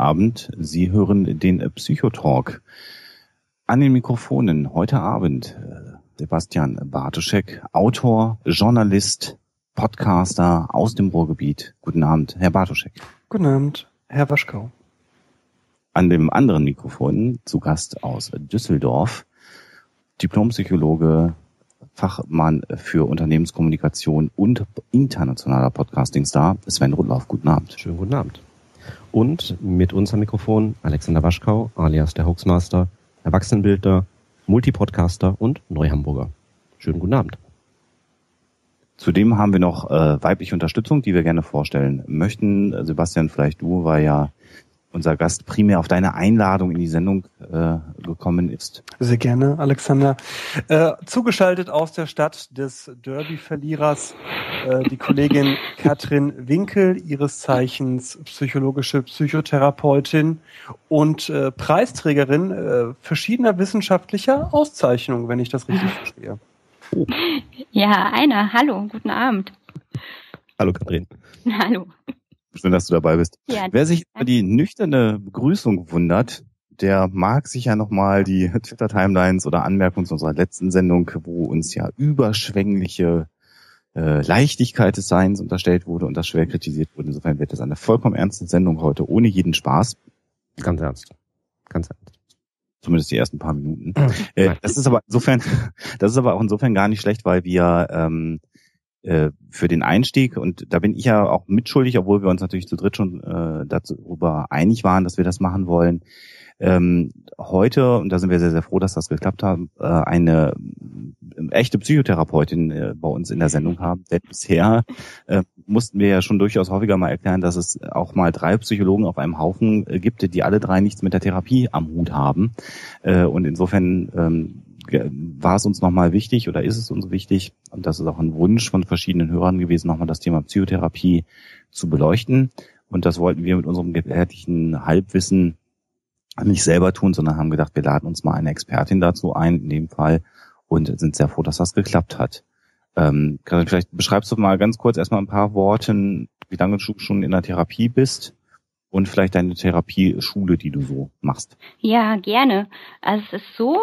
Abend. Sie hören den Psychotalk. An den Mikrofonen heute Abend äh, Sebastian Bartoschek, Autor, Journalist, Podcaster aus dem Ruhrgebiet. Guten Abend, Herr Bartoschek. Guten Abend, Herr Waschkau. An dem anderen Mikrofon zu Gast aus Düsseldorf, Diplompsychologe, Fachmann für Unternehmenskommunikation und internationaler Podcastingstar Sven Rudloff. Guten Abend. Schönen guten Abend. Und mit uns Mikrofon Alexander Waschkau, alias der Hoaxmaster, Erwachsenenbildner, Multipodcaster und Neuhamburger. Schönen guten Abend. Zudem haben wir noch äh, weibliche Unterstützung, die wir gerne vorstellen möchten. Sebastian, vielleicht du, weil ja unser Gast primär auf deine Einladung in die Sendung äh, gekommen ist. Sehr gerne, Alexander. Äh, zugeschaltet aus der Stadt des Derby-Verlierers äh, die Kollegin Katrin Winkel, ihres Zeichens psychologische Psychotherapeutin und äh, Preisträgerin äh, verschiedener wissenschaftlicher Auszeichnungen, wenn ich das richtig verstehe. Ja, einer. Hallo, guten Abend. Hallo, Katrin. Hallo. Schön, dass du dabei bist. Ja, Wer sich über die nüchterne Begrüßung wundert, der mag sich ja nochmal die Twitter-Timelines oder Anmerkungen zu unserer letzten Sendung, wo uns ja überschwängliche äh, Leichtigkeit des Seins unterstellt wurde und das schwer kritisiert wurde. Insofern wird das eine vollkommen ernste Sendung heute, ohne jeden Spaß. Ganz ernst. Ganz ernst. Zumindest die ersten paar Minuten. äh, das ist aber insofern, das ist aber auch insofern gar nicht schlecht, weil wir ähm, äh, für den Einstieg, und da bin ich ja auch mitschuldig, obwohl wir uns natürlich zu dritt schon äh, darüber einig waren, dass wir das machen wollen, ähm, heute, und da sind wir sehr, sehr froh, dass das geklappt hat, äh, eine äh, echte Psychotherapeutin äh, bei uns in der Sendung haben. Denn bisher äh, mussten wir ja schon durchaus häufiger mal erklären, dass es auch mal drei Psychologen auf einem Haufen äh, gibt, die alle drei nichts mit der Therapie am Hut haben. Äh, und insofern ähm, war es uns nochmal wichtig oder ist es uns wichtig, und das ist auch ein Wunsch von verschiedenen Hörern gewesen, nochmal das Thema Psychotherapie zu beleuchten. Und das wollten wir mit unserem gefährlichen Halbwissen nicht selber tun, sondern haben gedacht, wir laden uns mal eine Expertin dazu ein, in dem Fall, und sind sehr froh, dass das geklappt hat. Ähm, vielleicht beschreibst du mal ganz kurz erstmal ein paar Worten, wie lange du schon in der Therapie bist und vielleicht deine Therapieschule, die du so machst. Ja, gerne. Also es ist so,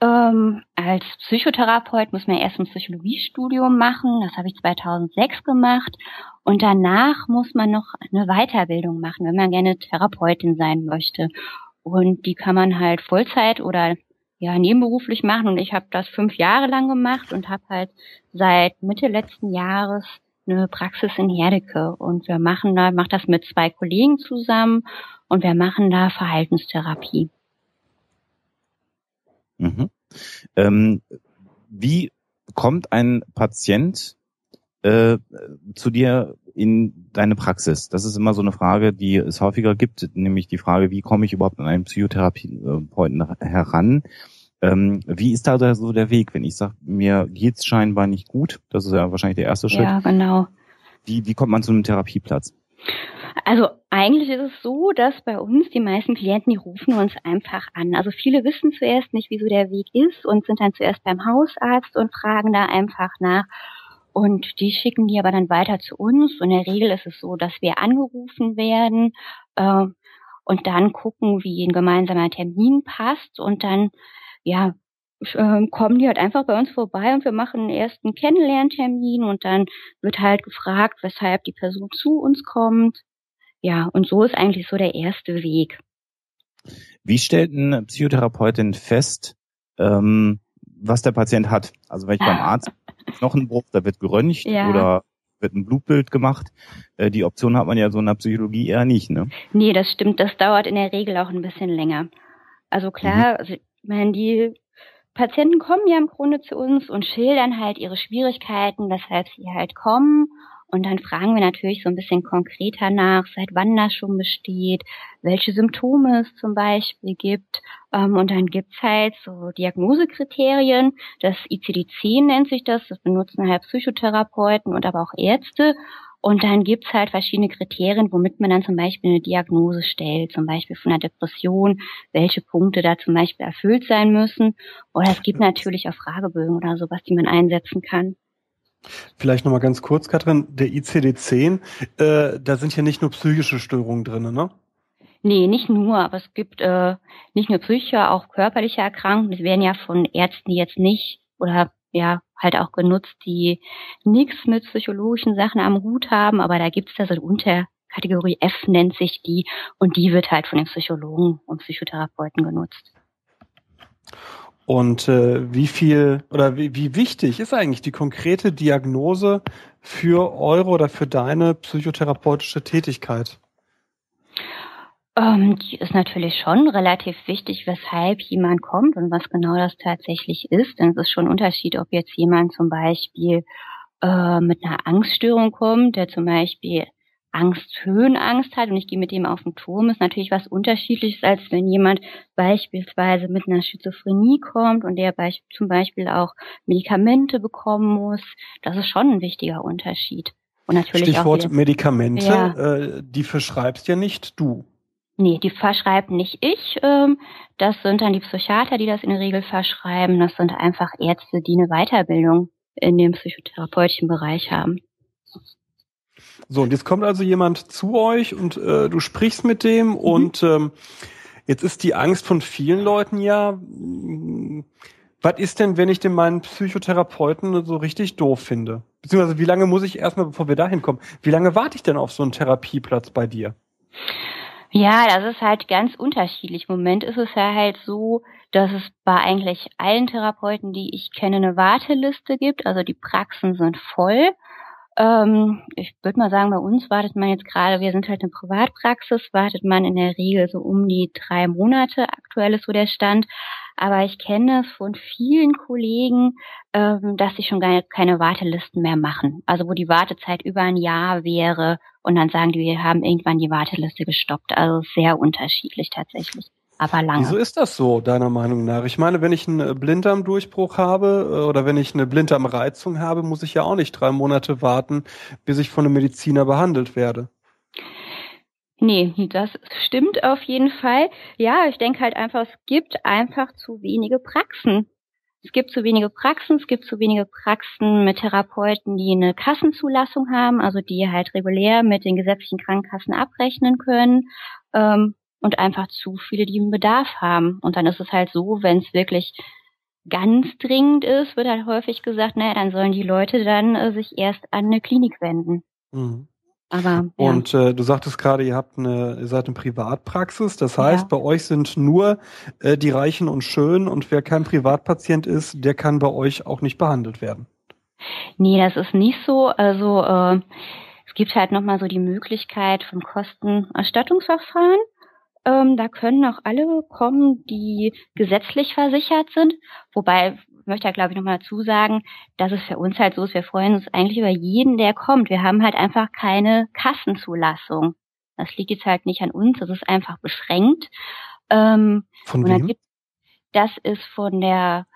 ähm, als Psychotherapeut muss man erst ein Psychologiestudium machen. Das habe ich 2006 gemacht. Und danach muss man noch eine Weiterbildung machen, wenn man gerne Therapeutin sein möchte. Und die kann man halt Vollzeit oder ja nebenberuflich machen. Und ich habe das fünf Jahre lang gemacht und habe halt seit Mitte letzten Jahres eine Praxis in Herdecke. Und wir machen da, macht das mit zwei Kollegen zusammen und wir machen da Verhaltenstherapie. Mhm. Ähm, wie kommt ein Patient äh, zu dir in deine Praxis? Das ist immer so eine Frage, die es häufiger gibt, nämlich die Frage, wie komme ich überhaupt an einen Psychotherapeuten heran? Ähm, wie ist da so der Weg, wenn ich sage, mir geht's scheinbar nicht gut? Das ist ja wahrscheinlich der erste Schritt. Ja, genau. Wie, wie kommt man zu einem Therapieplatz? Also eigentlich ist es so, dass bei uns die meisten Klienten, die rufen uns einfach an. Also viele wissen zuerst nicht, wieso der Weg ist und sind dann zuerst beim Hausarzt und fragen da einfach nach. Und die schicken die aber dann weiter zu uns. Und in der Regel ist es so, dass wir angerufen werden äh, und dann gucken, wie ein gemeinsamer Termin passt. Und dann, ja, äh, kommen die halt einfach bei uns vorbei und wir machen einen ersten Kennenlerntermin und dann wird halt gefragt, weshalb die Person zu uns kommt. Ja, und so ist eigentlich so der erste Weg. Wie stellt eine Psychotherapeutin fest, ähm, was der Patient hat? Also wenn ich beim Arzt Knochenbruch, da wird geröntgt ja. oder wird ein Blutbild gemacht. Äh, die Option hat man ja so in der Psychologie eher nicht, ne? Nee, das stimmt. Das dauert in der Regel auch ein bisschen länger. Also klar, mhm. also, ich meine, die Patienten kommen ja im Grunde zu uns und schildern halt ihre Schwierigkeiten, weshalb sie halt kommen. Und dann fragen wir natürlich so ein bisschen konkreter nach, seit wann das schon besteht, welche Symptome es zum Beispiel gibt. Ähm, und dann gibt's halt so Diagnosekriterien. Das ICD-10 nennt sich das. Das benutzen halt Psychotherapeuten und aber auch Ärzte. Und dann gibt's halt verschiedene Kriterien, womit man dann zum Beispiel eine Diagnose stellt, zum Beispiel von einer Depression, welche Punkte da zum Beispiel erfüllt sein müssen. Oder es gibt natürlich auch Fragebögen oder sowas, die man einsetzen kann. Vielleicht nochmal ganz kurz, Katrin, der ICD-10, äh, da sind ja nicht nur psychische Störungen drin, ne? Nee, nicht nur, aber es gibt äh, nicht nur psychische, auch körperliche Erkrankungen. Es werden ja von Ärzten, die jetzt nicht oder ja halt auch genutzt, die nichts mit psychologischen Sachen am Hut haben, aber da gibt es ja so eine Unterkategorie F nennt sich die und die wird halt von den Psychologen und Psychotherapeuten genutzt. Und äh, wie viel oder wie, wie wichtig ist eigentlich die konkrete Diagnose für eure oder für deine psychotherapeutische Tätigkeit? Ähm, die ist natürlich schon relativ wichtig, weshalb jemand kommt und was genau das tatsächlich ist. Denn es ist schon ein Unterschied, ob jetzt jemand zum Beispiel äh, mit einer Angststörung kommt, der zum Beispiel Angst, Höhenangst hat und ich gehe mit dem auf den Turm, ist natürlich was unterschiedliches, als wenn jemand beispielsweise mit einer Schizophrenie kommt und der zum Beispiel auch Medikamente bekommen muss. Das ist schon ein wichtiger Unterschied. Und natürlich Stichwort auch Medikamente, ja. äh, die verschreibst ja nicht du. Nee, die verschreibt nicht ich. Ähm, das sind dann die Psychiater, die das in der Regel verschreiben. Das sind einfach Ärzte, die eine Weiterbildung in dem psychotherapeutischen Bereich haben. So, und jetzt kommt also jemand zu euch und äh, du sprichst mit dem mhm. und ähm, jetzt ist die Angst von vielen Leuten ja, was ist denn, wenn ich den meinen Psychotherapeuten so richtig doof finde? Beziehungsweise wie lange muss ich erstmal, bevor wir dahin kommen, wie lange warte ich denn auf so einen Therapieplatz bei dir? Ja, das ist halt ganz unterschiedlich. Im Moment ist es ja halt so, dass es bei eigentlich allen Therapeuten, die ich kenne, eine Warteliste gibt. Also die Praxen sind voll. Ähm, ich würde mal sagen, bei uns wartet man jetzt gerade, wir sind halt eine Privatpraxis, wartet man in der Regel so um die drei Monate. Aktuell ist so der Stand. Aber ich kenne von vielen Kollegen, ähm, dass sie schon gar keine Wartelisten mehr machen. Also wo die Wartezeit über ein Jahr wäre und dann sagen die, wir haben irgendwann die Warteliste gestoppt. Also sehr unterschiedlich tatsächlich aber lange. Wieso ist das so, deiner Meinung nach? Ich meine, wenn ich einen Blinddarmdurchbruch habe äh, oder wenn ich eine Blinddarmreizung habe, muss ich ja auch nicht drei Monate warten, bis ich von einem Mediziner behandelt werde. Nee, das stimmt auf jeden Fall. Ja, ich denke halt einfach, es gibt einfach zu wenige Praxen. Es gibt zu wenige Praxen, es gibt zu wenige Praxen mit Therapeuten, die eine Kassenzulassung haben, also die halt regulär mit den gesetzlichen Krankenkassen abrechnen können. Ähm, und einfach zu viele, die einen Bedarf haben. Und dann ist es halt so, wenn es wirklich ganz dringend ist, wird halt häufig gesagt, naja, dann sollen die Leute dann äh, sich erst an eine Klinik wenden. Mhm. Aber, ja. Und äh, du sagtest gerade, ihr habt eine, ihr seid eine Privatpraxis, das heißt, ja. bei euch sind nur äh, die Reichen und Schönen und wer kein Privatpatient ist, der kann bei euch auch nicht behandelt werden. Nee, das ist nicht so. Also äh, es gibt halt nochmal so die Möglichkeit vom Kostenerstattungsverfahren. Ähm, da können auch alle kommen, die gesetzlich versichert sind. Wobei, ich möchte ja, glaube ich, nochmal dazu sagen, dass es für uns halt so ist, wir freuen uns eigentlich über jeden, der kommt. Wir haben halt einfach keine Kassenzulassung. Das liegt jetzt halt nicht an uns, das ist einfach beschränkt. Ähm, von wem? Gibt, das ist von der,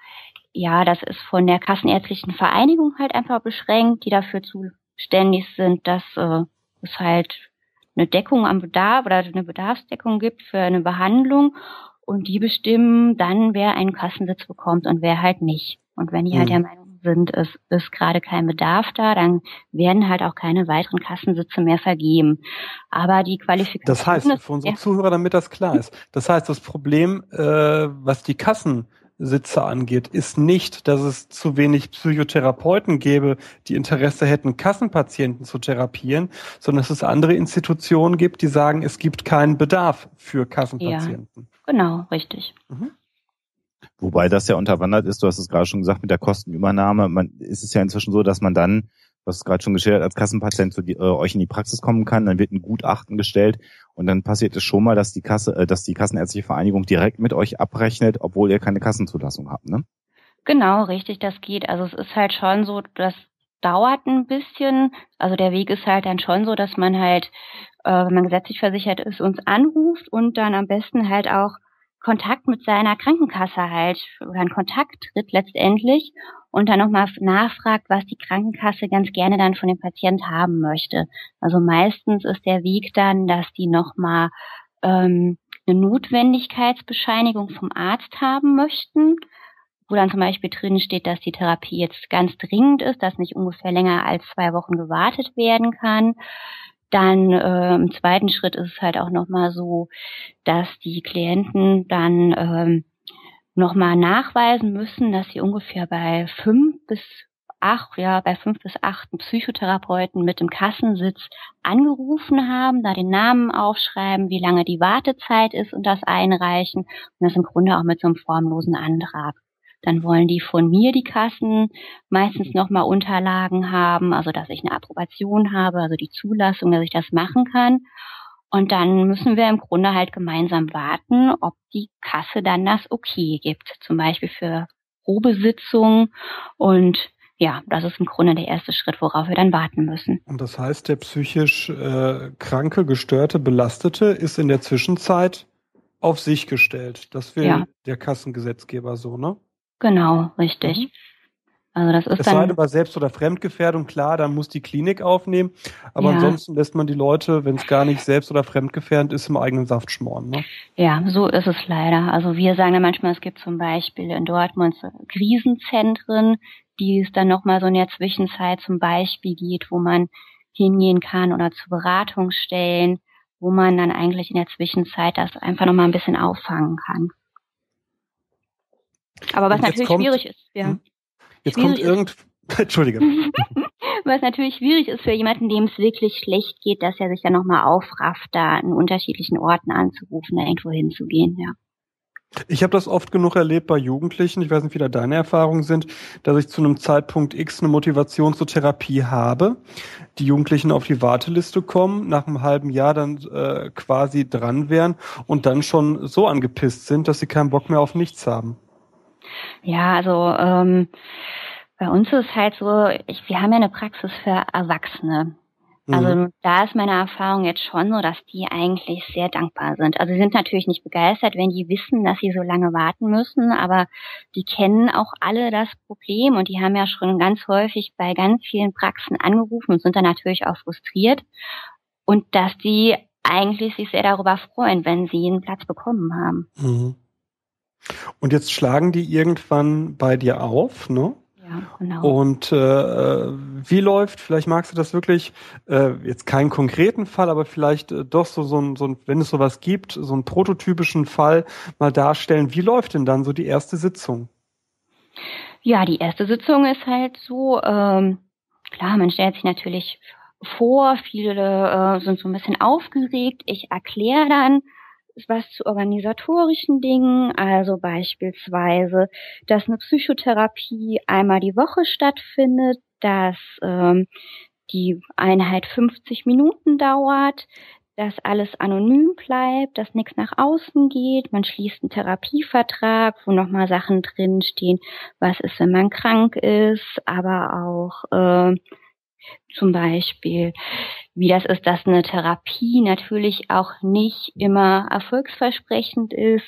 ja, das ist von der Kassenärztlichen Vereinigung halt einfach beschränkt, die dafür zuständig sind, dass äh, es halt eine Deckung am Bedarf oder eine Bedarfsdeckung gibt für eine Behandlung und die bestimmen dann, wer einen Kassensitz bekommt und wer halt nicht. Und wenn die halt mhm. halt der Meinung sind, es ist gerade kein Bedarf da, dann werden halt auch keine weiteren Kassensitze mehr vergeben. Aber die Qualifikation. Das heißt, für unsere. Zuhörer, damit das klar ist, das heißt, das Problem, äh, was die Kassen Sitze angeht, ist nicht, dass es zu wenig Psychotherapeuten gäbe, die Interesse hätten, Kassenpatienten zu therapieren, sondern dass es andere Institutionen gibt, die sagen, es gibt keinen Bedarf für Kassenpatienten. Ja, genau, richtig. Mhm. Wobei das ja unterwandert ist, du hast es gerade schon gesagt, mit der Kostenübernahme, man ist es ja inzwischen so, dass man dann was gerade schon geschildert, als Kassenpatient zu die, äh, euch in die Praxis kommen kann, dann wird ein Gutachten gestellt und dann passiert es schon mal, dass die Kasse, äh, dass die Kassenärztliche Vereinigung direkt mit euch abrechnet, obwohl ihr keine Kassenzulassung habt, ne? Genau, richtig, das geht. Also es ist halt schon so, das dauert ein bisschen. Also der Weg ist halt dann schon so, dass man halt, äh, wenn man gesetzlich versichert ist, uns anruft und dann am besten halt auch Kontakt mit seiner Krankenkasse halt oder einen Kontakt tritt letztendlich und dann nochmal nachfragt, was die Krankenkasse ganz gerne dann von dem Patient haben möchte. Also meistens ist der Weg dann, dass die nochmal ähm, eine Notwendigkeitsbescheinigung vom Arzt haben möchten, wo dann zum Beispiel drin steht, dass die Therapie jetzt ganz dringend ist, dass nicht ungefähr länger als zwei Wochen gewartet werden kann. Dann äh, im zweiten Schritt ist es halt auch nochmal so, dass die Klienten dann ähm, nochmal nachweisen müssen, dass sie ungefähr bei fünf bis acht, ja, bei fünf bis acht Psychotherapeuten mit dem Kassensitz angerufen haben, da den Namen aufschreiben, wie lange die Wartezeit ist und das einreichen und das im Grunde auch mit so einem formlosen Antrag. Dann wollen die von mir die Kassen meistens nochmal Unterlagen haben, also dass ich eine Approbation habe, also die Zulassung, dass ich das machen kann. Und dann müssen wir im Grunde halt gemeinsam warten, ob die Kasse dann das Okay gibt, zum Beispiel für Probesitzungen und ja, das ist im Grunde der erste Schritt, worauf wir dann warten müssen. Und das heißt, der psychisch äh, kranke, gestörte, belastete ist in der Zwischenzeit auf sich gestellt. Das will ja. der Kassengesetzgeber so, ne? Genau, richtig. Mhm. Also das ist es dann. sei denn bei Selbst- oder Fremdgefährdung, klar, dann muss die Klinik aufnehmen. Aber ja. ansonsten lässt man die Leute, wenn es gar nicht selbst- oder fremdgefährdend ist, im eigenen Saft schmoren. Ne? Ja, so ist es leider. Also wir sagen ja manchmal, es gibt zum Beispiel in Dortmund Krisenzentren, die es dann nochmal so in der Zwischenzeit zum Beispiel geht, wo man hingehen kann oder zu Beratungsstellen, wo man dann eigentlich in der Zwischenzeit das einfach nochmal ein bisschen auffangen kann. Aber was natürlich kommt, schwierig ist, ja. Hm? Jetzt kommt irgend, Entschuldige. was natürlich schwierig ist für jemanden, dem es wirklich schlecht geht, dass er sich ja nochmal aufrafft, da an unterschiedlichen Orten anzurufen, da irgendwo hinzugehen, ja. Ich habe das oft genug erlebt bei Jugendlichen, ich weiß nicht, wie da deine Erfahrungen sind, dass ich zu einem Zeitpunkt X eine Motivation zur Therapie habe, die Jugendlichen auf die Warteliste kommen, nach einem halben Jahr dann äh, quasi dran wären und dann schon so angepisst sind, dass sie keinen Bock mehr auf nichts haben. Ja, also ähm, bei uns ist halt so, ich, wir haben ja eine Praxis für Erwachsene. Also mhm. da ist meine Erfahrung jetzt schon so, dass die eigentlich sehr dankbar sind. Also sie sind natürlich nicht begeistert, wenn die wissen, dass sie so lange warten müssen, aber die kennen auch alle das Problem und die haben ja schon ganz häufig bei ganz vielen Praxen angerufen und sind dann natürlich auch frustriert. Und dass die eigentlich sich sehr darüber freuen, wenn sie einen Platz bekommen haben. Mhm. Und jetzt schlagen die irgendwann bei dir auf, ne? Ja, genau. Und äh, wie läuft, vielleicht magst du das wirklich, äh, jetzt keinen konkreten Fall, aber vielleicht äh, doch so, so, ein, so ein, wenn es sowas gibt, so einen prototypischen Fall mal darstellen. Wie läuft denn dann so die erste Sitzung? Ja, die erste Sitzung ist halt so, ähm, klar, man stellt sich natürlich vor, viele äh, sind so ein bisschen aufgeregt. Ich erkläre dann, was zu organisatorischen Dingen, also beispielsweise, dass eine Psychotherapie einmal die Woche stattfindet, dass ähm, die Einheit 50 Minuten dauert, dass alles anonym bleibt, dass nichts nach außen geht. Man schließt einen Therapievertrag, wo nochmal Sachen drinstehen, was ist, wenn man krank ist, aber auch äh, zum Beispiel, wie das ist, dass eine Therapie natürlich auch nicht immer erfolgsversprechend ist.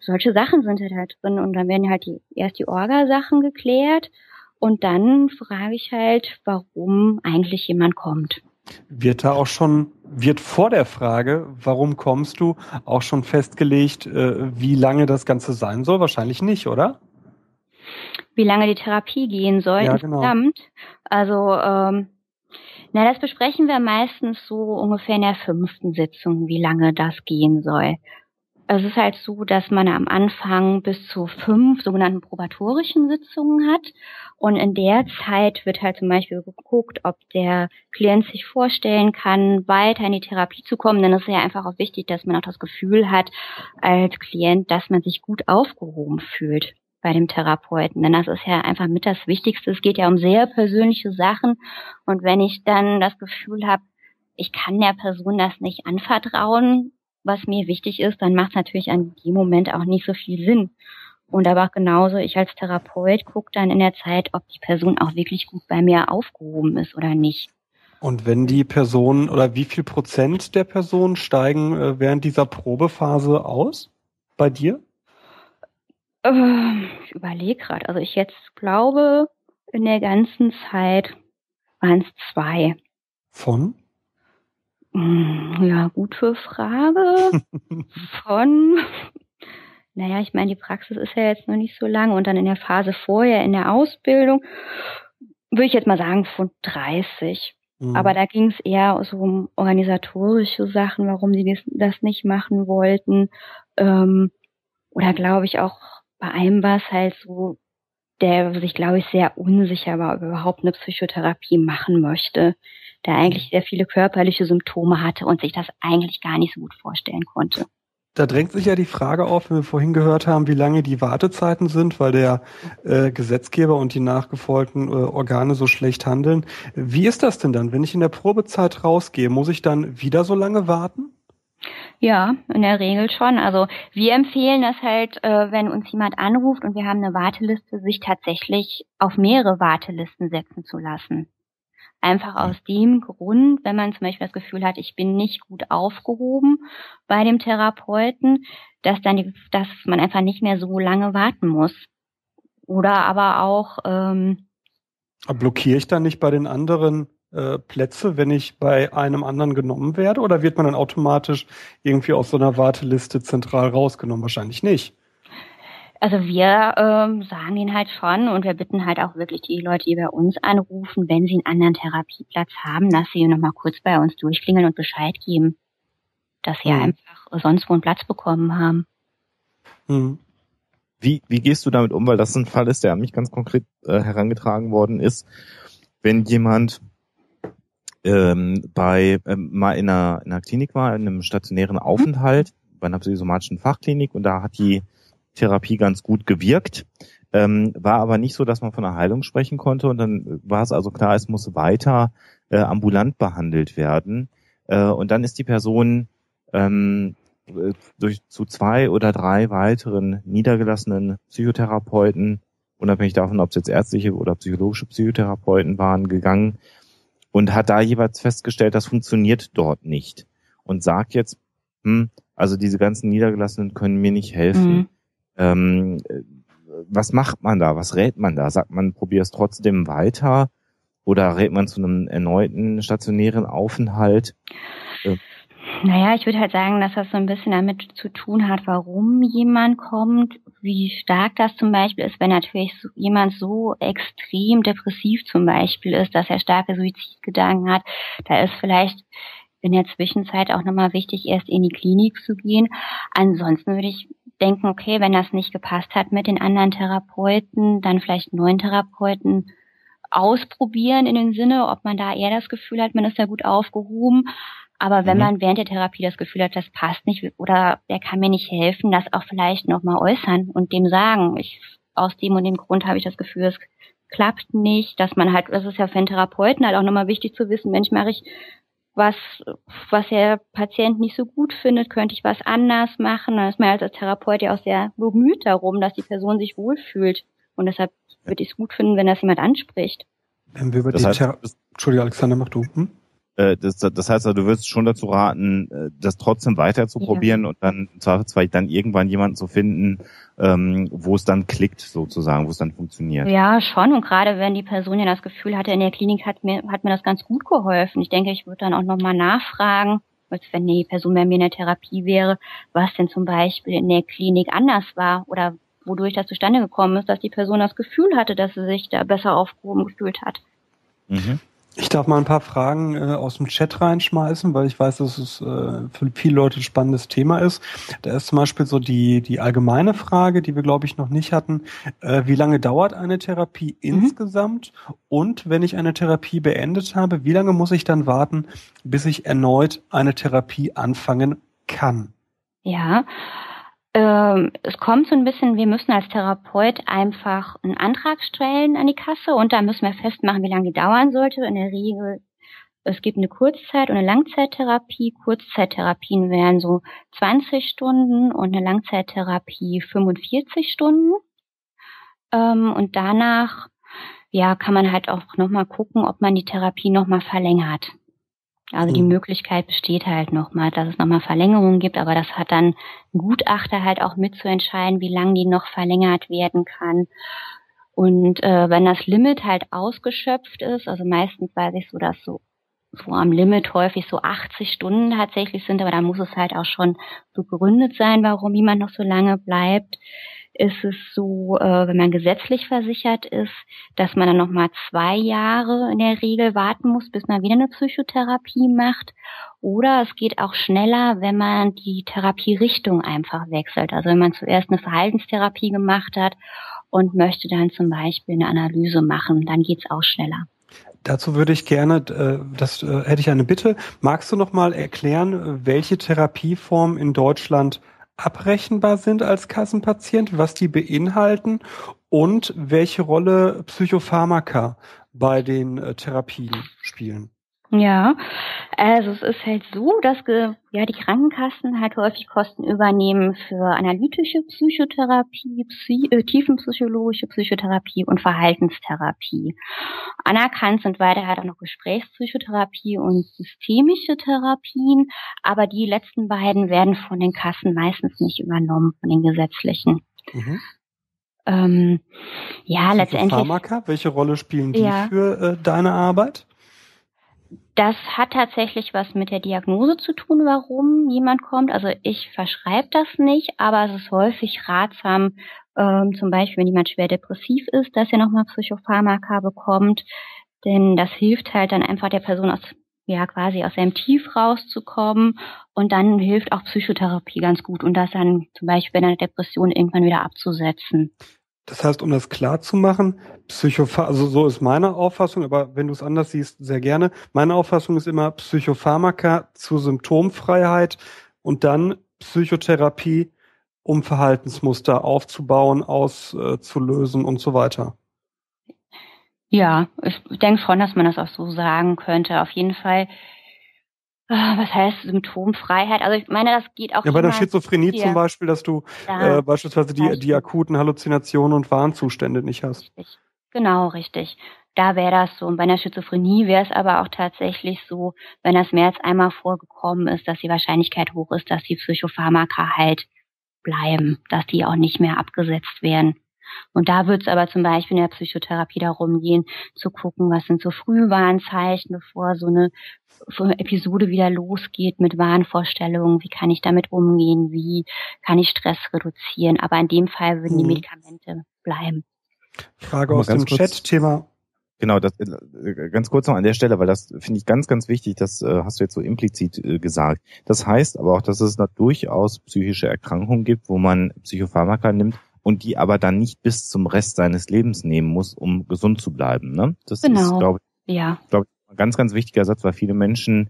Solche Sachen sind halt, halt drin und dann werden halt die, erst die Orga-Sachen geklärt und dann frage ich halt, warum eigentlich jemand kommt. Wird da auch schon, wird vor der Frage, warum kommst du, auch schon festgelegt, äh, wie lange das Ganze sein soll? Wahrscheinlich nicht, oder? Wie lange die Therapie gehen soll ja, genau. insgesamt. Genau. Also ähm, na, das besprechen wir meistens so ungefähr in der fünften Sitzung, wie lange das gehen soll. Es ist halt so, dass man am Anfang bis zu fünf sogenannten probatorischen Sitzungen hat. Und in der Zeit wird halt zum Beispiel geguckt, ob der Klient sich vorstellen kann, weiter in die Therapie zu kommen. Denn es ist ja einfach auch wichtig, dass man auch das Gefühl hat als Klient, dass man sich gut aufgehoben fühlt. Bei dem Therapeuten. Denn das ist ja einfach mit das Wichtigste. Es geht ja um sehr persönliche Sachen. Und wenn ich dann das Gefühl habe, ich kann der Person das nicht anvertrauen, was mir wichtig ist, dann macht es natürlich an dem Moment auch nicht so viel Sinn. Und aber auch genauso, ich als Therapeut gucke dann in der Zeit, ob die Person auch wirklich gut bei mir aufgehoben ist oder nicht. Und wenn die Person oder wie viel Prozent der Personen steigen äh, während dieser Probephase aus bei dir? Äh, ich überlege gerade. Also ich jetzt glaube, in der ganzen Zeit waren es zwei. Von? Hm, ja, gute Frage. Von, naja, ich meine, die Praxis ist ja jetzt noch nicht so lange und dann in der Phase vorher, in der Ausbildung, würde ich jetzt mal sagen, von 30. Mhm. Aber da ging es eher so um organisatorische Sachen, warum sie das, das nicht machen wollten. Ähm, oder glaube ich auch, bei einem war es halt so, der sich, glaube ich, sehr unsicher war, ob er überhaupt eine Psychotherapie machen möchte der eigentlich sehr viele körperliche Symptome hatte und sich das eigentlich gar nicht so gut vorstellen konnte. Da drängt sich ja die Frage auf, wenn wir vorhin gehört haben, wie lange die Wartezeiten sind, weil der äh, Gesetzgeber und die nachgefolgten äh, Organe so schlecht handeln. Wie ist das denn dann, wenn ich in der Probezeit rausgehe? Muss ich dann wieder so lange warten? Ja, in der Regel schon. Also wir empfehlen das halt, äh, wenn uns jemand anruft und wir haben eine Warteliste, sich tatsächlich auf mehrere Wartelisten setzen zu lassen. Einfach aus dem Grund, wenn man zum Beispiel das Gefühl hat, ich bin nicht gut aufgehoben bei dem Therapeuten, dass dann, die, dass man einfach nicht mehr so lange warten muss. Oder aber auch. Ähm, Blockiere ich dann nicht bei den anderen äh, Plätze, wenn ich bei einem anderen genommen werde? Oder wird man dann automatisch irgendwie aus so einer Warteliste zentral rausgenommen? Wahrscheinlich nicht. Also wir ähm, sagen ihnen halt schon und wir bitten halt auch wirklich die Leute, die bei uns anrufen, wenn sie einen anderen Therapieplatz haben, dass sie nochmal kurz bei uns durchklingeln und Bescheid geben, dass sie mhm. einfach sonst wo einen Platz bekommen haben. Mhm. Wie, wie gehst du damit um? Weil das ein Fall ist, der an mich ganz konkret äh, herangetragen worden ist. Wenn jemand ähm, bei ähm, mal in einer, in einer Klinik war, in einem stationären mhm. Aufenthalt, bei einer psychosomatischen Fachklinik und da hat die Therapie ganz gut gewirkt. Ähm, war aber nicht so, dass man von einer Heilung sprechen konnte und dann war es also klar, es muss weiter äh, ambulant behandelt werden. Äh, und dann ist die Person ähm, durch zu zwei oder drei weiteren niedergelassenen Psychotherapeuten, unabhängig davon, ob es jetzt ärztliche oder psychologische Psychotherapeuten waren, gegangen und hat da jeweils festgestellt, das funktioniert dort nicht und sagt jetzt, hm, also diese ganzen Niedergelassenen können mir nicht helfen. Mhm. Ähm, was macht man da? Was rät man da? Sagt man, probier es trotzdem weiter? Oder rät man zu einem erneuten stationären Aufenthalt? Naja, ich würde halt sagen, dass das so ein bisschen damit zu tun hat, warum jemand kommt, wie stark das zum Beispiel ist, wenn natürlich jemand so extrem depressiv zum Beispiel ist, dass er starke Suizidgedanken hat, da ist vielleicht in der Zwischenzeit auch nochmal wichtig, erst in die Klinik zu gehen. Ansonsten würde ich denken, okay, wenn das nicht gepasst hat mit den anderen Therapeuten, dann vielleicht neuen Therapeuten ausprobieren in dem Sinne, ob man da eher das Gefühl hat, man ist da gut aufgehoben. Aber wenn mhm. man während der Therapie das Gefühl hat, das passt nicht oder der kann mir nicht helfen, das auch vielleicht nochmal äußern und dem sagen, ich, aus dem und dem Grund habe ich das Gefühl, es klappt nicht, dass man halt, das ist ja für einen Therapeuten halt auch nochmal wichtig zu wissen, Mensch, mache ich was, was der Patient nicht so gut findet, könnte ich was anders machen. Da ist man als Therapeut ja auch sehr bemüht darum, dass die Person sich wohlfühlt. Und deshalb würde ich es gut finden, wenn das jemand anspricht. Wenn wir über das die heißt, Entschuldige, Alexander, mach du. Hm? Äh, das, das heißt, also, du würdest schon dazu raten, äh, das trotzdem weiter zu probieren ja. und dann im Zweifelsfall dann irgendwann jemanden zu finden, ähm, wo es dann klickt sozusagen, wo es dann funktioniert. Ja, schon. Und gerade wenn die Person ja das Gefühl hatte, in der Klinik hat mir, hat mir das ganz gut geholfen. Ich denke, ich würde dann auch nochmal nachfragen, als wenn die Person bei mir in der Therapie wäre, was denn zum Beispiel in der Klinik anders war oder wodurch das zustande gekommen ist, dass die Person das Gefühl hatte, dass sie sich da besser aufgehoben gefühlt hat. Mhm. Ich darf mal ein paar Fragen äh, aus dem Chat reinschmeißen, weil ich weiß, dass es äh, für viele Leute ein spannendes Thema ist. Da ist zum Beispiel so die, die allgemeine Frage, die wir, glaube ich, noch nicht hatten. Äh, wie lange dauert eine Therapie mhm. insgesamt? Und wenn ich eine Therapie beendet habe, wie lange muss ich dann warten, bis ich erneut eine Therapie anfangen kann? Ja, Ähm, es kommt so ein bisschen, wir müssen als Therapeut einfach einen Antrag stellen an die Kasse und da müssen wir festmachen, wie lange die dauern sollte. In der Regel, es gibt eine Kurzzeit- und eine Langzeittherapie. Kurzzeittherapien wären so 20 Stunden und eine Langzeittherapie 45 Stunden. Ähm, und danach, ja, kann man halt auch nochmal gucken, ob man die Therapie nochmal verlängert. Also die mhm. Möglichkeit besteht halt nochmal, dass es nochmal Verlängerungen gibt, aber das hat dann Gutachter halt auch mitzuentscheiden, wie lange die noch verlängert werden kann. Und äh, wenn das Limit halt ausgeschöpft ist, also meistens weiß ich so, dass so so am Limit häufig so 80 Stunden tatsächlich sind, aber da muss es halt auch schon begründet sein, warum jemand noch so lange bleibt ist es so, äh, wenn man gesetzlich versichert ist, dass man dann nochmal zwei Jahre in der Regel warten muss, bis man wieder eine Psychotherapie macht. Oder es geht auch schneller, wenn man die Therapierichtung einfach wechselt. Also wenn man zuerst eine Verhaltenstherapie gemacht hat und möchte dann zum Beispiel eine Analyse machen, dann geht's auch schneller. Dazu würde ich gerne, äh, das äh, hätte ich eine Bitte. Magst du noch mal erklären, welche Therapieform in Deutschland abrechenbar sind als Kassenpatient, was die beinhalten und welche Rolle Psychopharmaka bei den äh, Therapien spielen. Ja, also es ist halt so, dass ja die Krankenkassen halt häufig Kosten übernehmen für analytische Psychotherapie, Psy äh, tiefenpsychologische Psychotherapie und Verhaltenstherapie. Anerkannt sind weiter halt auch noch Gesprächspsychotherapie und systemische Therapien, aber die letzten beiden werden von den Kassen meistens nicht übernommen, von den gesetzlichen. Mhm. Ähm, ja, letztendlich. Pharmaka, welche Rolle spielen die ja. für äh, deine Arbeit? Das hat tatsächlich was mit der Diagnose zu tun, warum jemand kommt. Also ich verschreibe das nicht, aber es ist häufig ratsam, ähm, zum Beispiel, wenn jemand schwer depressiv ist, dass er nochmal Psychopharmaka bekommt. Denn das hilft halt dann einfach der Person aus, ja, quasi aus seinem Tief rauszukommen. Und dann hilft auch Psychotherapie ganz gut und das dann zum Beispiel bei einer Depression irgendwann wieder abzusetzen. Das heißt, um das klar zu machen, Psychopha also so ist meine Auffassung, aber wenn du es anders siehst, sehr gerne. Meine Auffassung ist immer Psychopharmaka zur Symptomfreiheit und dann Psychotherapie, um Verhaltensmuster aufzubauen, auszulösen und so weiter. Ja, ich denke schon, dass man das auch so sagen könnte. Auf jeden Fall was heißt Symptomfreiheit? Also ich meine, das geht auch. Ja, bei der Schizophrenie hier. zum Beispiel, dass du äh, beispielsweise die, die akuten Halluzinationen und Warnzustände nicht hast. Richtig. Genau, richtig. Da wäre das so. Und bei einer Schizophrenie wäre es aber auch tatsächlich so, wenn das mehr als einmal vorgekommen ist, dass die Wahrscheinlichkeit hoch ist, dass die Psychopharmaka halt bleiben, dass die auch nicht mehr abgesetzt werden. Und da wird es aber zum Beispiel in der Psychotherapie darum gehen, zu gucken, was sind so Frühwarnzeichen, bevor so eine, so eine Episode wieder losgeht mit Wahnvorstellungen, wie kann ich damit umgehen, wie kann ich Stress reduzieren. Aber in dem Fall würden die mhm. Medikamente bleiben. Frage aus dem Chat-Thema. Genau, das, äh, ganz kurz noch an der Stelle, weil das finde ich ganz, ganz wichtig, das äh, hast du jetzt so implizit äh, gesagt. Das heißt aber auch, dass es da durchaus psychische Erkrankungen gibt, wo man Psychopharmaka nimmt, und die aber dann nicht bis zum Rest seines Lebens nehmen muss, um gesund zu bleiben. Ne? Das genau. ist, glaube ich, ja. glaub ich, ein ganz, ganz wichtiger Satz, weil viele Menschen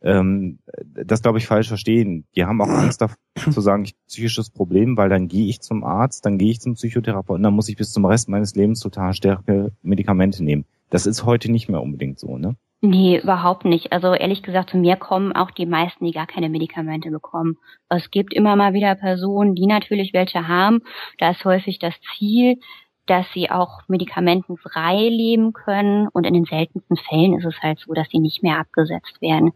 ähm, das, glaube ich, falsch verstehen. Die haben auch Angst davor zu sagen, ich habe ein psychisches Problem, weil dann gehe ich zum Arzt, dann gehe ich zum Psychotherapeuten, dann muss ich bis zum Rest meines Lebens total starke Medikamente nehmen. Das ist heute nicht mehr unbedingt so, ne? Nee, überhaupt nicht. Also ehrlich gesagt, zu mir kommen auch die meisten, die gar keine Medikamente bekommen. Es gibt immer mal wieder Personen, die natürlich welche haben. Da ist häufig das Ziel, dass sie auch medikamentenfrei leben können. Und in den seltensten Fällen ist es halt so, dass sie nicht mehr abgesetzt werden.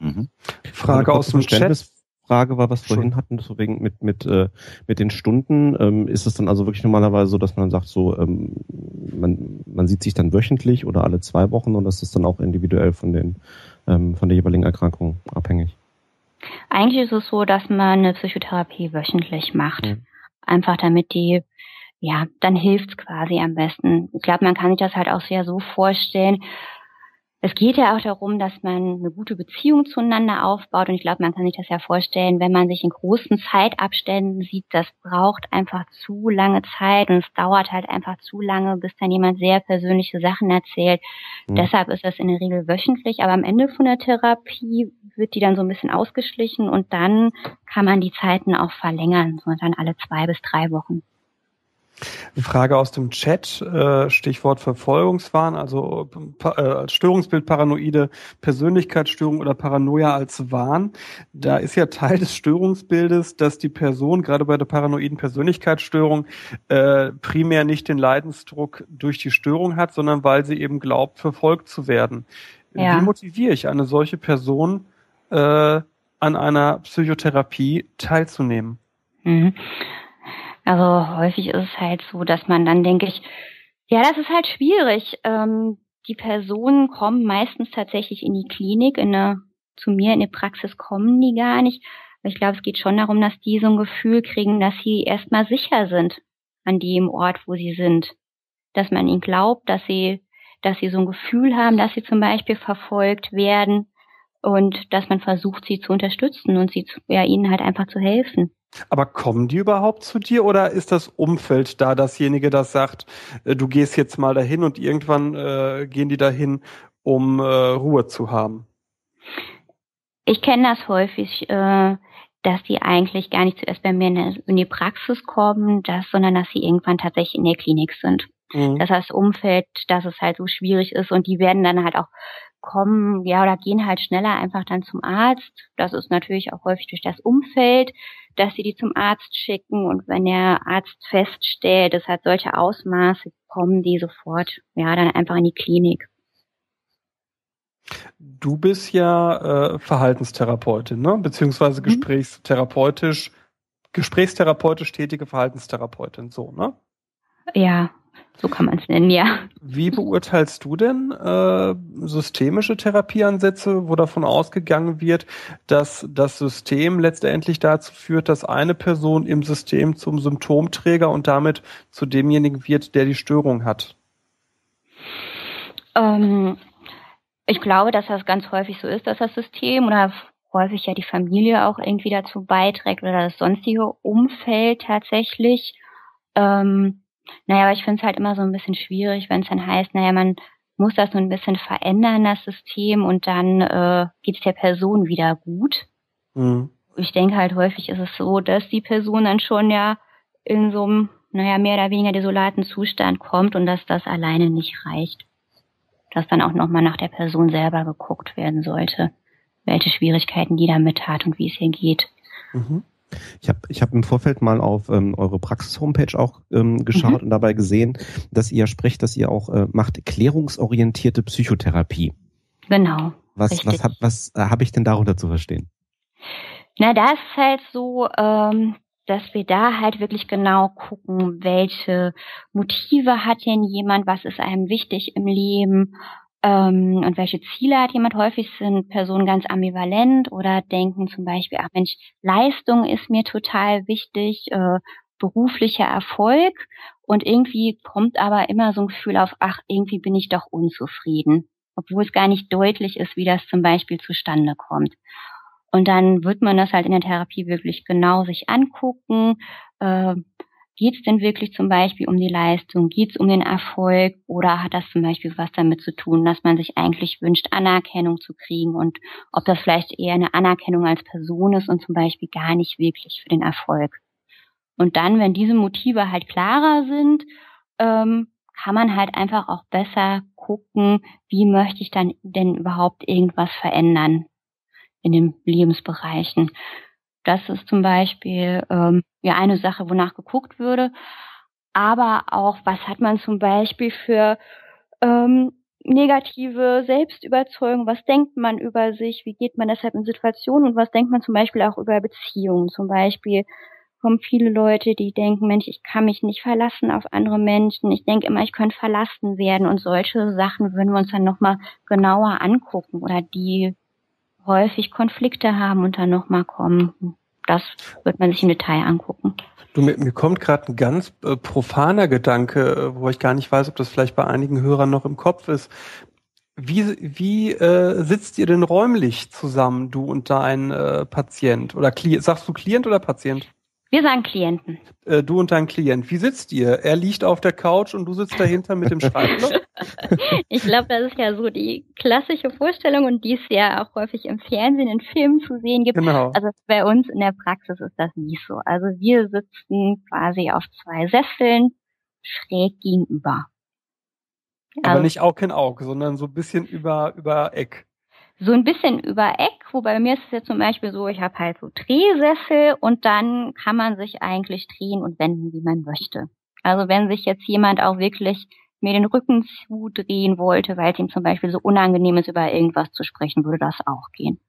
Mhm. Frage aus dem Chat. Frage war, was vorhin hatten, so wegen mit mit äh, mit den Stunden. Ähm, ist es dann also wirklich normalerweise so, dass man sagt, so ähm, man man sieht sich dann wöchentlich oder alle zwei Wochen und das ist dann auch individuell von den ähm, von der jeweiligen Erkrankung abhängig? Eigentlich ist es so, dass man eine Psychotherapie wöchentlich macht, mhm. einfach damit die ja, dann hilft's quasi am besten. Ich glaube, man kann sich das halt auch sehr so vorstellen, es geht ja auch darum, dass man eine gute Beziehung zueinander aufbaut. Und ich glaube, man kann sich das ja vorstellen, wenn man sich in großen Zeitabständen sieht, das braucht einfach zu lange Zeit und es dauert halt einfach zu lange, bis dann jemand sehr persönliche Sachen erzählt. Mhm. Deshalb ist das in der Regel wöchentlich, aber am Ende von der Therapie wird die dann so ein bisschen ausgeschlichen und dann kann man die Zeiten auch verlängern, so dann alle zwei bis drei Wochen. Frage aus dem Chat, äh, Stichwort Verfolgungswahn, also äh, Störungsbild paranoide Persönlichkeitsstörung oder Paranoia als Wahn. Da ist ja Teil des Störungsbildes, dass die Person gerade bei der paranoiden Persönlichkeitsstörung äh, primär nicht den Leidensdruck durch die Störung hat, sondern weil sie eben glaubt, verfolgt zu werden. Ja. Wie motiviere ich eine solche Person, äh, an einer Psychotherapie teilzunehmen? Mhm. Also häufig ist es halt so, dass man dann denke ich, ja, das ist halt schwierig. Ähm, die Personen kommen meistens tatsächlich in die Klinik, in eine, zu mir in die Praxis kommen die gar nicht. Ich glaube, es geht schon darum, dass die so ein Gefühl kriegen, dass sie erstmal sicher sind an dem Ort, wo sie sind. Dass man ihnen glaubt, dass sie, dass sie so ein Gefühl haben, dass sie zum Beispiel verfolgt werden und dass man versucht, sie zu unterstützen und sie zu, ja, ihnen halt einfach zu helfen. Aber kommen die überhaupt zu dir oder ist das Umfeld da dasjenige, das sagt, äh, du gehst jetzt mal dahin und irgendwann äh, gehen die dahin, um äh, Ruhe zu haben? Ich kenne das häufig, äh, dass die eigentlich gar nicht zuerst bei mir in, in die Praxis kommen, das, sondern dass sie irgendwann tatsächlich in der Klinik sind. Mhm. Das heißt Umfeld, dass es halt so schwierig ist und die werden dann halt auch kommen, ja, oder gehen halt schneller einfach dann zum Arzt. Das ist natürlich auch häufig durch das Umfeld dass sie die zum Arzt schicken und wenn der Arzt feststellt, es hat solche Ausmaße, kommen die sofort, ja, dann einfach in die Klinik. Du bist ja äh, Verhaltenstherapeutin, ne? beziehungsweise mhm. Gesprächstherapeutisch, Gesprächstherapeutisch tätige Verhaltenstherapeutin, so, ne? Ja, so kann man es nennen, ja. Wie beurteilst du denn äh, systemische Therapieansätze, wo davon ausgegangen wird, dass das System letztendlich dazu führt, dass eine Person im System zum Symptomträger und damit zu demjenigen wird, der die Störung hat? Ähm, ich glaube, dass das ganz häufig so ist, dass das System oder häufig ja die Familie auch irgendwie dazu beiträgt oder das sonstige Umfeld tatsächlich. Ähm, naja, aber ich finde es halt immer so ein bisschen schwierig, wenn es dann heißt, naja, man muss das so ein bisschen verändern, das System, und dann äh, geht es der Person wieder gut. Mhm. Ich denke halt häufig ist es so, dass die Person dann schon ja in so einem, naja, mehr oder weniger desolaten Zustand kommt und dass das alleine nicht reicht. Dass dann auch nochmal nach der Person selber geguckt werden sollte, welche Schwierigkeiten die damit hat und wie es ihr geht. Mhm. Ich habe ich hab im Vorfeld mal auf ähm, eure Praxis-Homepage auch ähm, geschaut mhm. und dabei gesehen, dass ihr sprecht, dass ihr auch äh, macht klärungsorientierte Psychotherapie. Genau. Was, richtig. was, hab, was äh, habe ich denn darunter zu verstehen? Na, das ist halt so, ähm, dass wir da halt wirklich genau gucken, welche Motive hat denn jemand, was ist einem wichtig im Leben ähm, und welche Ziele hat jemand? Häufig sind Personen ganz ambivalent oder denken zum Beispiel, ach Mensch, Leistung ist mir total wichtig, äh, beruflicher Erfolg und irgendwie kommt aber immer so ein Gefühl auf, ach, irgendwie bin ich doch unzufrieden, obwohl es gar nicht deutlich ist, wie das zum Beispiel zustande kommt. Und dann wird man das halt in der Therapie wirklich genau sich angucken, äh, Geht es denn wirklich zum Beispiel um die Leistung? Geht es um den Erfolg? Oder hat das zum Beispiel was damit zu tun, dass man sich eigentlich wünscht, Anerkennung zu kriegen und ob das vielleicht eher eine Anerkennung als Person ist und zum Beispiel gar nicht wirklich für den Erfolg? Und dann, wenn diese Motive halt klarer sind, ähm, kann man halt einfach auch besser gucken, wie möchte ich dann denn überhaupt irgendwas verändern in den Lebensbereichen. Das ist zum Beispiel ähm, ja eine Sache, wonach geguckt würde. Aber auch, was hat man zum Beispiel für ähm, negative Selbstüberzeugung, was denkt man über sich, wie geht man deshalb in Situationen? Und was denkt man zum Beispiel auch über Beziehungen. Zum Beispiel kommen viele Leute, die denken, Mensch, ich kann mich nicht verlassen auf andere Menschen, ich denke immer, ich könnte verlassen werden. Und solche Sachen würden wir uns dann nochmal genauer angucken oder die häufig Konflikte haben und dann nochmal kommen. Das wird man sich im Detail angucken. Du, mir, mir kommt gerade ein ganz äh, profaner Gedanke, äh, wo ich gar nicht weiß, ob das vielleicht bei einigen Hörern noch im Kopf ist. Wie, wie äh, sitzt ihr denn räumlich zusammen, du und dein äh, Patient? Oder Kli sagst du Klient oder Patient? Wir sagen Klienten. Äh, du und dein Klient. Wie sitzt ihr? Er liegt auf der Couch und du sitzt dahinter mit dem Schreibblock? ich glaube, das ist ja so die klassische Vorstellung und die es ja auch häufig im Fernsehen, in Filmen zu sehen gibt. Genau. Also bei uns in der Praxis ist das nicht so. Also wir sitzen quasi auf zwei Sesseln schräg gegenüber. Aber also, nicht Aug in Aug, sondern so ein bisschen über, über Eck. So ein bisschen über Eck, wobei bei mir ist es jetzt zum Beispiel so, ich habe halt so Drehsessel und dann kann man sich eigentlich drehen und wenden, wie man möchte. Also wenn sich jetzt jemand auch wirklich mir den Rücken zudrehen wollte, weil es ihm zum Beispiel so unangenehm ist, über irgendwas zu sprechen, würde das auch gehen.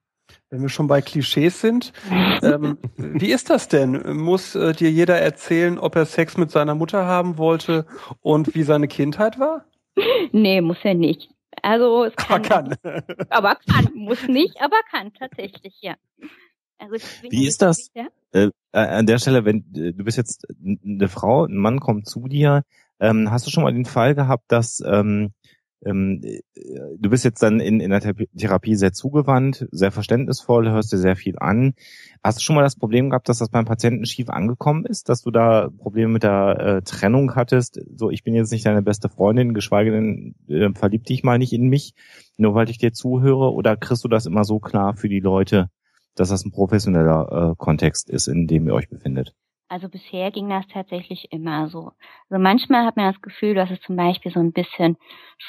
Wenn wir schon bei Klischees sind, ähm, wie ist das denn? Muss äh, dir jeder erzählen, ob er Sex mit seiner Mutter haben wollte und wie seine Kindheit war? Nee, muss er nicht. Also es kann. Aber kann. Aber kann. Muss nicht, aber kann tatsächlich, ja. Also Wie ist das? Ja? Äh, an der Stelle, wenn äh, du bist jetzt eine Frau, ein Mann kommt zu dir, ähm, hast du schon mal den Fall gehabt, dass ähm, ähm, äh, du bist jetzt dann in, in der Therapie sehr zugewandt, sehr verständnisvoll, hörst dir sehr viel an. Hast du schon mal das Problem gehabt, dass das beim Patienten schief angekommen ist, dass du da Probleme mit der äh, Trennung hattest? So, ich bin jetzt nicht deine beste Freundin, geschweige denn äh, verlieb dich mal nicht in mich, nur weil ich dir zuhöre, oder kriegst du das immer so klar für die Leute, dass das ein professioneller äh, Kontext ist, in dem ihr euch befindet? Also bisher ging das tatsächlich immer so. Also manchmal hat man das Gefühl, dass es zum Beispiel so ein bisschen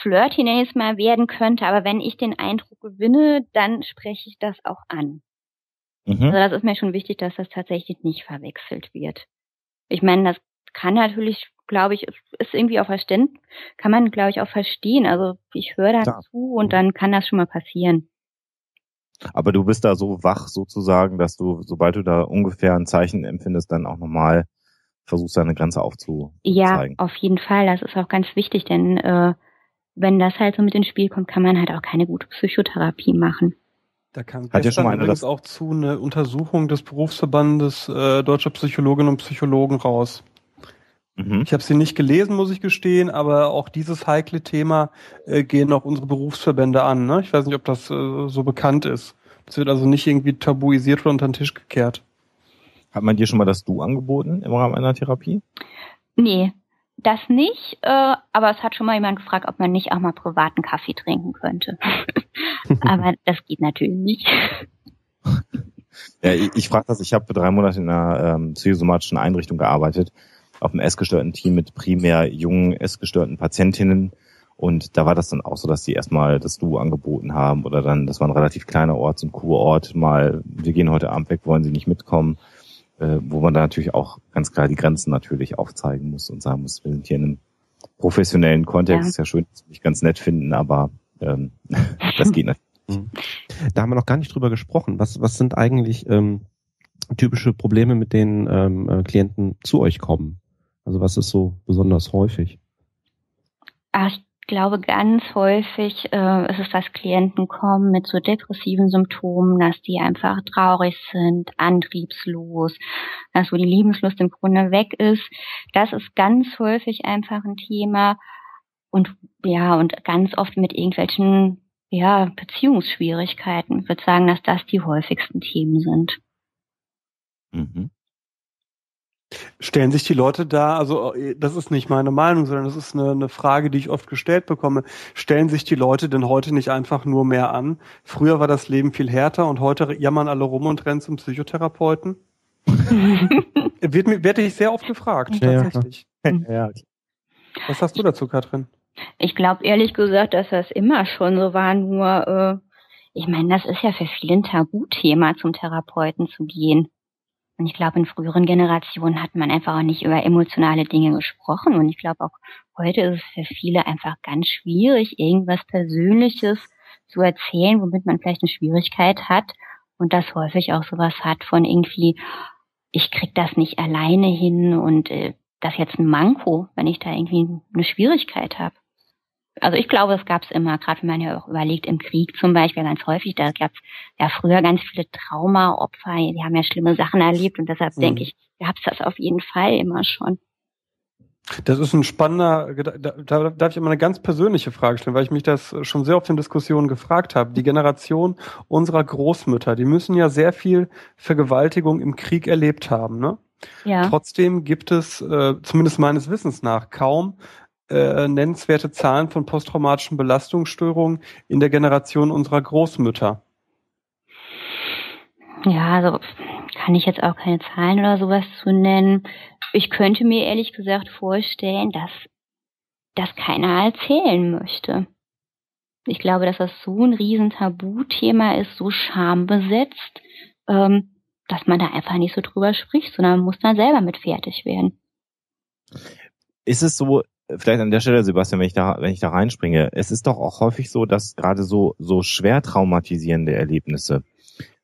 flirty mal werden könnte, aber wenn ich den Eindruck gewinne, dann spreche ich das auch an. Mhm. Also das ist mir schon wichtig, dass das tatsächlich nicht verwechselt wird. Ich meine, das kann natürlich, glaube ich, ist irgendwie auch verständlich, kann man, glaube ich, auch verstehen. Also ich höre dazu und dann kann das schon mal passieren. Aber du bist da so wach sozusagen, dass du, sobald du da ungefähr ein Zeichen empfindest, dann auch nochmal versuchst, deine Grenze aufzuzeigen. Ja, auf jeden Fall. Das ist auch ganz wichtig, denn äh, wenn das halt so mit ins Spiel kommt, kann man halt auch keine gute Psychotherapie machen. Da kam Hat ja schon mal übrigens auch zu eine Untersuchung des Berufsverbandes äh, deutscher Psychologinnen und Psychologen raus. Mhm. Ich habe sie nicht gelesen, muss ich gestehen, aber auch dieses heikle Thema äh, gehen auch unsere Berufsverbände an. Ne? Ich weiß nicht, ob das äh, so bekannt ist. Das wird also nicht irgendwie tabuisiert oder unter den Tisch gekehrt. Hat man dir schon mal das Du angeboten im Rahmen einer Therapie? Nee, das nicht, äh, aber es hat schon mal jemand gefragt, ob man nicht auch mal privaten Kaffee trinken könnte. aber das geht natürlich nicht. Ja, ich, ich frage das, ich habe für drei Monate in einer ähm, psychosomatischen Einrichtung gearbeitet auf einem essgestörten Team mit primär jungen essgestörten Patientinnen. Und da war das dann auch so, dass die erstmal das Du angeboten haben oder dann, das war ein relativ kleiner Ort, so ein Kurort, mal, wir gehen heute Abend weg, wollen Sie nicht mitkommen, äh, wo man da natürlich auch ganz klar die Grenzen natürlich aufzeigen muss und sagen muss, wir sind hier in einem professionellen Kontext, ja. ist ja schön, dass wir mich ganz nett finden, aber ähm, das geht natürlich. Mhm. Da haben wir noch gar nicht drüber gesprochen. Was, was sind eigentlich ähm, typische Probleme, mit denen ähm, äh, Klienten zu euch kommen? Also was ist so besonders häufig? Ach, ich glaube ganz häufig äh, ist es, dass Klienten kommen mit so depressiven Symptomen, dass die einfach traurig sind, antriebslos, dass wo die Lebenslust im Grunde weg ist. Das ist ganz häufig einfach ein Thema und ja und ganz oft mit irgendwelchen ja Beziehungsschwierigkeiten. Ich würde sagen, dass das die häufigsten Themen sind. Mhm. Stellen sich die Leute da, also äh, das ist nicht meine Meinung, sondern das ist eine, eine, Frage, die ich oft gestellt bekomme. Stellen sich die Leute denn heute nicht einfach nur mehr an? Früher war das Leben viel härter und heute jammern alle rum und rennen zum Psychotherapeuten? wird, werde ich sehr oft gefragt, tatsächlich. Ja. Was hast du dazu, Katrin? Ich glaube ehrlich gesagt, dass das immer schon so war, nur äh, ich meine, das ist ja für viele ein Tabuthema, zum Therapeuten zu gehen. Und ich glaube, in früheren Generationen hat man einfach auch nicht über emotionale Dinge gesprochen. Und ich glaube, auch heute ist es für viele einfach ganz schwierig, irgendwas Persönliches zu erzählen, womit man vielleicht eine Schwierigkeit hat. Und das häufig auch sowas hat von irgendwie, ich krieg das nicht alleine hin und äh, das jetzt ein Manko, wenn ich da irgendwie eine Schwierigkeit habe also ich glaube, es gab es immer, gerade wenn man ja auch überlegt, im Krieg zum Beispiel ganz häufig, da gab es ja früher ganz viele Traumaopfer, die haben ja schlimme Sachen erlebt und deshalb mhm. denke ich, gab es das auf jeden Fall immer schon. Das ist ein spannender, da, da darf ich immer eine ganz persönliche Frage stellen, weil ich mich das schon sehr oft in Diskussionen gefragt habe. Die Generation unserer Großmütter, die müssen ja sehr viel Vergewaltigung im Krieg erlebt haben, ne? Ja. Trotzdem gibt es, äh, zumindest meines Wissens nach, kaum äh, nennenswerte Zahlen von posttraumatischen Belastungsstörungen in der Generation unserer Großmütter. Ja, also kann ich jetzt auch keine Zahlen oder sowas zu nennen. Ich könnte mir ehrlich gesagt vorstellen, dass das keiner erzählen möchte. Ich glaube, dass das so ein riesen Tabuthema ist, so schambesetzt, ähm, dass man da einfach nicht so drüber spricht, sondern man muss dann selber mit fertig werden. Ist es so, vielleicht an der Stelle, Sebastian, wenn ich da, wenn ich da reinspringe, es ist doch auch häufig so, dass gerade so, so schwer traumatisierende Erlebnisse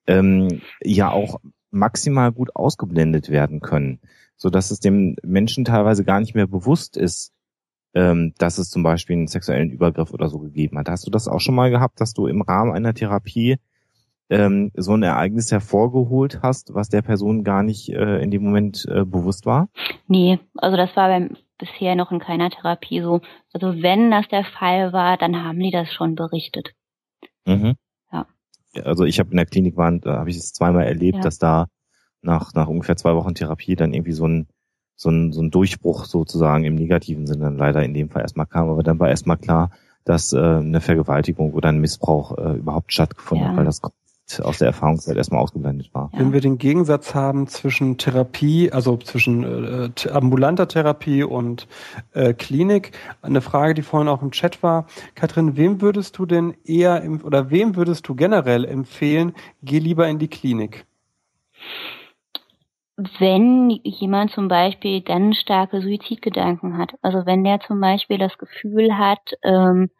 ähm, ja auch maximal gut ausgeblendet werden können, so dass es dem Menschen teilweise gar nicht mehr bewusst ist, ähm, dass es zum Beispiel einen sexuellen Übergriff oder so gegeben hat. Hast du das auch schon mal gehabt, dass du im Rahmen einer Therapie ähm, so ein Ereignis hervorgeholt hast, was der Person gar nicht äh, in dem Moment äh, bewusst war? Nee, also das war beim bisher noch in keiner Therapie so. Also wenn das der Fall war, dann haben die das schon berichtet. Mhm. Ja. Also ich habe in der Klinik waren, habe ich es zweimal erlebt, ja. dass da nach nach ungefähr zwei Wochen Therapie dann irgendwie so ein so ein, so ein Durchbruch sozusagen im negativen Sinne dann leider in dem Fall erstmal kam. Aber dann war erstmal klar, dass äh, eine Vergewaltigung oder ein Missbrauch äh, überhaupt stattgefunden ja. hat, weil das aus der Erfahrungszeit erstmal ausgeblendet war. Wenn wir den Gegensatz haben zwischen Therapie, also zwischen äh, ambulanter Therapie und äh, Klinik, eine Frage, die vorhin auch im Chat war, Katrin, wem würdest du denn eher im, oder wem würdest du generell empfehlen, geh lieber in die Klinik? Wenn jemand zum Beispiel ganz starke Suizidgedanken hat, also wenn der zum Beispiel das Gefühl hat, ähm,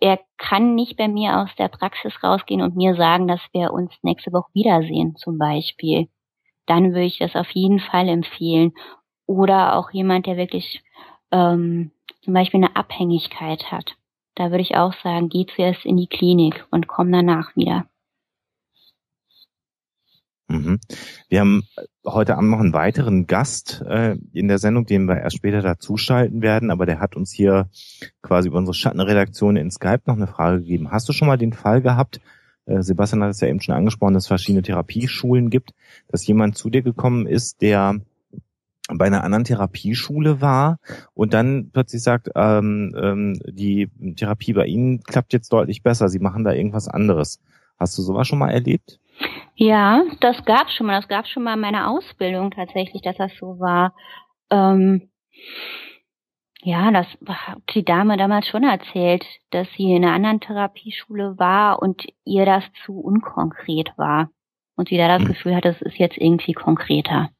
er kann nicht bei mir aus der Praxis rausgehen und mir sagen, dass wir uns nächste Woche wiedersehen, zum Beispiel. Dann würde ich das auf jeden Fall empfehlen. Oder auch jemand, der wirklich ähm, zum Beispiel eine Abhängigkeit hat. Da würde ich auch sagen, geh zuerst in die Klinik und komm danach wieder. Mhm. Wir haben heute Abend noch einen weiteren Gast äh, in der Sendung, den wir erst später dazuschalten werden, aber der hat uns hier quasi über unsere Schattenredaktion in Skype noch eine Frage gegeben. Hast du schon mal den Fall gehabt, äh, Sebastian hat es ja eben schon angesprochen, dass es verschiedene Therapieschulen gibt, dass jemand zu dir gekommen ist, der bei einer anderen Therapieschule war und dann plötzlich sagt, ähm, ähm, die Therapie bei Ihnen klappt jetzt deutlich besser, Sie machen da irgendwas anderes. Hast du sowas schon mal erlebt? Ja, das gab schon mal. Das gab schon mal in meiner Ausbildung tatsächlich, dass das so war. Ähm, ja, das hat die Dame damals schon erzählt, dass sie in einer anderen Therapieschule war und ihr das zu unkonkret war. Und sie da das mhm. Gefühl hat, es ist jetzt irgendwie konkreter.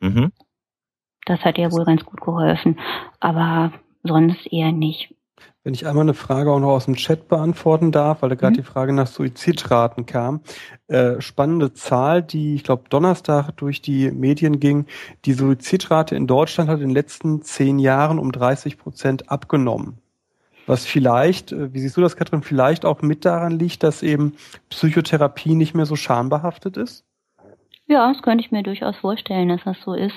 Mhm. Das hat ihr wohl ganz gut geholfen. Aber sonst eher nicht. Wenn ich einmal eine Frage auch noch aus dem Chat beantworten darf, weil da gerade mhm. die Frage nach Suizidraten kam. Äh, spannende Zahl, die ich glaube Donnerstag durch die Medien ging. Die Suizidrate in Deutschland hat in den letzten zehn Jahren um 30 Prozent abgenommen. Was vielleicht, äh, wie siehst du das, Katrin, vielleicht auch mit daran liegt, dass eben Psychotherapie nicht mehr so schambehaftet ist? Ja, das könnte ich mir durchaus vorstellen, dass das so ist.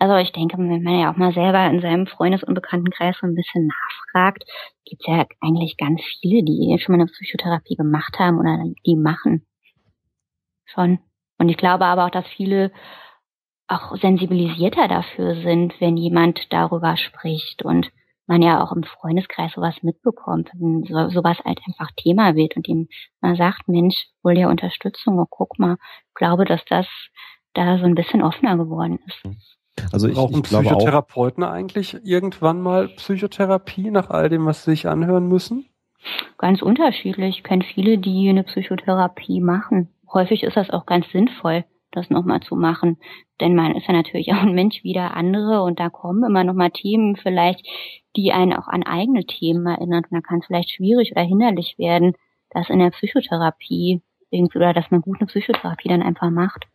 Also ich denke, wenn man ja auch mal selber in seinem Freundes- und Bekanntenkreis so ein bisschen nachfragt, gibt es ja eigentlich ganz viele, die schon mal eine Psychotherapie gemacht haben oder die machen. Schon. Und ich glaube aber auch, dass viele auch sensibilisierter dafür sind, wenn jemand darüber spricht und man ja auch im Freundeskreis sowas mitbekommt, wenn so, sowas halt einfach Thema wird und ihm man sagt, Mensch, hol dir Unterstützung und guck mal, ich glaube, dass das da so ein bisschen offener geworden ist. Also ich, Brauchen ich Psychotherapeuten auch, eigentlich irgendwann mal Psychotherapie nach all dem, was sie sich anhören müssen? Ganz unterschiedlich. Ich kenne viele, die eine Psychotherapie machen. Häufig ist das auch ganz sinnvoll, das nochmal zu machen. Denn man ist ja natürlich auch ein Mensch wie der andere und da kommen immer nochmal Themen vielleicht, die einen auch an eigene Themen erinnern. Und da kann es vielleicht schwierig oder hinderlich werden, das in der Psychotherapie irgendwie oder dass man gut eine Psychotherapie dann einfach macht.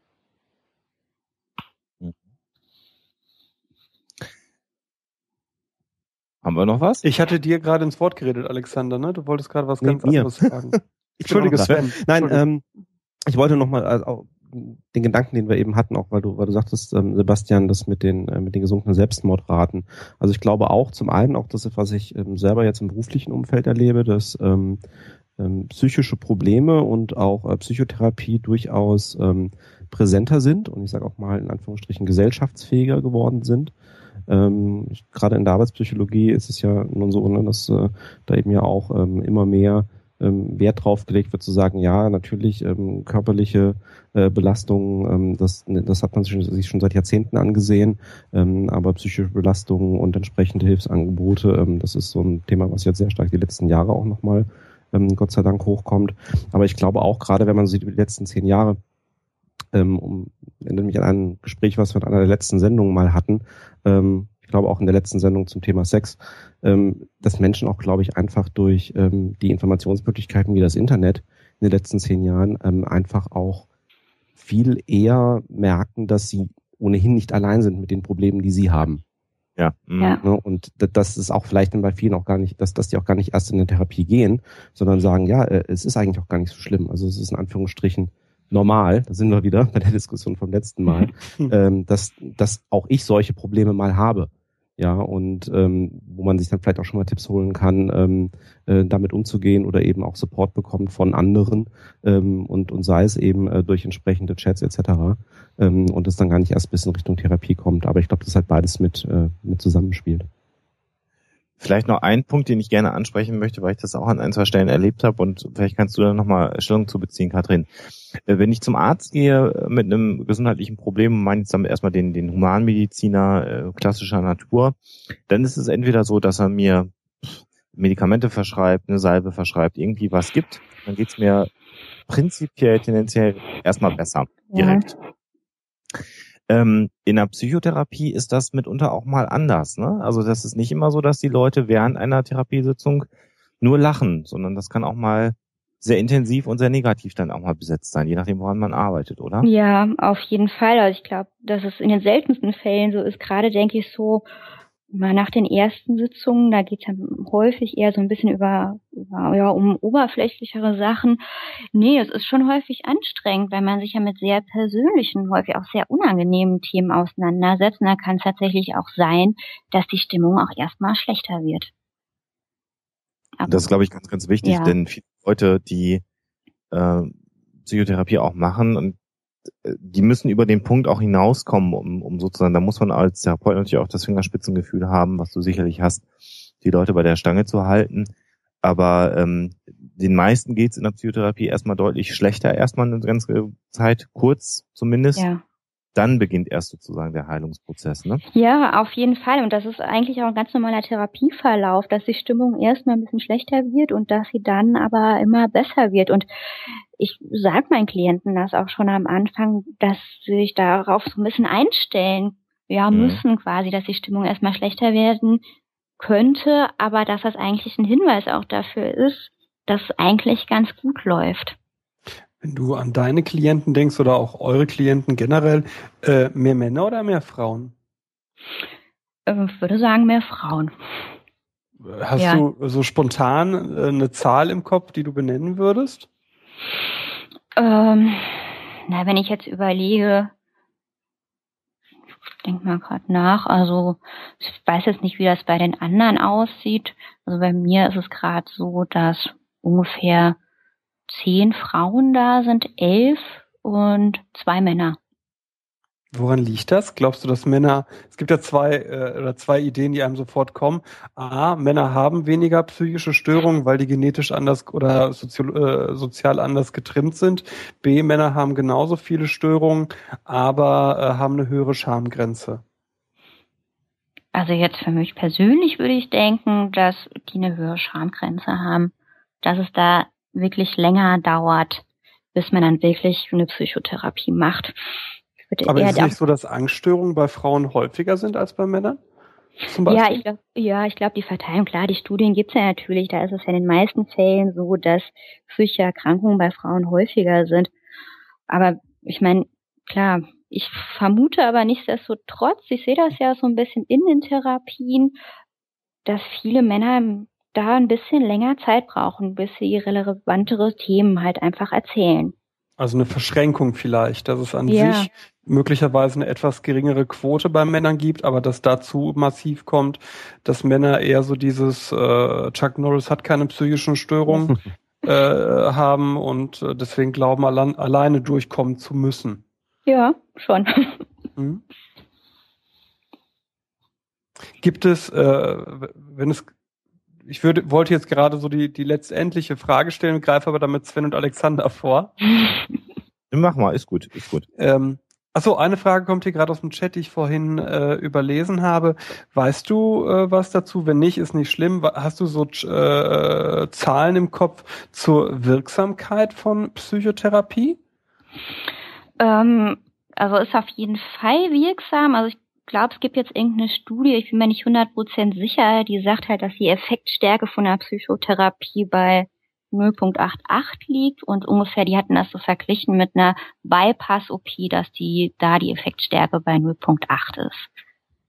Haben wir noch was? Ich hatte dir gerade ins Wort geredet, Alexander, ne? Du wolltest gerade was ganz nee, anderes sagen. Entschuldige, Sven. Nein, ähm, ich wollte noch mal also, den Gedanken, den wir eben hatten, auch weil du, weil du sagtest, ähm, Sebastian, das mit den, äh, mit den gesunkenen Selbstmordraten. Also ich glaube auch zum einen auch das, was ich ähm, selber jetzt im beruflichen Umfeld erlebe, dass ähm, ähm, psychische Probleme und auch äh, Psychotherapie durchaus ähm, präsenter sind und ich sage auch mal in Anführungsstrichen gesellschaftsfähiger geworden sind. Ähm, Gerade in der Arbeitspsychologie ist es ja nun so, ne, dass äh, da eben ja auch ähm, immer mehr ähm, Wert drauf gelegt wird zu sagen, ja, natürlich ähm, körperliche äh, Belastungen, ähm, das, ne, das hat man sich schon seit Jahrzehnten angesehen, ähm, aber psychische Belastungen und entsprechende Hilfsangebote, ähm, das ist so ein Thema, was jetzt sehr stark die letzten Jahre auch nochmal ähm, Gott sei Dank hochkommt. Aber ich glaube auch, gerade wenn man sieht, die letzten zehn Jahre, ähm, um, erinnere mich an ein Gespräch, was wir in einer der letzten Sendungen mal hatten, ähm, ich glaube auch in der letzten Sendung zum Thema Sex, ähm, dass Menschen auch, glaube ich, einfach durch ähm, die Informationsmöglichkeiten wie das Internet in den letzten zehn Jahren ähm, einfach auch viel eher merken, dass sie ohnehin nicht allein sind mit den Problemen, die sie haben. Ja. Mhm. ja. Ne, und das ist auch vielleicht dann bei vielen auch gar nicht, dass, dass die auch gar nicht erst in eine Therapie gehen, sondern sagen, ja, äh, es ist eigentlich auch gar nicht so schlimm. Also es ist in Anführungsstrichen normal, da sind wir wieder bei der Diskussion vom letzten Mal, ähm, dass, dass auch ich solche Probleme mal habe. Ja, und ähm, wo man sich dann vielleicht auch schon mal Tipps holen kann, ähm, äh, damit umzugehen oder eben auch Support bekommt von anderen ähm, und, und sei es eben äh, durch entsprechende Chats etc. Ähm, und es dann gar nicht erst bis in Richtung Therapie kommt. Aber ich glaube, das halt beides mit, äh, mit zusammenspielt. Vielleicht noch ein Punkt, den ich gerne ansprechen möchte, weil ich das auch an ein, zwei Stellen erlebt habe und vielleicht kannst du da nochmal Stellung zu beziehen, Katrin. Äh, wenn ich zum Arzt gehe äh, mit einem gesundheitlichen Problem, meine ich dann erstmal den, den Humanmediziner äh, klassischer Natur, dann ist es entweder so, dass er mir Medikamente verschreibt, eine Salbe verschreibt, irgendwie was gibt, dann geht's mir prinzipiell tendenziell erstmal besser, direkt. Ja. Ähm, in der Psychotherapie ist das mitunter auch mal anders. Ne? Also das ist nicht immer so, dass die Leute während einer Therapiesitzung nur lachen, sondern das kann auch mal sehr intensiv und sehr negativ dann auch mal besetzt sein, je nachdem, woran man arbeitet, oder? Ja, auf jeden Fall. Also ich glaube, dass es in den seltensten Fällen so ist. Gerade denke ich so, nach den ersten Sitzungen, da geht es ja häufig eher so ein bisschen über, über ja, um oberflächlichere Sachen. Nee, es ist schon häufig anstrengend, weil man sich ja mit sehr persönlichen, häufig auch sehr unangenehmen Themen auseinandersetzt. Und da kann es tatsächlich auch sein, dass die Stimmung auch erstmal schlechter wird. Aber, das ist, glaube ich, ganz, ganz wichtig, ja. denn viele Leute, die äh, Psychotherapie auch machen und die müssen über den Punkt auch hinauskommen, um, um sozusagen, da muss man als Therapeut natürlich auch das Fingerspitzengefühl haben, was du sicherlich hast, die Leute bei der Stange zu halten. Aber ähm, den meisten geht's in der Psychotherapie erstmal deutlich schlechter, erstmal eine ganze Zeit, kurz zumindest. Ja dann beginnt erst sozusagen der Heilungsprozess, ne? Ja, auf jeden Fall. Und das ist eigentlich auch ein ganz normaler Therapieverlauf, dass die Stimmung erstmal ein bisschen schlechter wird und dass sie dann aber immer besser wird. Und ich sage meinen Klienten das auch schon am Anfang, dass sie sich darauf so ein bisschen einstellen, ja, mhm. müssen quasi, dass die Stimmung erstmal schlechter werden könnte, aber dass das eigentlich ein Hinweis auch dafür ist, dass eigentlich ganz gut läuft. Wenn du an deine Klienten denkst oder auch eure Klienten generell, äh, mehr Männer oder mehr Frauen? Ähm, ich würde sagen, mehr Frauen. Hast ja. du so spontan äh, eine Zahl im Kopf, die du benennen würdest? Ähm, na, wenn ich jetzt überlege, ich denke mal gerade nach, also ich weiß jetzt nicht, wie das bei den anderen aussieht. Also bei mir ist es gerade so, dass ungefähr zehn Frauen da sind, elf und zwei Männer. Woran liegt das? Glaubst du, dass Männer, es gibt ja zwei äh, oder zwei Ideen, die einem sofort kommen. A, Männer haben weniger psychische Störungen, weil die genetisch anders oder sozial, äh, sozial anders getrimmt sind. B, Männer haben genauso viele Störungen, aber äh, haben eine höhere Schamgrenze. Also jetzt für mich persönlich würde ich denken, dass die eine höhere Schamgrenze haben. Dass es da wirklich länger dauert, bis man dann wirklich eine Psychotherapie macht. Aber ist es nicht so, dass Angststörungen bei Frauen häufiger sind als bei Männern? Ja, ich glaube, ja, ich glaube, die Verteilung, klar, die Studien gibt's ja natürlich, da ist es ja in den meisten Fällen so, dass psychische Erkrankungen bei Frauen häufiger sind. Aber ich meine, klar, ich vermute aber nichtsdestotrotz, ich sehe das ja so ein bisschen in den Therapien, dass viele Männer da ein bisschen länger Zeit brauchen, bis sie relevantere Themen halt einfach erzählen. Also eine Verschränkung vielleicht, dass es an ja. sich möglicherweise eine etwas geringere Quote bei Männern gibt, aber dass dazu massiv kommt, dass Männer eher so dieses äh, Chuck Norris hat keine psychischen Störungen äh, haben und äh, deswegen glauben, allein, alleine durchkommen zu müssen. Ja, schon. Hm? Gibt es, äh, wenn es ich würde, wollte jetzt gerade so die, die letztendliche Frage stellen, greife aber damit Sven und Alexander vor. Mach mal, ist gut, ist gut. Ähm, Achso, eine Frage kommt hier gerade aus dem Chat, die ich vorhin äh, überlesen habe. Weißt du äh, was dazu? Wenn nicht, ist nicht schlimm. Hast du so äh, Zahlen im Kopf zur Wirksamkeit von Psychotherapie? Ähm, also ist auf jeden Fall wirksam. Also ich glaube, es gibt jetzt irgendeine Studie, ich bin mir nicht 100% sicher, die sagt halt, dass die Effektstärke von der Psychotherapie bei 0.88 liegt und ungefähr, die hatten das so verglichen mit einer Bypass-OP, dass die da die Effektstärke bei 0.8 ist.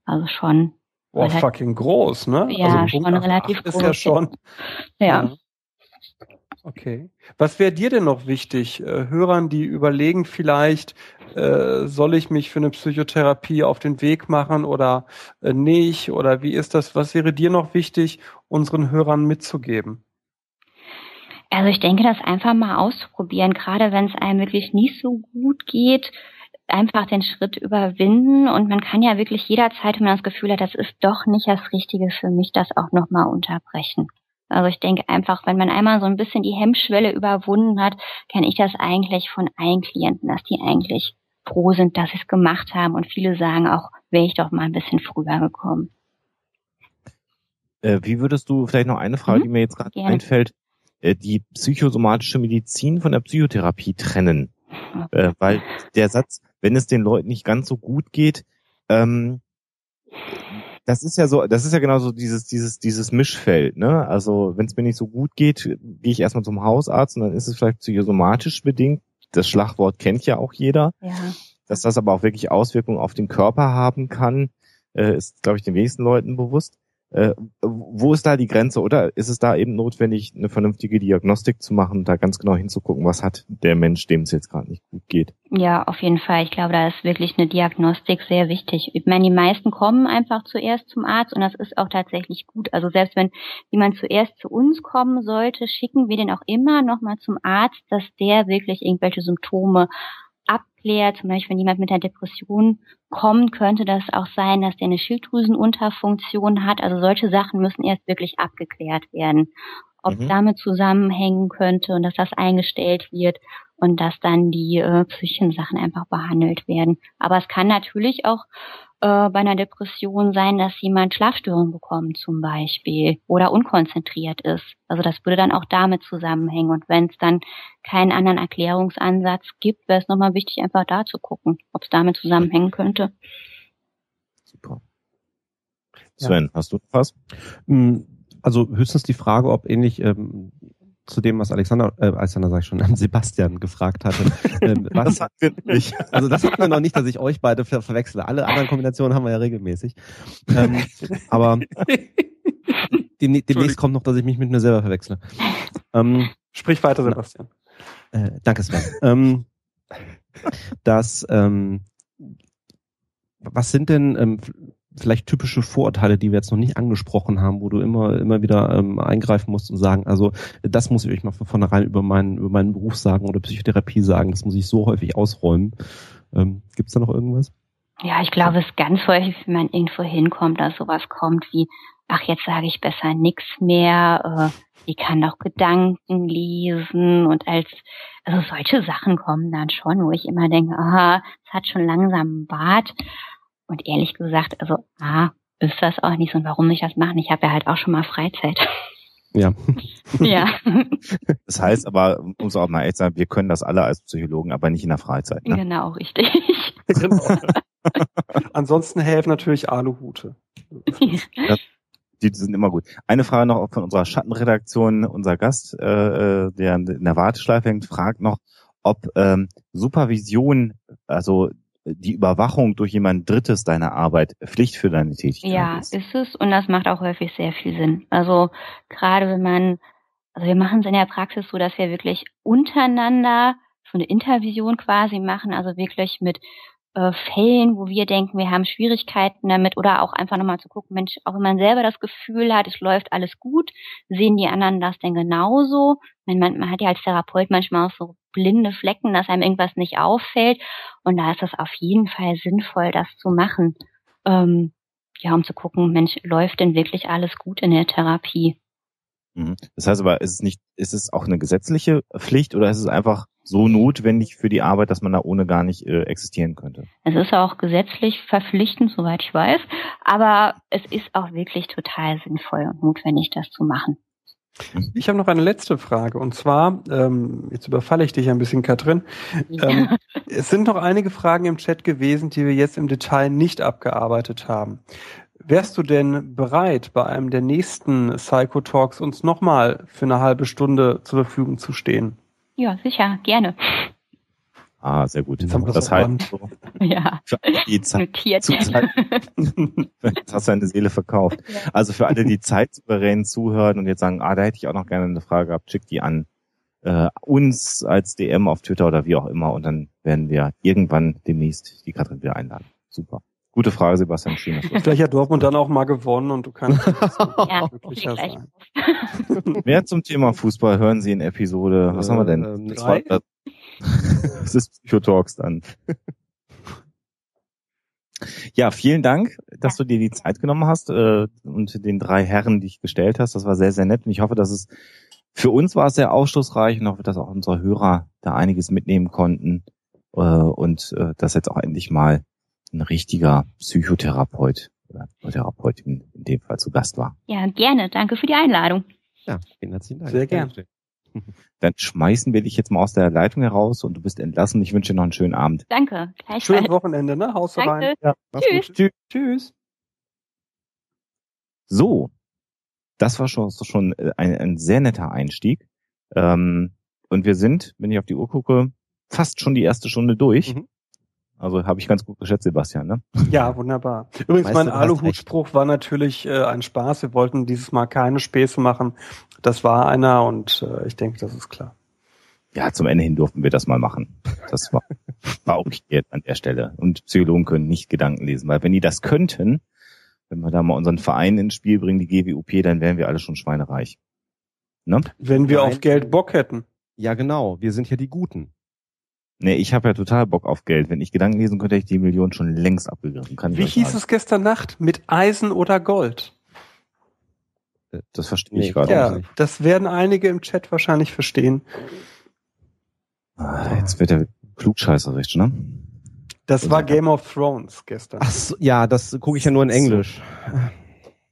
Also schon. Boah, fucking groß, ne? Ja, also schon relativ groß. Ist ja schon. ja. ja. Okay. Was wäre dir denn noch wichtig? Äh, Hörern, die überlegen vielleicht, äh, soll ich mich für eine Psychotherapie auf den Weg machen oder äh, nicht? Oder wie ist das? Was wäre dir noch wichtig, unseren Hörern mitzugeben? Also ich denke, das einfach mal auszuprobieren, gerade wenn es einem wirklich nicht so gut geht, einfach den Schritt überwinden und man kann ja wirklich jederzeit, wenn man das Gefühl hat, das ist doch nicht das Richtige für mich, das auch nochmal unterbrechen. Also ich denke einfach, wenn man einmal so ein bisschen die Hemmschwelle überwunden hat, kenne ich das eigentlich von allen Klienten, dass die eigentlich froh sind, dass sie es gemacht haben. Und viele sagen auch, wäre ich doch mal ein bisschen früher gekommen. Äh, wie würdest du, vielleicht noch eine Frage, mhm. die mir jetzt gerade einfällt, äh, die psychosomatische Medizin von der Psychotherapie trennen? Okay. Äh, weil der Satz, wenn es den Leuten nicht ganz so gut geht, ähm, das ist ja so, das ist ja genau so dieses, dieses, dieses Mischfeld, ne? Also wenn es mir nicht so gut geht, gehe ich erstmal zum Hausarzt und dann ist es vielleicht psychosomatisch bedingt. Das Schlagwort kennt ja auch jeder. Ja. Dass das aber auch wirklich Auswirkungen auf den Körper haben kann, äh, ist, glaube ich, den wenigsten Leuten bewusst. Äh, wo ist da die Grenze, oder ist es da eben notwendig, eine vernünftige Diagnostik zu machen, da ganz genau hinzugucken, was hat der Mensch, dem es jetzt gerade nicht gut geht? Ja, auf jeden Fall. Ich glaube, da ist wirklich eine Diagnostik sehr wichtig. Ich meine, die meisten kommen einfach zuerst zum Arzt und das ist auch tatsächlich gut. Also selbst wenn jemand zuerst zu uns kommen sollte, schicken wir den auch immer nochmal zum Arzt, dass der wirklich irgendwelche Symptome abklärt. Zum Beispiel, wenn jemand mit einer Depression kommt, könnte das auch sein, dass der eine Schilddrüsenunterfunktion hat. Also solche Sachen müssen erst wirklich abgeklärt werden. Ob mhm. damit zusammenhängen könnte und dass das eingestellt wird und dass dann die äh, psychischen Sachen einfach behandelt werden. Aber es kann natürlich auch äh, bei einer Depression sein, dass jemand Schlafstörungen bekommt zum Beispiel oder unkonzentriert ist. Also das würde dann auch damit zusammenhängen. Und wenn es dann keinen anderen Erklärungsansatz gibt, wäre es nochmal wichtig, einfach da zu gucken, ob es damit zusammenhängen könnte. Super. Sven, ja. hast du was? Mm, also höchstens die Frage, ob ähnlich ähm, zu dem, was Alexander, äh, Alexander sag ich schon, Sebastian gefragt hatte. Ähm, was, das hatten wir nicht. Also das hatten wir noch nicht, dass ich euch beide ver verwechsle. Alle anderen Kombinationen haben wir ja regelmäßig. Ähm, aber dem, demnächst kommt noch, dass ich mich mit mir selber verwechsle. Ähm, Sprich weiter, Sebastian. Äh, danke, Sven. ähm, das, ähm, was sind denn ähm, vielleicht typische Vorurteile, die wir jetzt noch nicht angesprochen haben, wo du immer immer wieder ähm, eingreifen musst und sagen, also das muss ich euch mal von vornherein über meinen über meinen Beruf sagen oder Psychotherapie sagen, das muss ich so häufig ausräumen. Ähm, Gibt es da noch irgendwas? Ja, ich glaube, es ist ganz häufig, wenn man irgendwo hinkommt, dass sowas kommt wie, ach, jetzt sage ich besser nix mehr, äh, ich kann doch Gedanken lesen und als, also solche Sachen kommen dann schon, wo ich immer denke, aha, es hat schon langsam einen Bart. Und ehrlich gesagt, also A, ist das auch nicht so. Und warum nicht das machen? Ich habe ja halt auch schon mal Freizeit. Ja. ja. Das heißt aber, es auch mal echt sagen, wir können das alle als Psychologen, aber nicht in der Freizeit. Ne? Genau, richtig. Genau. Ansonsten helfen natürlich Aluhute. Ja, die sind immer gut. Eine Frage noch von unserer Schattenredaktion. Unser Gast, äh, äh der in der Warteschleife hängt, fragt noch, ob ähm, Supervision, also die Überwachung durch jemand Drittes deiner Arbeit Pflicht für deine Tätigkeit ja, ist. Ja, ist es und das macht auch häufig sehr viel Sinn. Also gerade wenn man, also wir machen es in der Praxis so, dass wir wirklich untereinander so eine Intervision quasi machen, also wirklich mit äh, Fällen, wo wir denken, wir haben Schwierigkeiten damit oder auch einfach nochmal zu gucken, Mensch, auch wenn man selber das Gefühl hat, es läuft alles gut, sehen die anderen das denn genauso? Man, man hat ja als Therapeut manchmal auch so blinde Flecken, dass einem irgendwas nicht auffällt und da ist es auf jeden Fall sinnvoll, das zu machen. Ähm, ja, um zu gucken, Mensch, läuft denn wirklich alles gut in der Therapie? Mhm. Das heißt aber, ist es nicht, ist es auch eine gesetzliche Pflicht oder ist es einfach so notwendig für die Arbeit, dass man da ohne gar nicht äh, existieren könnte? Es ist auch gesetzlich verpflichtend, soweit ich weiß, aber es ist auch wirklich total sinnvoll und notwendig, das zu machen. Ich habe noch eine letzte Frage und zwar, ähm, jetzt überfalle ich dich ein bisschen, Katrin. Ähm, es sind noch einige Fragen im Chat gewesen, die wir jetzt im Detail nicht abgearbeitet haben. Wärst du denn bereit, bei einem der nächsten Psycho Talks uns nochmal für eine halbe Stunde zur Verfügung zu stehen? Ja, sicher, gerne. Ah, sehr gut. Jetzt haben wir das das heißt, so, Ja, für alle, die Zeit, Zeit, jetzt hast du deine Seele verkauft. Ja. Also für alle, die zeitsouverän zuhören und jetzt sagen, ah, da hätte ich auch noch gerne eine Frage gehabt, schickt die an äh, uns als DM auf Twitter oder wie auch immer und dann werden wir irgendwann demnächst die Katrin wieder einladen. Super. Gute Frage, Sebastian. Schön, dass du Vielleicht hat Dortmund dann auch mal gewonnen und du kannst Ja, glücklicher sein. Mehr zum Thema Fußball hören Sie in Episode, was haben wir denn? Ähm, drei? Das ist Psychotalks dann. Ja, vielen Dank, dass du dir die Zeit genommen hast äh, und den drei Herren, die ich gestellt hast. Das war sehr, sehr nett und ich hoffe, dass es für uns war es sehr aufschlussreich und hoffe, dass auch unsere Hörer da einiges mitnehmen konnten äh, und äh, dass jetzt auch endlich mal ein richtiger Psychotherapeut oder Therapeutin in dem Fall zu Gast war. Ja, gerne. Danke für die Einladung. Ja, vielen herzlichen Dank. Sehr gern. Dann schmeißen wir dich jetzt mal aus der Leitung heraus und du bist entlassen. Ich wünsche dir noch einen schönen Abend. Danke. Schönes. Wochenende, ne? Haust du rein. Danke. Ja. Mach's Tschüss. gut. Tschüss. Tschüss. So, das war schon, schon äh, ein, ein sehr netter Einstieg. Ähm, und wir sind, wenn ich auf die Uhr gucke, fast schon die erste Stunde durch. Mhm. Also habe ich ganz gut geschätzt, Sebastian. Ne? Ja, wunderbar. Übrigens, Weißt mein Aluhutspruch war natürlich äh, ein Spaß. Wir wollten dieses Mal keine Späße machen. Das war einer und äh, ich denke, das ist klar. Ja, zum Ende hin durften wir das mal machen. Das war, war okay an der Stelle. Und Psychologen können nicht Gedanken lesen, weil wenn die das könnten, wenn wir da mal unseren Verein ins Spiel bringen, die GWUP, dann wären wir alle schon schweinereich. Ne? Wenn wir Nein. auf Geld Bock hätten. Ja, genau. Wir sind ja die Guten. Nee, ich habe ja total Bock auf Geld. Wenn ich Gedanken lesen könnte, hätte ich die Million schon längst abgegriffen. Kann Wie hieß sagen. es gestern Nacht? Mit Eisen oder Gold? Das verstehe Nee, ich gerade Ja, nicht? das werden einige im Chat wahrscheinlich verstehen. Ah, jetzt wird er klugscheißerisch, ne? Das war Game of Thrones gestern. Ach so, ja, das gucke ich ja nur in Englisch.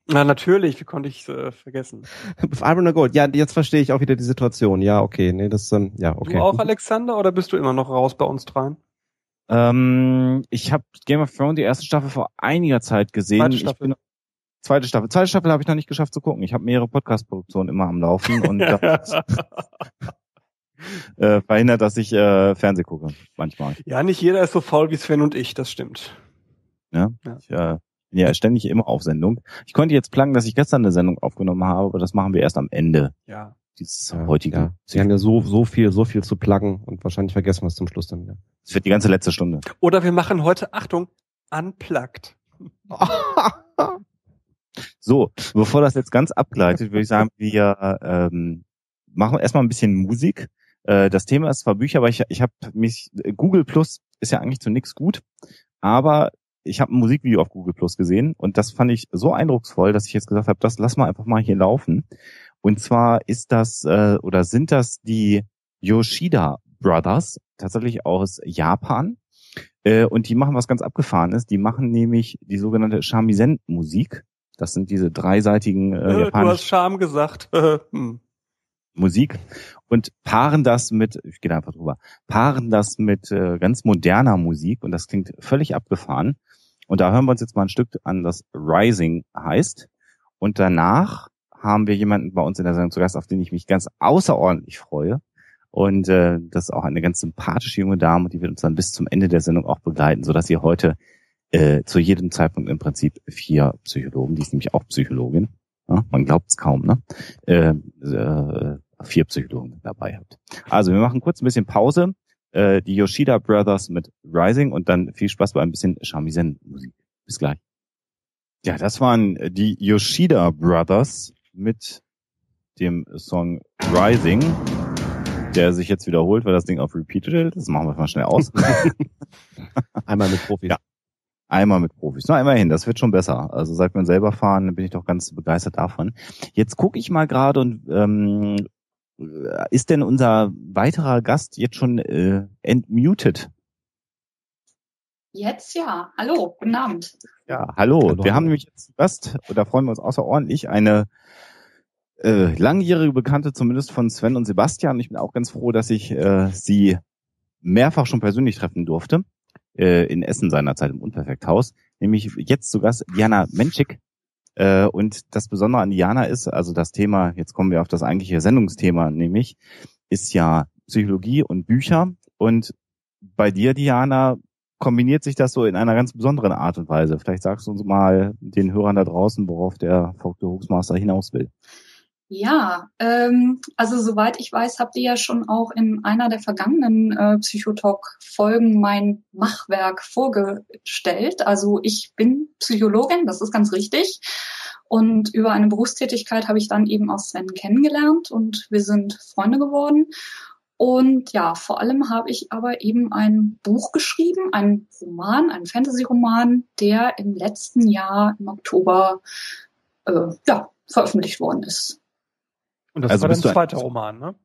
Na natürlich, wie konnte ich äh, vergessen? Iron Gold. Ja, jetzt verstehe ich auch wieder die Situation. Ja, okay. Nee, das, ähm, ja, okay. Du auch, Alexander, oder bist du immer noch raus bei uns dreien? Ähm, ich habe Game of Thrones die erste Staffel vor einiger Zeit gesehen. Zweite Ich Staffel. bin, zweite Staffel. Zweite Staffel habe ich noch nicht geschafft zu gucken. Ich habe mehrere Podcast-Produktionen immer am Laufen und das äh, verhindert, dass ich äh, Fernseh gucke. Manchmal. ja, nicht jeder ist so faul wie Sven und ich, das stimmt. Ne? Ja. Ich äh, bin ja ständig immer auf Sendung. Ich konnte jetzt planen, dass ich gestern eine Sendung aufgenommen habe, aber das machen wir erst am Ende Ja. dieses ja, heutigen. Ja. Sie haben ja so, so viel, so viel zu pluggen und wahrscheinlich vergessen wir es zum Schluss dann wieder. Das wird die ganze letzte Stunde. Oder wir machen heute, Achtung, unplugged. So, bevor das jetzt ganz abgleitet, würde ich sagen, wir ähm, machen erstmal ein bisschen Musik. Äh, das Thema ist zwar Bücher, aber ich, ich habe mich, Google Plus ist ja eigentlich zu nichts gut, aber ich habe ein Musikvideo auf Google Plus gesehen und das fand ich so eindrucksvoll, dass ich jetzt gesagt habe, das lass mal einfach mal hier laufen. Und zwar ist das äh, oder sind das die Yoshida Brothers, tatsächlich aus Japan. Äh, und die machen was ganz abgefahrenes. Die machen nämlich die sogenannte Shamisen-Musik. Das sind diese dreiseitigen äh, Äh, du hast japanischen Scham gesagt. hm. Musik und paaren das mit, ich gehe da einfach drüber, paaren das mit äh, ganz moderner Musik und das klingt völlig abgefahren. Und da hören wir uns jetzt mal ein Stück an, das Rising heißt. Und danach haben wir jemanden bei uns in der Sendung zu Gast, auf den ich mich ganz außerordentlich freue. Und äh, das ist auch eine ganz sympathische junge Dame, die wird uns dann bis zum Ende der Sendung auch begleiten, sodass ihr heute äh, zu jedem Zeitpunkt im Prinzip vier Psychologen, die ist nämlich auch Psychologin, ja, man glaubt es kaum, ne? Äh, äh, vier Psychologen dabei habt. Also wir machen kurz ein bisschen Pause. Äh, die Yoshida Brothers mit Rising und dann viel Spaß bei ein bisschen Shamisen-Musik. Bis gleich. Ja, das waren die Yoshida Brothers mit dem Song Rising, der sich jetzt wiederholt, weil das Ding auf Repeat steht. Das machen wir mal schnell aus. Einmal mit Profis. Ja. Einmal mit Profis. Na, immerhin, das wird schon besser. Also seit wir selber fahren, bin ich doch ganz begeistert davon. Jetzt gucke ich mal gerade und ähm, ist denn unser weiterer Gast jetzt schon äh, entmuted? Jetzt ja. Hallo, guten Abend. Ja, hallo. hallo. Wir haben nämlich jetzt Gast, und da freuen wir uns außerordentlich, eine äh, langjährige Bekannte zumindest von Sven und Sebastian. Ich bin auch ganz froh, dass ich äh, sie mehrfach schon persönlich treffen durfte äh, in Essen seinerzeit im Unperfekthaus. Nämlich jetzt zu Gast Diana Menschik. Äh, und das Besondere an Diana ist, also das Thema, jetzt kommen wir auf das eigentliche Sendungsthema, nämlich ist ja Psychologie und Bücher. Und bei dir, Diana, kombiniert sich das so in einer ganz besonderen Art und Weise. Vielleicht sagst du uns mal den Hörern da draußen, worauf der Vogte Hochsmaster hinaus will. Ja, ähm, also soweit ich weiß, habt ihr ja schon auch in einer der vergangenen äh, Psychotalk-Folgen mein Machwerk vorgestellt. Also ich bin Psychologin, das ist ganz richtig. Und über eine Berufstätigkeit habe ich dann eben auch Sven kennengelernt und wir sind Freunde geworden. Und ja, vor allem habe ich aber eben ein Buch geschrieben, ein Roman, ein Fantasy-Roman, der im letzten Jahr im Oktober äh, ja, veröffentlicht worden ist. Und das also war dein zweiter Roman, ne?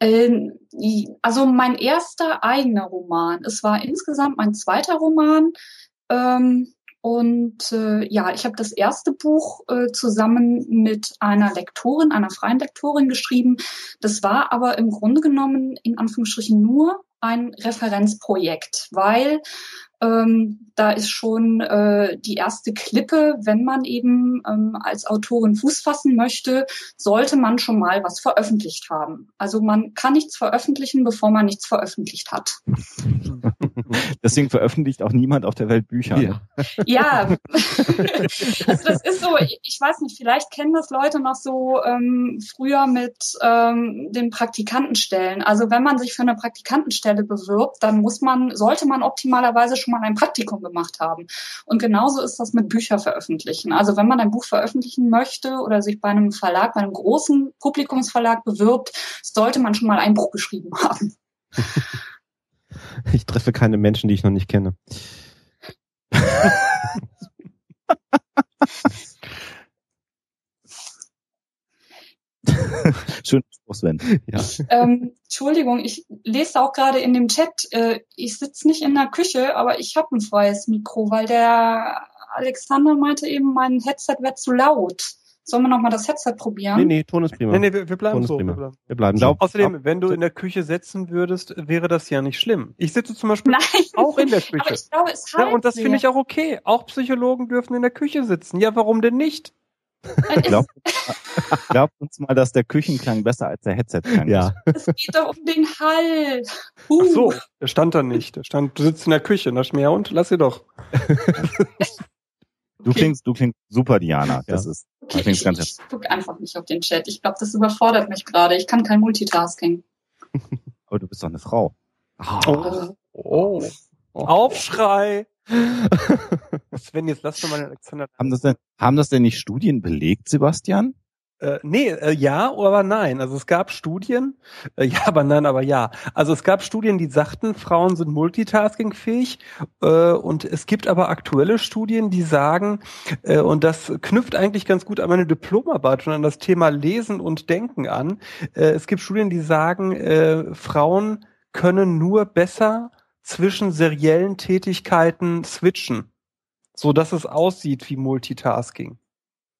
Ähm, also mein erster eigener Roman. Es war insgesamt mein zweiter Roman. Ähm, und äh, ja, ich habe das erste Buch äh, zusammen mit einer Lektorin, einer freien Lektorin geschrieben. Das war aber im Grunde genommen in Anführungsstrichen nur ein Referenzprojekt, weil ähm, da ist schon äh, die erste Klippe, wenn man eben ähm, als Autorin Fuß fassen möchte, sollte man schon mal was veröffentlicht haben. Also man kann nichts veröffentlichen, bevor man nichts veröffentlicht hat. Deswegen veröffentlicht auch niemand auf der Welt Bücher. Ja, ja. also das ist so, ich weiß nicht, vielleicht kennen das Leute noch so ähm, früher mit ähm, den Praktikantenstellen. Also wenn man sich für eine Praktikantenstelle bewirbt, dann muss man, sollte man optimalerweise schon schon mal ein Praktikum gemacht haben. Und genauso ist das mit Bücher veröffentlichen. Also wenn man ein Buch veröffentlichen möchte oder sich bei einem Verlag, bei einem großen Publikumsverlag bewirbt, sollte man schon mal ein Buch geschrieben haben. Ich treffe keine Menschen, die ich noch nicht kenne. Schön Sven. Ja. Ähm, Entschuldigung, ich lese auch gerade in dem Chat, äh, ich sitze nicht in der Küche, aber ich habe ein freies Mikro, weil der Alexander meinte eben, mein Headset wäre zu laut. Sollen wir nochmal das Headset probieren? Nee, nee, Ton ist prima. Nee, nee, wir, wir bleiben so. Wir bleiben, wir bleiben so. Außerdem, wenn du in der Küche sitzen würdest, wäre das ja nicht schlimm. Ich sitze zum Beispiel Nein, auch in der Küche. Aber ich glaube, es ja, und das finde ich auch okay. Auch Psychologen dürfen in der Küche sitzen. Ja, warum denn nicht? Glaubt, glaubt uns mal, dass der Küchenklang besser als der Headset-Klang ja. ist. Es geht doch um den Hall. Uh. Ach so, der stand da nicht. Der stand, du sitzt in der Küche. Da mehr und lass sie doch. Du klingst, du klingst super, Diana. Das ja. ist, okay, ich, ganz ich guck einfach nicht auf den Chat. Ich glaube, das überfordert mich gerade. Ich kann kein Multitasking. Aber du bist doch eine Frau. Oh. oh. oh. Aufschrei. Sven, jetzt lass doch mal den Alexander. Haben das denn, haben das denn nicht Studien belegt, Sebastian? Äh, nee, äh, ja, aber nein. Also es gab Studien, äh, ja, aber nein, aber ja. Also es gab Studien, die sagten, Frauen sind multitaskingfähig äh, und es gibt aber aktuelle Studien, die sagen, äh, und das knüpft eigentlich ganz gut an meine Diplomarbeit und an das Thema Lesen und Denken an. Äh, es gibt Studien, die sagen, äh, Frauen können nur besser zwischen seriellen Tätigkeiten switchen, so dass es aussieht wie Multitasking.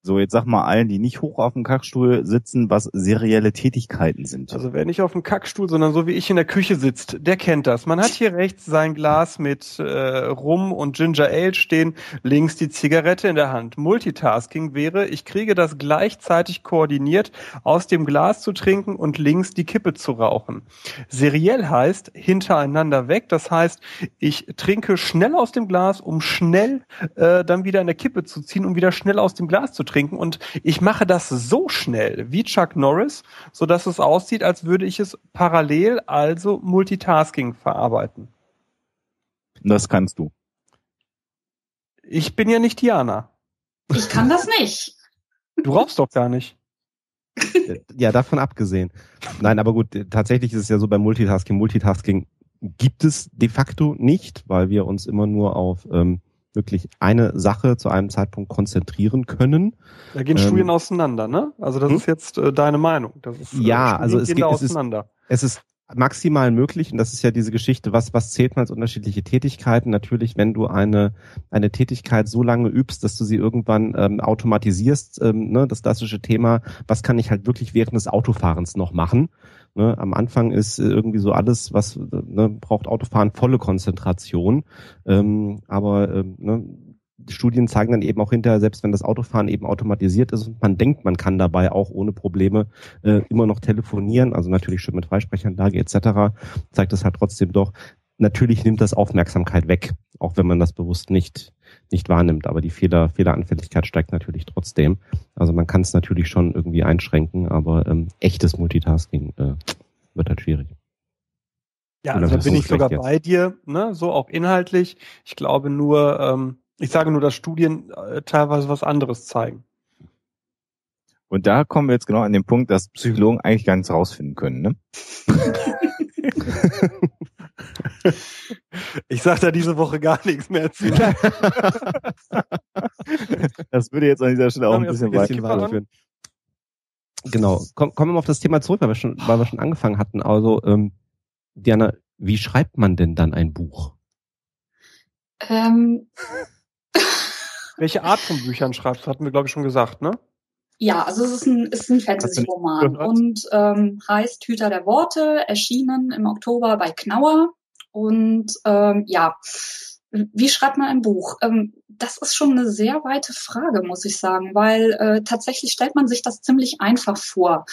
So, jetzt sag mal allen, die nicht hoch auf dem Kackstuhl sitzen, was serielle Tätigkeiten sind. Also wer nicht auf dem Kackstuhl, sondern so wie ich in der Küche sitzt, der kennt das. Man hat hier rechts sein Glas mit äh, Rum und Ginger Ale stehen, links die Zigarette in der Hand. Multitasking wäre, ich kriege das gleichzeitig koordiniert, aus dem Glas zu trinken und links die Kippe zu rauchen. Seriell heißt hintereinander weg. Das heißt, ich trinke schnell aus dem Glas, um schnell äh, dann wieder in der Kippe zu ziehen, um wieder schnell aus dem Glas zu trinken und ich mache das so schnell wie Chuck Norris, so dass es aussieht, als würde ich es parallel, also Multitasking verarbeiten. Das kannst du. Ich bin ja nicht Diana. Ich kann das nicht. Du rauchst doch gar nicht. Ja, davon abgesehen. Nein, aber gut, tatsächlich ist es ja so beim Multitasking. Multitasking gibt es de facto nicht, weil wir uns immer nur auf ähm, wirklich eine Sache zu einem Zeitpunkt konzentrieren können. Da gehen ähm, Studien auseinander, ne? Also das hm? ist jetzt äh, deine Meinung. Ist, äh, ja, also es geht es ist, es ist maximal möglich, und das ist ja diese Geschichte, was, was zählt man als unterschiedliche Tätigkeiten? Natürlich, wenn du eine, eine Tätigkeit so lange übst, dass du sie irgendwann ähm, automatisierst, ähm, ne, das klassische Thema, was kann ich halt wirklich während des Autofahrens noch machen? Ne, am Anfang ist irgendwie so alles, was ne, braucht Autofahren volle Konzentration. Ähm, aber ähm, ne, Studien zeigen dann eben auch hinterher, selbst wenn das Autofahren eben automatisiert ist und man denkt, man kann dabei auch ohne Probleme äh, immer noch telefonieren, also natürlich schon mit Freisprechanlage etc., zeigt das halt trotzdem doch, natürlich nimmt das Aufmerksamkeit weg, auch wenn man das bewusst nicht, nicht wahrnimmt. Aber die Fehler, Fehleranfälligkeit steigt natürlich trotzdem. Also man kann es natürlich schon irgendwie einschränken, aber ähm, echtes Multitasking äh, wird halt schwierig. Ja, also da bin ich sogar jetzt. bei dir, ne? so auch inhaltlich. Ich glaube nur, ähm, ich sage nur, dass Studien äh, teilweise was anderes zeigen. Und da kommen wir jetzt genau an den Punkt, dass Psychologen eigentlich gar nichts rausfinden können, ne? Ich sag da diese Woche gar nichts mehr zu. das würde jetzt an dieser Stelle auch ein bisschen, bisschen weiterführen. Genau. Komm, kommen wir mal auf das Thema zurück, weil wir schon, weil wir schon angefangen hatten. Also, ähm, Diana, wie schreibt man denn dann ein Buch? Ähm, welche Art von Büchern schreibst du? Hatten wir, glaube ich, schon gesagt, ne? Ja, also es ist ein, ist ein Fantasy-Roman und ähm, heißt Hüter der Worte, erschienen im Oktober bei Knauer. Und ähm, ja, wie schreibt man ein Buch? Ähm, das ist schon eine sehr weite Frage, muss ich sagen, weil äh, tatsächlich stellt man sich das ziemlich einfach vor.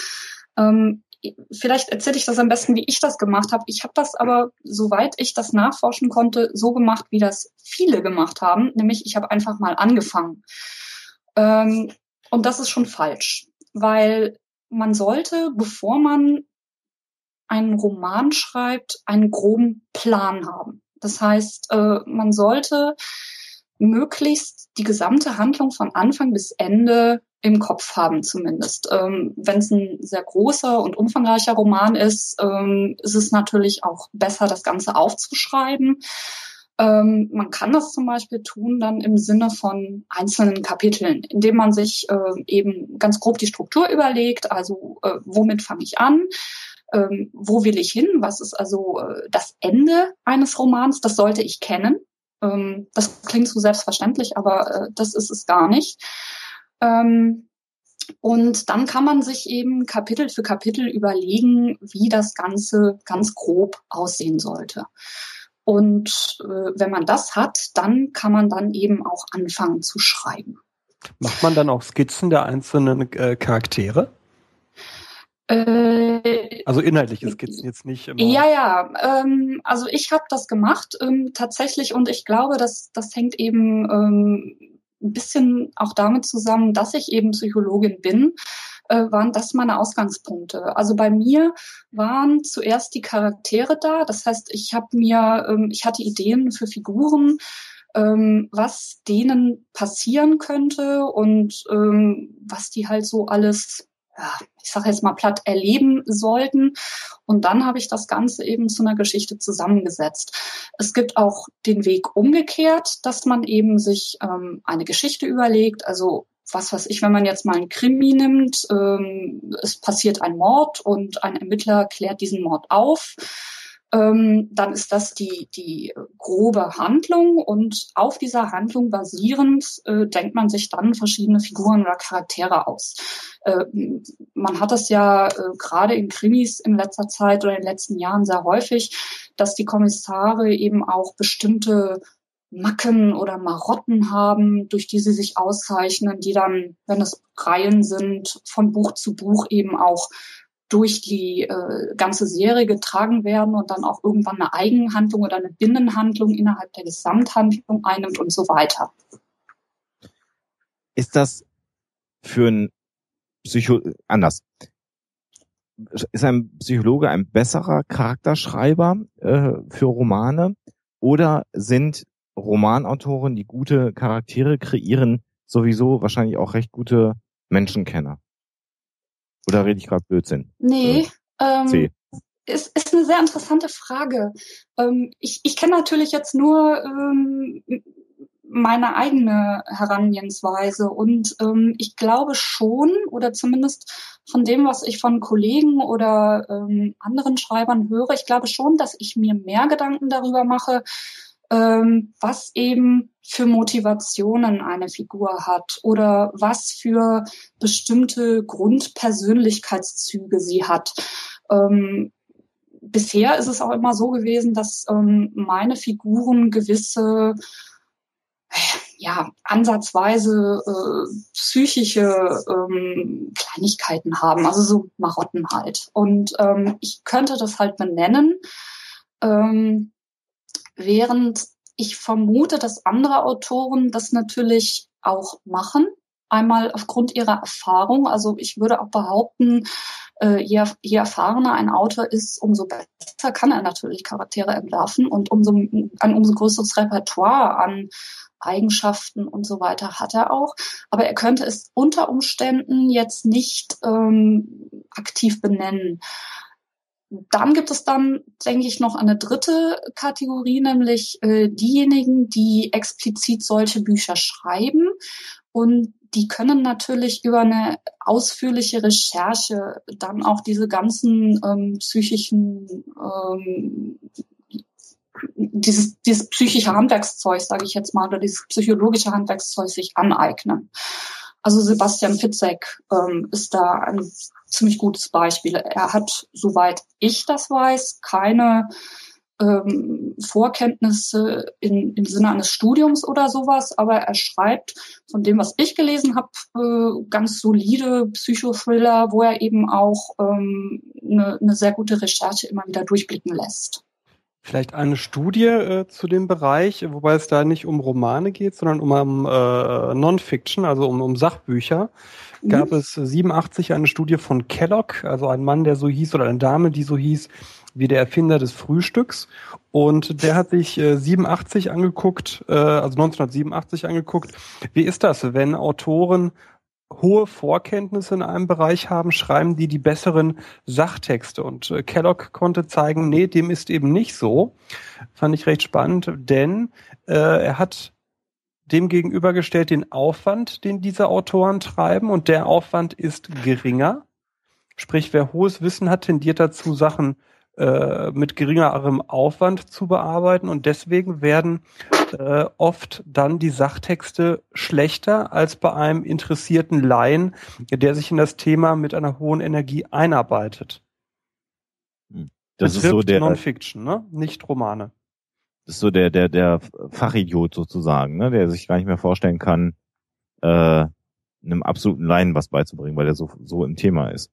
Ähm, vielleicht erzähle ich das am besten, wie ich das gemacht habe. Ich habe das aber, soweit ich das nachforschen konnte, so gemacht, wie das viele gemacht haben. Nämlich, ich habe einfach mal angefangen. Ähm, und das ist schon falsch, weil man sollte, bevor man einen Roman schreibt, einen groben Plan haben. Das heißt, äh, man sollte möglichst die gesamte Handlung von Anfang bis Ende im Kopf haben zumindest. Ähm, Wenn es ein sehr großer und umfangreicher Roman ist, ähm, ist es natürlich auch besser, das Ganze aufzuschreiben. Ähm, man kann das zum Beispiel tun dann im Sinne von einzelnen Kapiteln, indem man sich äh, eben ganz grob die Struktur überlegt, also äh, womit fange ich an, ähm, wo will ich hin, was ist also äh, das Ende eines Romans, das sollte ich kennen. Ähm, das klingt so selbstverständlich, aber äh, das ist es gar nicht. Ähm, und dann kann man sich eben Kapitel für Kapitel überlegen, wie das Ganze ganz grob aussehen sollte. Und äh, wenn man das hat, dann kann man dann eben auch anfangen zu schreiben. Macht man dann auch Skizzen der einzelnen äh, Charaktere? Äh, also inhaltliche Skizzen jetzt nicht immer. Ja, ja. Ähm, also ich habe das gemacht ähm, tatsächlich und ich glaube, dass das hängt eben ähm, ein bisschen auch damit zusammen, dass ich eben Psychologin bin, äh, waren das meine Ausgangspunkte. Also bei mir waren zuerst die Charaktere da. Das heißt, ich habe mir, ähm, ich hatte Ideen für Figuren, ähm, was denen passieren könnte und ähm, was die halt so alles ja, ich sage jetzt mal platt, erleben sollten. Und dann habe ich das Ganze eben zu einer Geschichte zusammengesetzt. Es gibt auch den Weg umgekehrt, dass man eben sich ähm, eine Geschichte überlegt. Also was weiß ich, wenn man jetzt mal einen Krimi nimmt, ähm, es passiert ein Mord und ein Ermittler klärt diesen Mord auf ähm, dann ist das die, die grobe Handlung und auf dieser Handlung basierend äh, denkt man sich dann verschiedene Figuren oder Charaktere aus. Äh, man hat das ja äh, gerade in Krimis in letzter Zeit oder in den letzten Jahren sehr häufig, dass die Kommissare eben auch bestimmte Macken oder Marotten haben, durch die sie sich auszeichnen, die dann, wenn es Reihen sind, von Buch zu Buch eben auch durch die äh, ganze Serie getragen werden und dann auch irgendwann eine Eigenhandlung oder eine Binnenhandlung innerhalb der Gesamthandlung einnimmt und so weiter. Ist das für ein Psycho anders. Ist ein Psychologe ein besserer Charakterschreiber äh, für Romane oder sind Romanautoren, die gute Charaktere kreieren, sowieso wahrscheinlich auch recht gute Menschenkenner? Oder rede ich gerade Blödsinn? Nee, ähm, C. Ist, ist eine sehr interessante Frage. Ähm, ich ich kenne natürlich jetzt nur ähm, meine eigene Herangehensweise und ähm, ich glaube schon oder zumindest von dem, was ich von Kollegen oder ähm, anderen Schreibern höre, ich glaube schon, dass ich mir mehr Gedanken darüber mache, ähm, was eben für Motivationen eine Figur hat oder was für bestimmte Grundpersönlichkeitszüge sie hat. Ähm, bisher ist es auch immer so gewesen, dass ähm, meine Figuren gewisse ja, ansatzweise äh, psychische ähm, Kleinigkeiten haben, also so Marotten halt. Und ähm, ich könnte das halt benennen. Ähm, während ich vermute, dass andere Autoren das natürlich auch machen. Einmal aufgrund ihrer Erfahrung. Also ich würde auch behaupten, äh, je, je erfahrener ein Autor ist, umso besser kann er natürlich Charaktere entwerfen und umso, ein umso größeres Repertoire an Eigenschaften und so weiter hat er auch. Aber er könnte es unter Umständen jetzt nicht ähm, aktiv benennen. Dann gibt es dann, denke ich, noch eine dritte Kategorie, nämlich äh, diejenigen, die explizit solche Bücher schreiben. Und die können natürlich über eine ausführliche Recherche dann auch diese ganzen ähm, psychischen, ähm, dieses, dieses psychische Handwerkszeug, sage ich jetzt mal, oder dieses psychologische Handwerkszeug sich aneignen. Also Sebastian Fitzek ähm, ist da ein ziemlich gutes Beispiel. Er hat, soweit ich das weiß, keine ähm, Vorkenntnisse in, im Sinne eines Studiums oder sowas, aber er schreibt von dem, was ich gelesen habe, äh, ganz solide Psychothriller, wo er eben auch ähm, eine, eine sehr gute Recherche immer wieder durchblicken lässt. Vielleicht eine Studie äh, zu dem Bereich, wobei es da nicht um Romane geht, sondern um, um äh, Non-Fiction, also um, um Sachbücher. Mhm. Gab es 87 eine Studie von Kellogg, also ein Mann, der so hieß, oder eine Dame, die so hieß, wie der Erfinder des Frühstücks. Und der hat sich äh, 87 angeguckt, äh, also 1987 angeguckt. Wie ist das, wenn Autoren hohe Vorkenntnisse in einem Bereich haben, schreiben die die besseren Sachtexte. Und äh, Kellogg konnte zeigen, nee, dem ist eben nicht so. Fand ich recht spannend, denn äh, er hat dem gegenübergestellt den Aufwand, den diese Autoren treiben, und der Aufwand ist geringer. Sprich, wer hohes Wissen hat, tendiert dazu, Sachen äh, mit geringerem Aufwand zu bearbeiten und deswegen werden äh, oft dann die Sachtexte schlechter als bei einem interessierten Laien, der sich in das Thema mit einer hohen Energie einarbeitet. Hm. Das, das ist so der Non-Fiction, ne? Nicht Romane. Das ist so der der der Fachidiot sozusagen, ne? Der sich gar nicht mehr vorstellen kann, äh, einem absoluten Laien was beizubringen, weil er so so im Thema ist.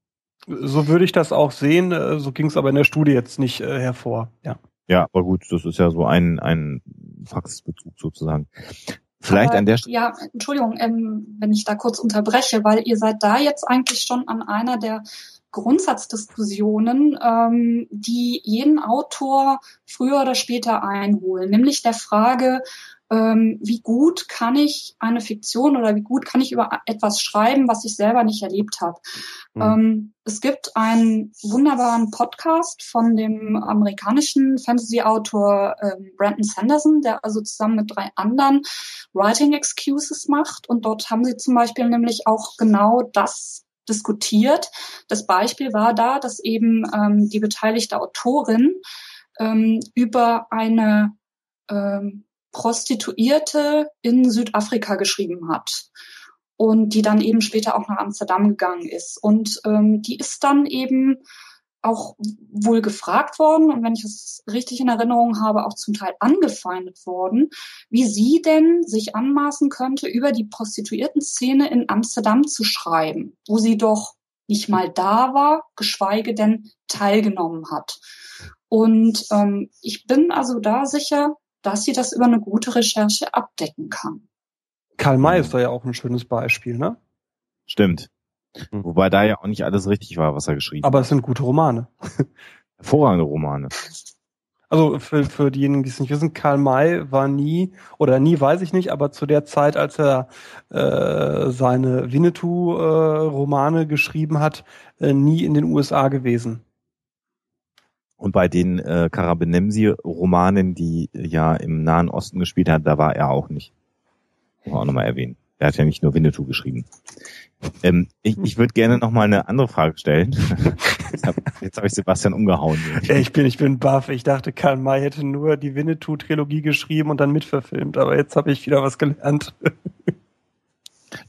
So würde ich das auch sehen. Äh, so ging es aber in der Studie jetzt nicht äh, hervor. Ja. Ja, aber gut, das ist ja so ein, ein Praxisbezug sozusagen. Vielleicht aber, an der Stelle. Ja, Entschuldigung, ähm, wenn ich da kurz unterbreche, weil ihr seid da jetzt eigentlich schon an einer der Grundsatzdiskussionen, ähm, die jeden Autor früher oder später einholen, nämlich der Frage, ähm, wie gut kann ich eine Fiktion oder wie gut kann ich über etwas schreiben, was ich selber nicht erlebt habe. Mhm. Ähm, es gibt einen wunderbaren Podcast von dem amerikanischen Fantasy-Autor ähm, Brandon Sanderson, der also zusammen mit drei anderen Writing Excuses macht. Und dort haben sie zum Beispiel nämlich auch genau das diskutiert. Das Beispiel war da, dass eben ähm, die beteiligte Autorin ähm, über eine ähm, Prostituierte in Südafrika geschrieben hat und die dann eben später auch nach Amsterdam gegangen ist. Und ähm, die ist dann eben auch wohl gefragt worden und wenn ich es richtig in Erinnerung habe, auch zum Teil angefeindet worden, wie sie denn sich anmaßen könnte, über die Prostituierten-Szene in Amsterdam zu schreiben, wo sie doch nicht mal da war, geschweige denn teilgenommen hat. Und ähm, ich bin also da sicher, dass sie das über eine gute Recherche abdecken kann. Karl May ist da ja auch ein schönes Beispiel, ne? Stimmt. Hm. Wobei da ja auch nicht alles richtig war, was er geschrieben Aber es sind gute Romane. Hervorragende Romane. Also für, für diejenigen, die es nicht wissen, Karl May war nie, oder nie weiß ich nicht, aber zu der Zeit, als er äh, seine Winnetou-Romane äh, geschrieben hat, äh, nie in den USA gewesen. Und bei den äh, Karabenemsi-Romanen, die ja im Nahen Osten gespielt hat, da war er auch nicht. Muss auch nochmal erwähnen. Er hat ja nicht nur Winnetou geschrieben. Ähm, ich ich würde gerne noch mal eine andere Frage stellen. jetzt habe hab ich Sebastian umgehauen. Ich bin, ich bin baff. Ich dachte, Karl May hätte nur die Winnetou-Trilogie geschrieben und dann mitverfilmt. Aber jetzt habe ich wieder was gelernt.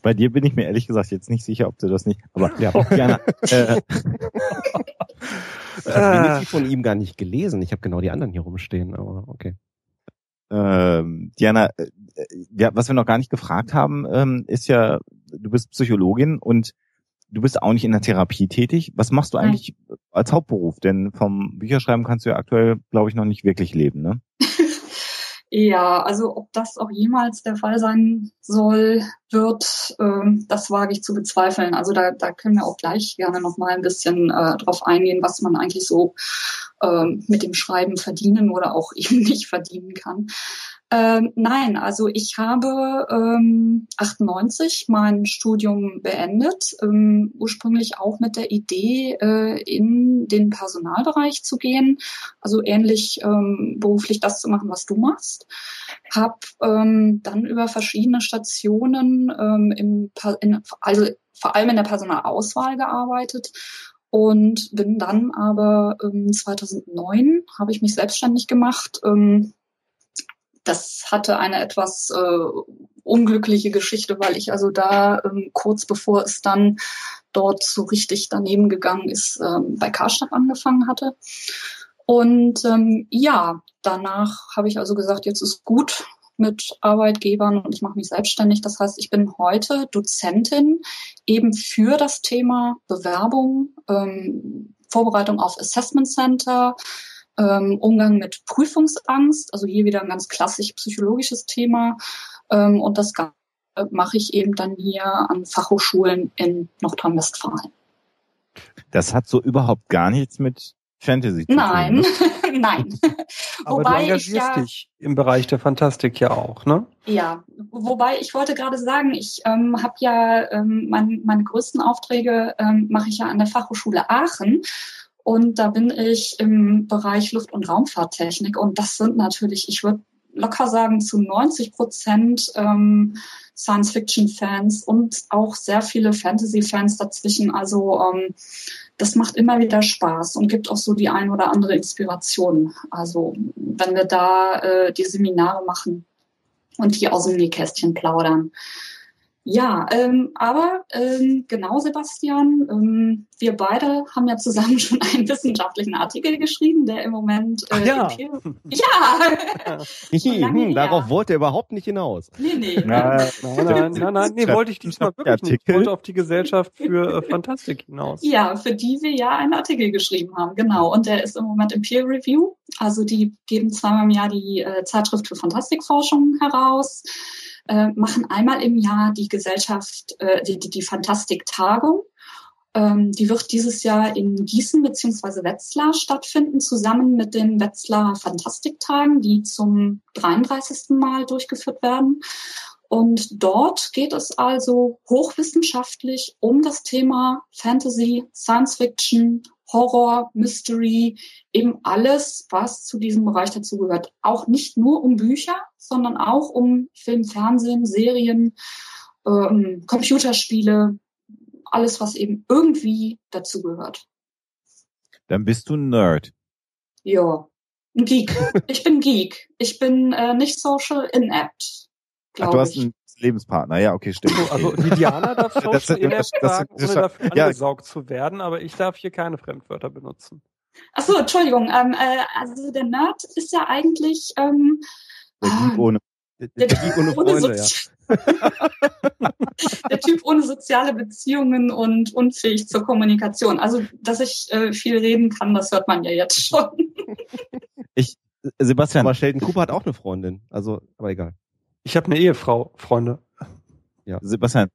Bei dir bin ich mir ehrlich gesagt jetzt nicht sicher, ob du das nicht. Aber ja, gerne. Äh, ich habe äh, von ihm gar nicht gelesen. Ich habe genau die anderen hier rumstehen, aber okay. Ähm, Diana, äh, ja, was wir noch gar nicht gefragt haben, ähm, ist ja, du bist Psychologin und du bist auch nicht in der Therapie tätig. Was machst du eigentlich Nein. als Hauptberuf? Denn vom Bücherschreiben kannst du ja aktuell, glaube ich, noch nicht wirklich leben, ne? Ja, also ob das auch jemals der Fall sein soll, wird, ähm, das wage ich zu bezweifeln. Also da, da können wir auch gleich gerne noch mal ein bisschen äh, drauf eingehen, was man eigentlich so ähm, mit dem Schreiben verdienen oder auch eben nicht verdienen kann. Ähm, nein, also ich habe ähm, 98 mein Studium beendet, ähm, ursprünglich auch mit der Idee, äh, in den Personalbereich zu gehen, also ähnlich ähm, beruflich das zu machen, was du machst. Hab ähm, dann über verschiedene Stationen ähm, im, in, also vor allem in der Personalauswahl gearbeitet und bin dann aber ähm, 2009 habe ich mich selbstständig gemacht. Ähm, das hatte eine etwas äh, unglückliche Geschichte, weil ich also da ähm, kurz bevor es dann dort so richtig daneben gegangen ist, ähm, bei Karstadt angefangen hatte. Und ähm, ja, danach habe ich also gesagt, jetzt ist gut mit Arbeitgebern und ich mache mich selbstständig. Das heißt, ich bin heute Dozentin eben für das Thema Bewerbung, ähm, Vorbereitung auf Assessment Center, ähm, Umgang mit Prüfungsangst, also hier wieder ein ganz klassisch psychologisches Thema. Ähm, und das Ganze mache ich eben dann hier an Fachhochschulen in Nordrhein-Westfalen. Das hat so überhaupt gar nichts mit Fantasy zu Nein, tun, ne? nein. Aber wobei du engagierst ich ja, dich im Bereich der Fantastik ja auch, ne? Ja, wobei ich wollte gerade sagen, ich ähm, habe ja ähm, mein, meine größten Aufträge ähm, mache ich ja an der Fachhochschule Aachen und da bin ich im Bereich Luft- und Raumfahrttechnik. Und das sind natürlich, ich würde locker sagen, zu 90 Prozent ähm, Science-Fiction-Fans und auch sehr viele Fantasy-Fans dazwischen. Also ähm, das macht immer wieder Spaß und gibt auch so die ein oder andere Inspiration. Also wenn wir da äh, die Seminare machen und hier aus dem Nähkästchen plaudern. Ja, ähm, aber ähm, genau, Sebastian, ähm, wir beide haben ja zusammen schon einen wissenschaftlichen Artikel geschrieben, der im Moment äh, Ach ja. ja. hm, darauf wollte er überhaupt nicht hinaus. Nee, nee. Nein, nein, nein, nein, nein nee, wollte ich diesmal wirklich nicht. Ich wollte auf die Gesellschaft für äh, Fantastik hinaus. Ja, für die wir ja einen Artikel geschrieben haben, genau. Und der ist im Moment im Peer Review. Also die geben zweimal im Jahr die äh, Zeitschrift für Fantastikforschung heraus äh, machen einmal im Jahr die Gesellschaft, äh, die, die, die Fantastik-Tagung. Ähm, die wird dieses Jahr in Gießen beziehungsweise Wetzlar stattfinden, zusammen mit den Wetzlar Fantastiktagen, die zum 33. Mal durchgeführt werden. Und dort geht es also hochwissenschaftlich um das Thema Fantasy, Science Fiction, Horror, Mystery, eben alles, was zu diesem Bereich dazugehört. Auch nicht nur um Bücher, sondern auch um Film, Fernsehen, Serien, ähm, Computerspiele, alles, was eben irgendwie dazugehört. Dann bist du ein Nerd. Ja, ein Geek. Ich bin Geek. Ich bin äh, nicht social inept. Ach, du hast einen Lebenspartner, ja, okay, stimmt. Okay. Also die Diana darf Social inept sagen, ohne dafür ja. angesaugt zu werden, aber ich darf hier keine Fremdwörter benutzen. Ach so, Entschuldigung. Ähm, äh, also der Nerd ist ja eigentlich ähm, der Geek ohne der, der, der Geek ohne Freunde, ja. der Typ ohne soziale Beziehungen und unfähig zur Kommunikation. Also, dass ich äh, viel reden kann, das hört man ja jetzt schon. Ich, Sebastian. Aber Sheldon Cooper hat auch eine Freundin. Also, aber egal. Ich habe eine Ehefrau, Freunde. Ja. Sebastian,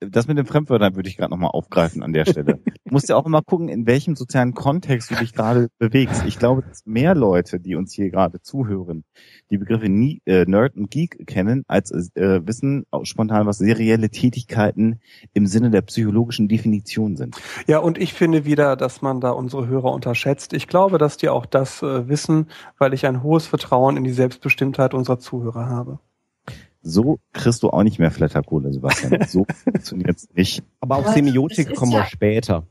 das mit den Fremdwörtern würde ich gerade nochmal aufgreifen an der Stelle. Du musst ja auch immer gucken, in welchem sozialen Kontext du dich gerade bewegst. Ich glaube, dass mehr Leute, die uns hier gerade zuhören, die Begriffe Nie äh, Nerd und Geek kennen, als äh, wissen spontan, was serielle Tätigkeiten im Sinne der psychologischen Definition sind. Ja, und ich finde wieder, dass man da unsere Hörer unterschätzt. Ich glaube, dass die auch das äh, wissen, weil ich ein hohes Vertrauen in die Selbstbestimmtheit unserer Zuhörer habe. So kriegst du auch nicht mehr Flatterkohle, Sebastian. So funktioniert's nicht. Aber auf Semiotik kommen wir später.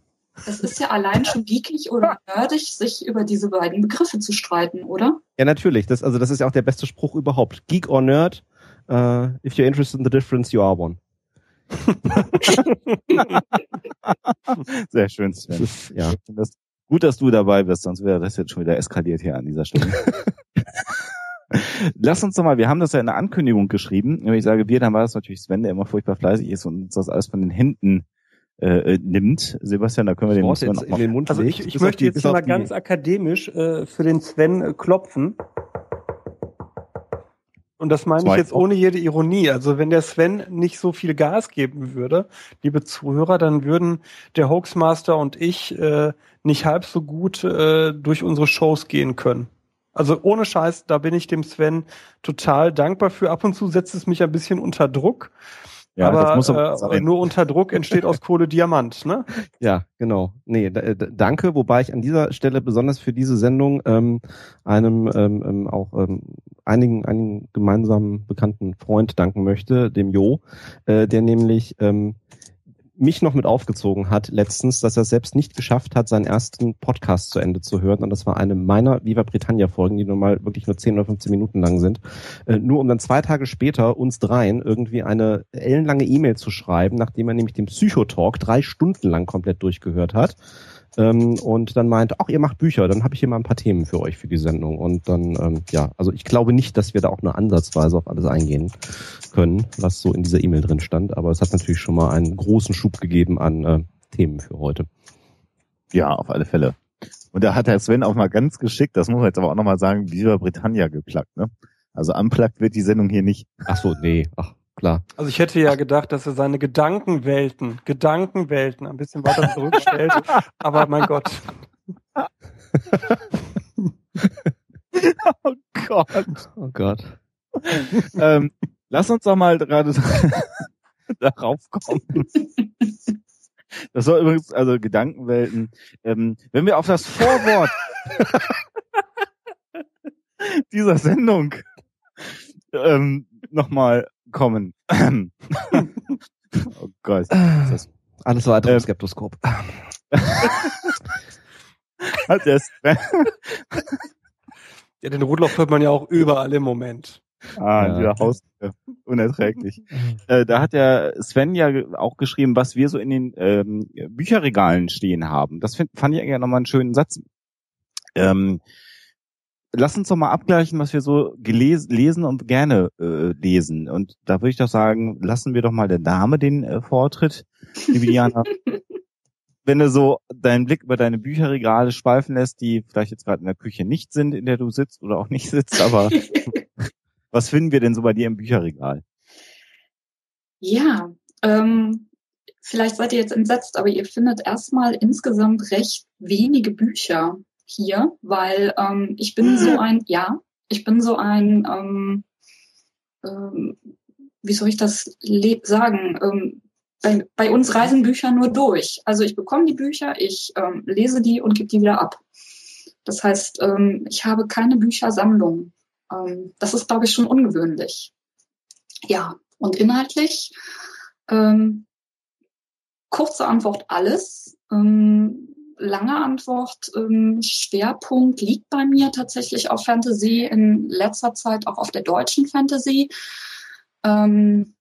Es ist ja allein schon geekig oder nerdig, sich über diese beiden Begriffe zu streiten, oder? Ja, natürlich. Das, also das ist ja auch der beste Spruch überhaupt. Geek or Nerd, uh, if you're interested in the difference, you are one. Sehr schön, Sven. Ist, ja. Das, gut, dass du dabei bist, sonst wäre das jetzt schon wieder eskaliert hier an dieser Stelle. Lass uns doch mal, wir haben das ja in der Ankündigung geschrieben. Wenn ich sage wir, dann war das natürlich Sven, der immer furchtbar fleißig ist und uns das alles von den Händen äh, nimmt. Sebastian, da können wir den, Wort jetzt in den Mund Also ich, ich möchte jetzt mal ganz akademisch äh, für den Sven äh, klopfen. Und das meine ich jetzt ohne jede Ironie. Also wenn der Sven nicht so viel Gas geben würde, liebe Zuhörer, dann würden der Hoaxmaster und ich äh, nicht halb so gut äh, durch unsere Shows gehen können. Also ohne Scheiß, da bin ich dem Sven total dankbar für. Ab und zu setzt es mich ein bisschen unter Druck. Ja, aber, das muss äh, nur unter Druck entsteht aus Kohle Diamant, ne? Ja, genau. Nee, äh, danke, wobei ich an dieser Stelle besonders für diese Sendung ähm, einem ähm, ähm, auch ähm, einigen, einigen gemeinsamen bekannten Freund danken möchte, dem Jo, äh, der nämlich ähm, mich noch mit aufgezogen hat letztens, dass er selbst nicht geschafft hat, seinen ersten Podcast zu Ende zu hören. Und das war eine meiner Viva Britannia Folgen, die nun mal wirklich nur 10 oder 15 Minuten lang sind. Äh, nur um dann zwei Tage später uns dreien irgendwie eine ellenlange E-Mail zu schreiben, nachdem er nämlich den Psychotalk drei Stunden lang komplett durchgehört hat ähm, und dann meint, ach, ihr macht Bücher, dann habe ich hier mal ein paar Themen für euch für die Sendung. Und dann, ähm, ja, also ich glaube nicht, dass wir da auch nur ansatzweise auf alles eingehen können, was so in dieser E-Mail drin stand, aber es hat natürlich schon mal einen großen Schub gegeben an äh, Themen für heute. Ja, auf alle Fälle. Und da hat Herr Sven auch mal ganz geschickt, das muss man jetzt aber auch nochmal sagen, Viva Britannia geplagt, ne? Also unplugged wird die Sendung hier nicht. Ach so, nee, ach, klar. Also ich hätte ja gedacht, dass er seine Gedankenwelten, Gedankenwelten ein bisschen weiter zurückstellt, aber mein Gott. oh Gott. Oh Gott. ähm, lass uns doch mal gerade darauf kommen. Das soll übrigens, also Gedankenwelten, ähm, wenn wir auf das Vorwort dieser Sendung ähm, nochmal kommen. oh Gott. Das Alles weitere ähm, Skeptoskop. Hat der ja, den Rudloff hört man ja auch überall im Moment. Ah, ja. dieser Haus unerträglich. äh, da hat der Sven ja auch geschrieben, was wir so in den ähm, Bücherregalen stehen haben. Das find, fand ich ja nochmal einen schönen Satz. Ähm, lass uns doch mal abgleichen, was wir so gelesen, lesen und gerne äh, lesen. Und da würde ich doch sagen, lassen wir doch mal der Dame den äh, Vortritt, liebe Diana. Wenn du so deinen Blick über deine Bücherregale schweifen lässt, die vielleicht jetzt gerade in der Küche nicht sind, in der du sitzt oder auch nicht sitzt, aber was finden wir denn so bei dir im Bücherregal? Ja, ähm, vielleicht seid ihr jetzt entsetzt, aber ihr findet erstmal insgesamt recht wenige Bücher hier, weil ähm, ich bin so mhm. ein, ja, ich bin so ein, ähm, ähm, wie soll ich das sagen? Ähm, bei, bei uns reisen Bücher nur durch. Also ich bekomme die Bücher, ich ähm, lese die und gebe die wieder ab. Das heißt, ähm, ich habe keine Büchersammlung. Ähm, das ist, glaube ich, schon ungewöhnlich. Ja, und inhaltlich, ähm, kurze Antwort alles. Ähm, lange Antwort. Ähm, Schwerpunkt liegt bei mir tatsächlich auf Fantasy, in letzter Zeit auch auf der deutschen Fantasy. Ähm,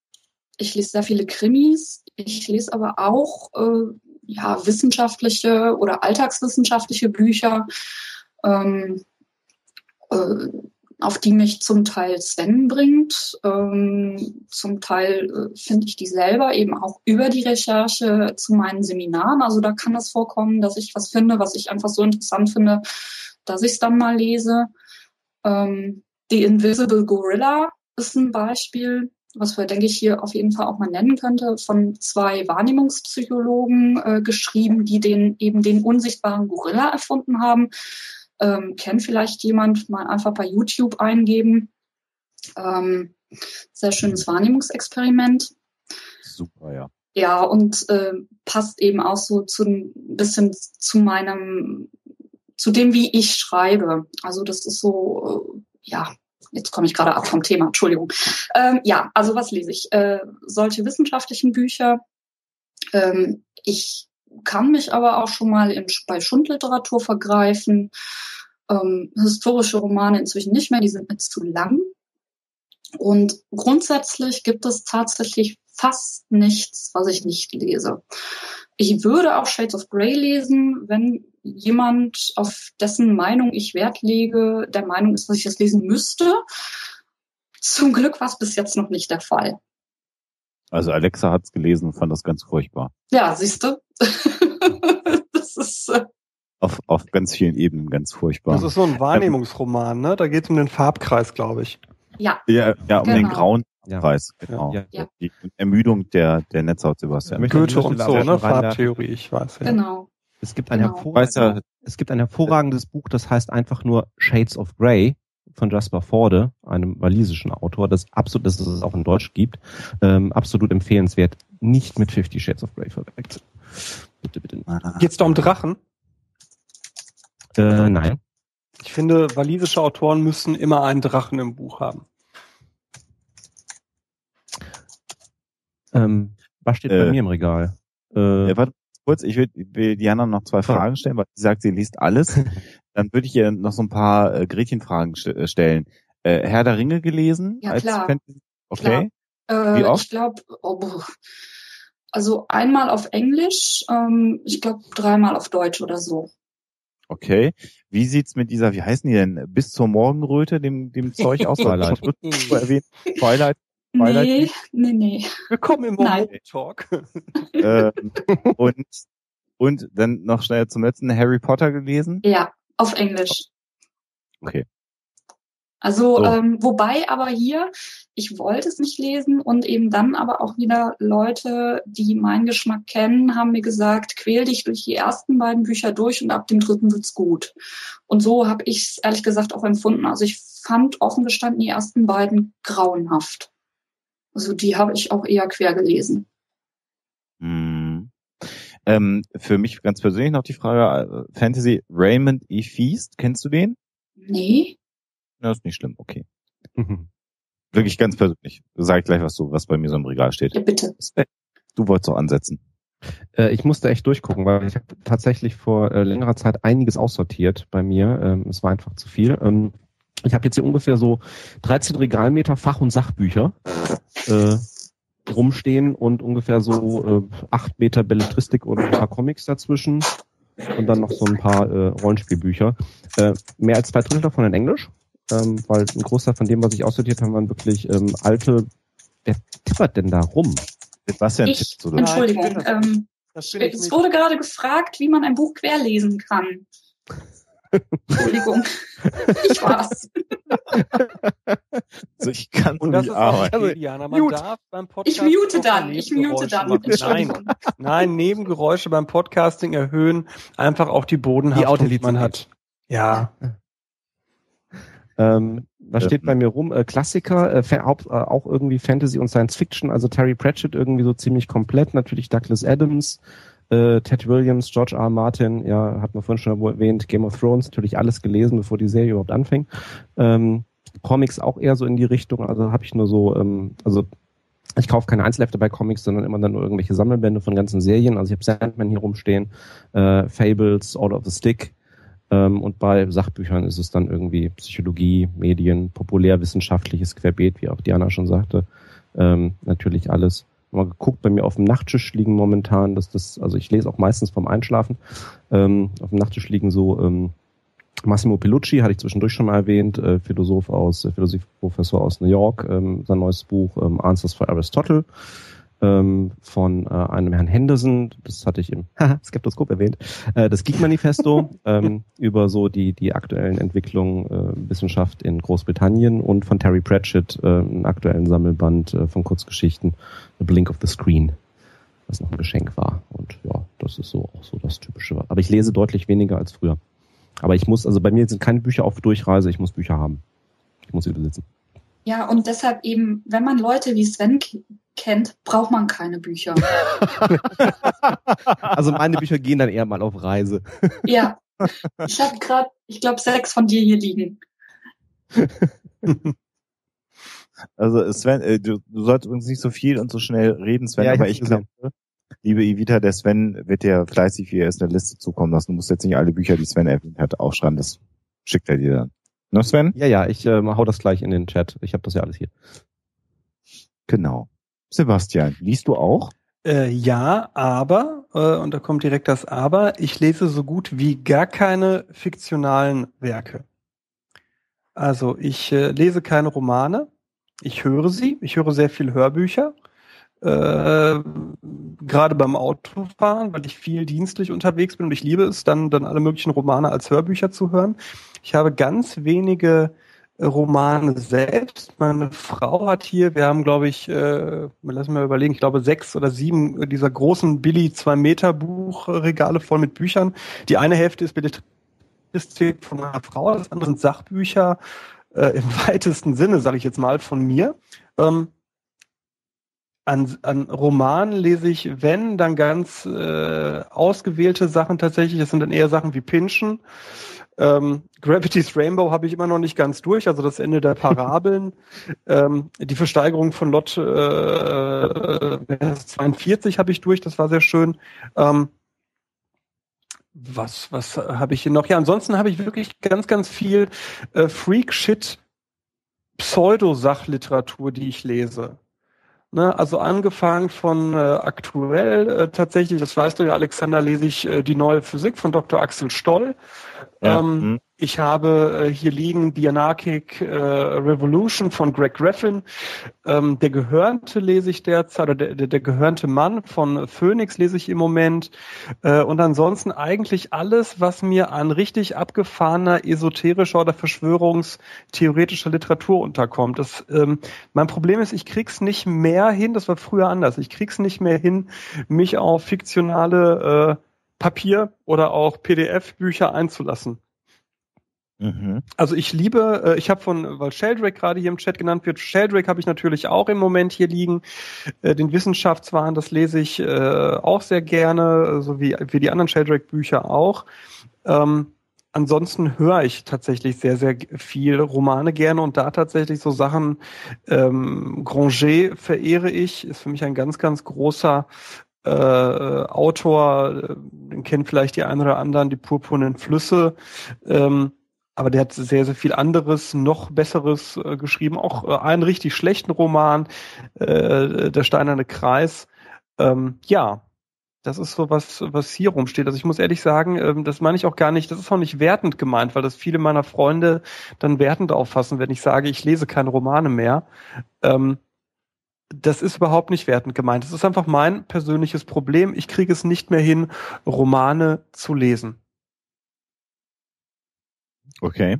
ich lese sehr viele Krimis. Ich lese aber auch äh, ja, wissenschaftliche oder alltagswissenschaftliche Bücher. Ähm, äh, auf die mich zum Teil Sven bringt. Ähm, zum Teil äh, finde ich die selber eben auch über die Recherche zu meinen Seminaren. Also da kann es vorkommen, dass ich was finde, was ich einfach so interessant finde, dass ich es dann mal lese. Ähm, The Invisible Gorilla ist ein Beispiel, was wir, denke ich, hier auf jeden Fall auch mal nennen könnte, von zwei Wahrnehmungspsychologen äh, geschrieben, die den eben den unsichtbaren Gorilla erfunden haben. Ähm, kennt vielleicht jemand, mal einfach bei YouTube eingeben. Ähm, sehr schönes Wahrnehmungsexperiment. Super, ja. Ja, und äh, passt eben auch so zu ein bisschen zu meinem, zu dem, wie ich schreibe. Also das ist so, äh, ja, jetzt komme ich gerade ab vom Thema, Entschuldigung. Ähm, ja, also was lese ich? Äh, solche wissenschaftlichen Bücher. Ähm, ich kann mich aber auch schon mal in, bei Schundliteratur vergreifen. Ähm, historische Romane inzwischen nicht mehr, die sind mir zu lang. Und grundsätzlich gibt es tatsächlich fast nichts, was ich nicht lese. Ich würde auch Shades of Grey lesen, wenn jemand, auf dessen Meinung ich Wert lege, der Meinung ist, dass ich das lesen müsste. Zum Glück war es bis jetzt noch nicht der Fall. Also Alexa hat's gelesen und fand das ganz furchtbar. Ja, siehst du. das ist äh auf, auf ganz vielen Ebenen ganz furchtbar. Das ist so ein Wahrnehmungsroman, ne? Da geht es um den Farbkreis, glaube ich. Ja. Ja, ja um Genau. den grauen Ja. Preis, genau. Ja. Ja. Die Ermüdung der, der Netzhaut, Sebastian. Mit- Goethe und so, ne? Farbtheorie, ich weiß ja. Genau. Es gibt ein, Genau. hervorragendes, Weiß ja- es gibt ein hervorragendes Buch, das heißt einfach nur Shades of Grey von Jasper Forde, einem walisischen Autor, das absolut, das es auch in Deutsch gibt, ähm, absolut empfehlenswert. Nicht mit Fifty Shades of Grey verwechseln. Bitte, bitte. Ah, Geht's da um Drachen? Äh, nein. Ich finde, walisische Autoren müssen immer einen Drachen im Buch haben. Ähm, was steht bei Äh, mir im Regal? Äh, Ja, warte kurz, ich will, will Diana noch zwei Fragen stellen, weil sie sagt, sie liest alles. Dann würde ich ihr noch so ein paar äh, Gretchenfragen st äh, stellen. Äh, Herr der Ringe gelesen? Ja, als klar. Fantasy? Okay. Äh, Wie oft? Ich glaube, oh, also einmal auf Englisch, ähm, ich glaube dreimal auf Deutsch oder so. Okay. Wie sieht's mit dieser, wie heißen die denn? Bis zur Morgenröte, dem, dem Zeug aus? Twilight. Twilight. Twilight Nee, nee, nee. Willkommen im. Moment Talk. ähm, und, und dann noch schnell zum letzten Harry Potter gelesen. Ja, auf Englisch. Okay. Also, So. ähm, wobei aber hier, ich wollte es nicht lesen und eben dann aber auch wieder Leute, die meinen Geschmack kennen, haben mir gesagt, quäl dich durch die ersten beiden Bücher durch und ab dem dritten wird's gut. Und so habe ich es ehrlich gesagt auch empfunden. Also ich fand offen gestanden die ersten beiden grauenhaft. Also die habe ich auch eher quer gelesen. Hm. Ähm, für mich ganz persönlich noch die Frage, äh, Fantasy Raymond E. Feast, kennst du den? Nee? Ja, ist nicht schlimm, okay. Mhm. Wirklich ganz persönlich. Sag ich gleich, was so, was bei mir so im Regal steht. Ja, bitte. Du wolltest auch ansetzen. Äh, ich musste echt durchgucken, weil ich habe tatsächlich vor äh, längerer Zeit einiges aussortiert bei mir. Ähm, es war einfach zu viel. Ähm, ich habe jetzt hier ungefähr so 13 Regalmeter Fach- und Sachbücher äh, rumstehen und ungefähr so äh, 8 Meter Belletristik und ein paar Comics dazwischen und dann noch so ein paar äh, Rollenspielbücher. Äh, mehr als zwei Drittel davon in Englisch, ähm, weil ein Großteil von dem, was ich aussortiert habe, waren wirklich ähm, alte. Wer tippert denn da rum? Sebastian Ich, tippst, oder? Entschuldigung, Nein, ich bin das ähm, es wurde gerade gefragt, wie man ein Buch querlesen kann. Entschuldigung. ich war's. Also ich kann Und das nicht ist auch arbeiten. okay, Diana. Man Mute. darf beim Podcast Ich mute auch dann. Ich mute dann. Nein, nein, Nebengeräusche beim Podcasting erhöhen einfach auch die Bodenhaftung, die, man hat. Ja. Ähm, was Ja. steht bei mir rum? Äh, Klassiker, äh, äh, auch irgendwie Fantasy und Science Fiction, also Terry Pratchett irgendwie so ziemlich komplett, natürlich Douglas Adams, äh, Ted Williams, George R. Martin, ja, hat man vorhin schon erwähnt, Game of Thrones, natürlich alles gelesen, bevor die Serie überhaupt anfängt. Ähm, Comics auch eher so in die Richtung, also habe ich nur so, ähm, also ich kaufe keine Einzelhefte bei Comics, sondern immer dann nur irgendwelche Sammelbände von ganzen Serien. Also ich habe Sandman hier rumstehen, äh, Fables, Order of the Stick, ähm, und bei Sachbüchern ist es dann irgendwie Psychologie, Medien, populärwissenschaftliches Querbeet, wie auch Diana schon sagte. Ähm, natürlich alles. Mal geguckt, bei mir auf dem Nachttisch liegen momentan, dass das, also ich lese auch meistens vom Einschlafen. Ähm, auf dem Nachttisch liegen so ähm, Massimo Pilucci, hatte ich zwischendurch schon mal erwähnt, äh, Philosoph aus, äh, Philosophieprofessor aus New York, ähm, sein neues Buch ähm, Answers for Aristotle. Ähm, von äh, einem Herrn Henderson, das hatte ich im Skeptoskop erwähnt, äh, das Geek-Manifesto ähm, über so die, die aktuellen Entwicklungen äh, Wissenschaft in Großbritannien und von Terry Pratchett äh, einen aktuellen Sammelband äh, von Kurzgeschichten, The Blink of the Screen, was noch ein Geschenk war. Und ja, das ist so auch so das Typische. Aber ich lese deutlich weniger als früher. Aber ich muss, also bei mir sind keine Bücher auf Durchreise, ich muss Bücher haben. Ich muss sie besitzen. Ja, und deshalb eben, wenn man Leute wie Sven kennt, braucht man keine Bücher. also meine Bücher gehen dann eher mal auf Reise. ja. Ich habe gerade, ich glaube, sechs von dir hier liegen. Also Sven, äh, du, du sollst uns nicht so viel und so schnell reden, Sven, ja, aber ich glaube, liebe Evita, der Sven wird dir fleißig wie erst eine Liste zukommen lassen. Du musst jetzt nicht alle Bücher, die Sven erwähnt hat, aufschreiben. Das schickt er dir dann. Ne, Sven? Ja, ja, ich äh, hau das gleich in den Chat. Ich habe das ja alles hier. Genau. Sebastian, liest du auch? Äh, ja, aber, äh, und da kommt direkt das Aber, ich lese so gut wie gar keine fiktionalen Werke. Also ich äh, lese keine Romane, ich höre sie, ich höre sehr viel Hörbücher, äh, gerade beim Autofahren, weil ich viel dienstlich unterwegs bin und ich liebe es, dann, dann alle möglichen Romane als Hörbücher zu hören. Ich habe ganz wenige äh, Romane selbst. Meine Frau hat hier, wir haben, glaube ich, äh, lassen wir überlegen, ich glaube sechs oder sieben dieser großen Billy zwei Meter Buchregale voll mit Büchern. Die eine Hälfte ist Belletristik von meiner Frau, das andere sind Sachbücher äh, im weitesten Sinne, sage ich jetzt mal, von mir. Ähm, an, an Romanen lese ich, wenn, dann ganz äh, ausgewählte Sachen tatsächlich. Das sind dann eher Sachen wie Pinschen. Ähm, Gravity's Rainbow habe ich immer noch nicht ganz durch, also das Ende der Parabeln. ähm, die Versteigerung von Lot äh, 42 habe ich durch, das war sehr schön. Ähm, was was habe ich hier noch? Ja, ansonsten habe ich wirklich ganz, ganz viel äh, Freak-Shit, Pseudosachliteratur, die ich lese. Ne, also angefangen von äh, aktuell äh, tatsächlich, das weißt du ja, Alexander, lese ich äh, die neue Physik von Dr. Axel Stoll. Ja. Ähm, mhm. Ich habe äh, hier liegen die Anarchic äh, Revolution von Greg Graffin. Ähm, der Gehörnte lese ich derzeit, oder der, der, der Gehörnte Mann von Phoenix lese ich im Moment. Äh, und ansonsten eigentlich alles, was mir an richtig abgefahrener, esoterischer oder verschwörungstheoretischer Literatur unterkommt. Das, ähm, mein Problem ist, ich krieg's nicht mehr hin, das war früher anders, ich krieg's nicht mehr hin, mich auf fiktionale äh, Papier oder auch PDF-Bücher einzulassen. Mhm. Also ich liebe, äh, ich habe von, weil Sheldrake gerade hier im Chat genannt wird, Sheldrake habe ich natürlich auch im Moment hier liegen. Äh, den Wissenschaftswahn, das lese ich äh, auch sehr gerne, so wie, wie die anderen Sheldrake-Bücher auch. Ähm, ansonsten höre ich tatsächlich sehr, sehr viel Romane gerne und da tatsächlich so Sachen, ähm, Granger verehre ich, ist für mich ein ganz, ganz großer äh, Autor, den kennen vielleicht die einen oder anderen, die purpurnen Flüsse. Ähm, aber der hat sehr, sehr viel anderes, noch besseres äh, geschrieben. Auch äh, einen richtig schlechten Roman, äh, Der Steinerne Kreis. Ähm, ja, das ist so was, was hier rumsteht. Also ich muss ehrlich sagen, ähm, das meine ich auch gar nicht, das ist auch nicht wertend gemeint, weil das viele meiner Freunde dann wertend auffassen, wenn ich sage, ich lese keine Romane mehr. Ähm, das ist überhaupt nicht wertend gemeint. Das ist einfach mein persönliches Problem. Ich kriege es nicht mehr hin, Romane zu lesen. Okay.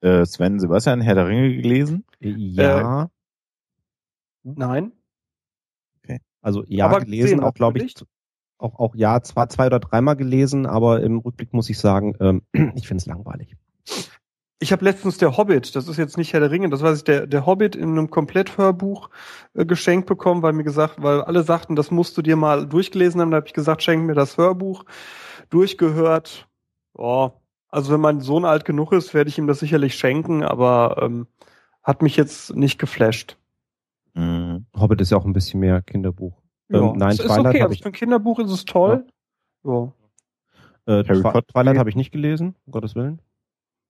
Äh, Sven Sebastian, Herr der Ringe gelesen? Ja. Äh, nein. Okay. Also ja, aber gelesen, auch glaube ich, auch, auch ja, zwar zwei oder dreimal gelesen, aber im Rückblick muss ich sagen, ähm, ich finde es langweilig. Ich habe letztens der Hobbit, das ist jetzt nicht Herr der Ringe, das weiß ich, der, der Hobbit in einem Kompletthörbuch äh, geschenkt bekommen, weil mir gesagt, weil alle sagten, das musst du dir mal durchgelesen haben, da habe ich gesagt, schenk mir das Hörbuch, durchgehört. Oh, also wenn mein Sohn alt genug ist, werde ich ihm das sicherlich schenken, aber ähm, hat mich jetzt nicht geflasht. Mhm. Hobbit ist ja auch ein bisschen mehr Kinderbuch. Ja, ähm, nein, ist Twilight okay, also für ein Kinderbuch ist es toll. Ja. ja. Äh, Harry Potter Twilight habe ich nicht gelesen, um Gottes Willen.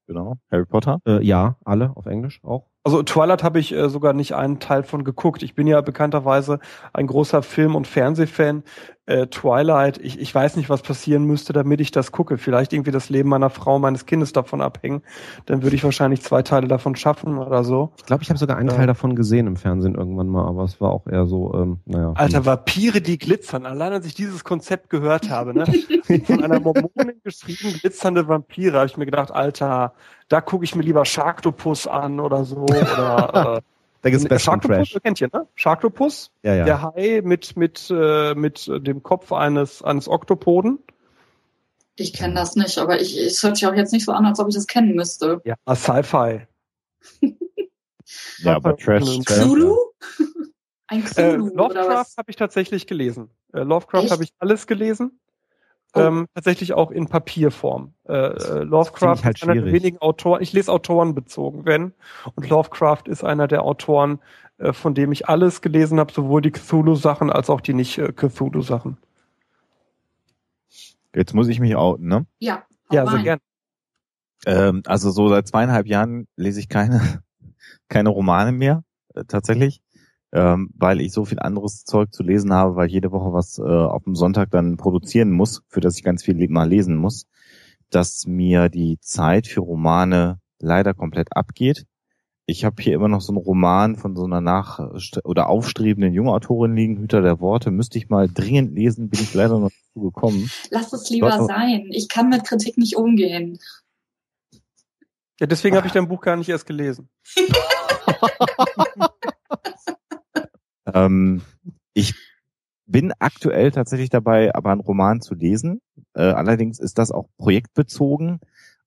Genau. Harry Potter? Äh, ja, alle auf Englisch auch. Also Twilight habe ich äh, sogar nicht einen Teil von geguckt. Ich bin ja bekannterweise ein großer Film- und Fernsehfan. Äh, Twilight, ich, ich weiß nicht, was passieren müsste, damit ich das gucke. Vielleicht irgendwie das Leben meiner Frau, meines Kindes davon abhängen. Dann würde ich wahrscheinlich zwei Teile davon schaffen oder so. Ich glaube, ich habe sogar einen ja. Teil davon gesehen im Fernsehen irgendwann mal, aber es war auch eher so, ähm, naja. Alter, Vampire, die glitzern. Allein als ich dieses Konzept gehört habe, ne? Von einer Mormonin geschrieben, glitzernde Vampire, habe ich mir gedacht, Alter, da gucke ich mir lieber Sharktopus an oder so. Oder, äh, da gibt's Best Sharktopus, kennt ihr, ne? Sharktopus, ja, ja. der Hai mit mit äh, mit dem Kopf eines eines Oktopoden. Ich kenne das nicht, aber ich, es hört sich auch jetzt nicht so an, als ob ich das kennen müsste. Ja, Sci-Fi. ja, aber Trash. Cthulhu? Ein Cthulhu äh, Lovecraft habe ich tatsächlich gelesen. Äh, Lovecraft habe ich alles gelesen. Oh. Ähm, tatsächlich auch in Papierform. Äh, äh Lovecraft halt ist einer der wenigen Autoren, ich lese Autoren bezogen, wenn. Und Lovecraft ist einer der Autoren, äh, von dem ich alles gelesen habe, sowohl die Cthulhu-Sachen als auch die nicht äh, Cthulhu-Sachen. Jetzt muss ich mich outen, ne? Ja. Ja, sehr gern. Ähm, also so seit zweieinhalb Jahren lese ich keine, keine Romane mehr, äh, tatsächlich ähm, weil ich so viel anderes Zeug zu lesen habe, weil ich jede Woche was äh, auf dem Sonntag dann produzieren muss, für das ich ganz viel mal lesen muss, dass mir die Zeit für Romane leider komplett abgeht. Ich habe hier immer noch so einen Roman von so einer nach oder aufstrebenden jungen Autorin liegen, Hüter der Worte, müsste ich mal dringend lesen, bin ich leider noch dazu gekommen. Lass es lieber sein. Ich kann mit Kritik nicht umgehen. Ja, deswegen habe ich dein Buch gar nicht erst gelesen. Ähm, ich bin aktuell tatsächlich dabei, aber einen Roman zu lesen. Äh, allerdings ist das auch projektbezogen.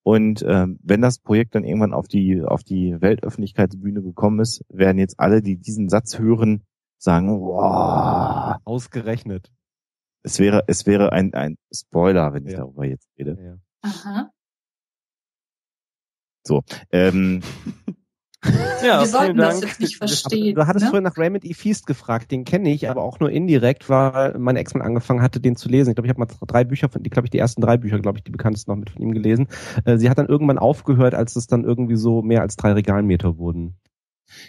Und äh, wenn das Projekt dann irgendwann auf die auf die Weltöffentlichkeitsbühne gekommen ist, werden jetzt alle, die diesen Satz hören, sagen, wow, ausgerechnet. Es wäre es wäre ein ein Spoiler, wenn ich ja. darüber jetzt rede. Ja. Aha. So, ähm, Ja, wir sollten das jetzt nicht verstehen. Du hattest ne? vorhin nach Raymond E. Feast gefragt, den kenne ich, aber auch nur indirekt, weil mein Ex-Mann angefangen hatte, den zu lesen. Ich glaube, ich habe mal drei Bücher von, die glaube ich, die ersten drei Bücher, glaube ich, die bekanntesten noch mit von ihm gelesen. Äh, sie hat dann irgendwann aufgehört, als es dann irgendwie so mehr als drei Regalmeter wurden.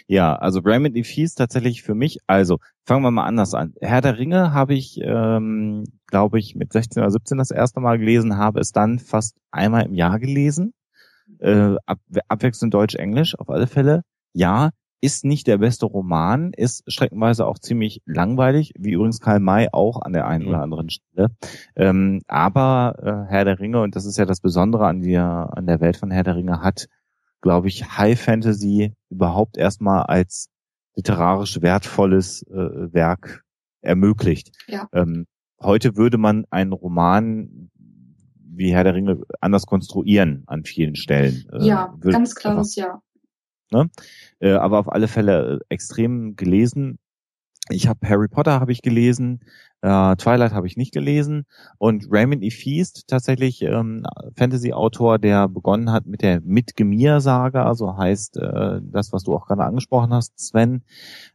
Ja, also Raymond E. Feast tatsächlich für mich, also fangen wir mal anders an. Herr der Ringe habe ich, ähm, glaube ich, mit 16 oder 17 das erste Mal gelesen, habe es dann fast einmal im Jahr gelesen äh, ab, abwechselnd Deutsch-Englisch auf alle Fälle. Ja, ist nicht der beste Roman, ist streckenweise auch ziemlich langweilig, wie übrigens Karl May auch an der einen oder anderen Stelle. Ähm, aber äh, Herr der Ringe, und das ist ja das Besondere an der, an der Welt von Herr der Ringe, hat, glaube ich, High Fantasy überhaupt erstmal als literarisch wertvolles äh, Werk ermöglicht. Ja. Ähm, heute würde man einen Roman wie Herr der Ringe anders konstruieren an vielen Stellen. Äh, ja, äh, ganz klares Ja. Ne? Äh, aber auf alle Fälle äh, extrem gelesen. Ich habe Harry Potter habe ich gelesen, äh, Twilight habe ich nicht gelesen und Raymond E. Feast tatsächlich ähm, Fantasy-Autor, der begonnen hat mit der Mitgemir-Saga, also heißt äh, das, was du auch gerade angesprochen hast, Sven.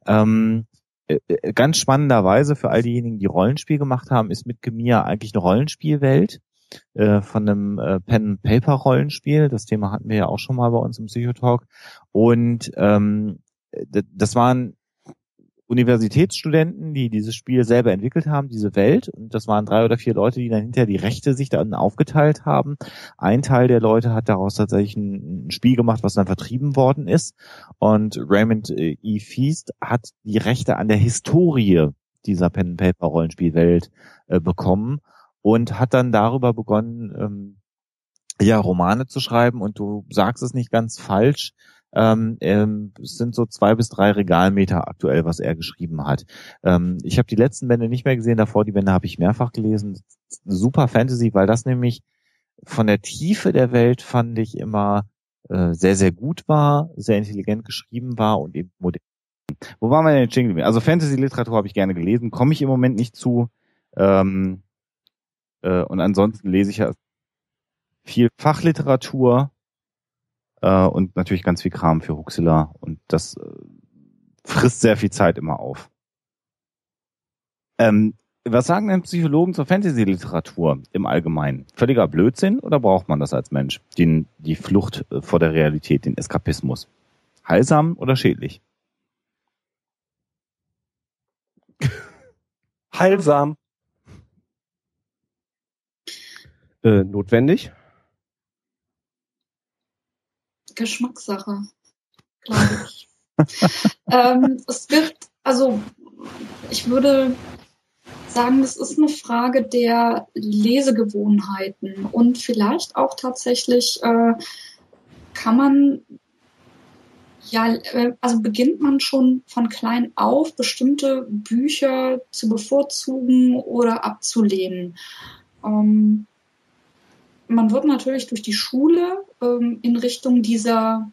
Ähm, äh, äh ganz spannenderweise für all diejenigen, die Rollenspiel gemacht haben, ist Mitgemir eigentlich eine Rollenspielwelt äh, von einem äh, Pen-Paper-Rollenspiel. Das Thema hatten wir ja auch schon mal bei uns im Psychotalk. Und ähm, das waren Universitätsstudenten, die dieses Spiel selber entwickelt haben, diese Welt. Und das waren drei oder vier Leute, die dann hinterher die Rechte sich dann aufgeteilt haben. Ein Teil der Leute hat daraus tatsächlich ein, Spiel gemacht, was dann vertrieben worden ist. Und Raymond äh, E. Feast hat die Rechte an der Historie dieser Pen-Paper-Rollenspielwelt äh, bekommen und hat dann darüber begonnen, ähm, ja, Romane zu schreiben und du sagst es nicht ganz falsch. Ähm, ähm, es sind so zwei bis drei Regalmeter aktuell, was er geschrieben hat. Ähm, ich habe die letzten Bände nicht mehr gesehen, davor die Bände habe ich mehrfach gelesen. Super Fantasy, weil das nämlich von der Tiefe der Welt fand ich immer äh, sehr, sehr gut war, sehr intelligent geschrieben war und eben modern. Wo waren wir denn jetzt stehen Also Fantasy-Literatur habe ich gerne gelesen, komme ich im Moment nicht zu. Ähm, äh, und ansonsten lese ich ja viel Fachliteratur äh, und natürlich ganz viel Kram für Huxilla. Und das äh, frisst sehr viel Zeit immer auf. Ähm, was sagen denn Psychologen zur Fantasy-Literatur im Allgemeinen? Völliger Blödsinn oder braucht man das als Mensch? Den, die Flucht äh, vor der Realität, den Eskapismus. Heilsam oder schädlich? Heilsam. Äh, notwendig? Geschmackssache, glaube ich. ähm, es gibt, also ich würde sagen, das ist eine Frage der Lesegewohnheiten und vielleicht auch tatsächlich äh, kann man ja, äh, also beginnt man schon von klein auf, bestimmte Bücher zu bevorzugen oder abzulehnen. Ähm, man wird natürlich durch die Schule ähm, in Richtung dieser,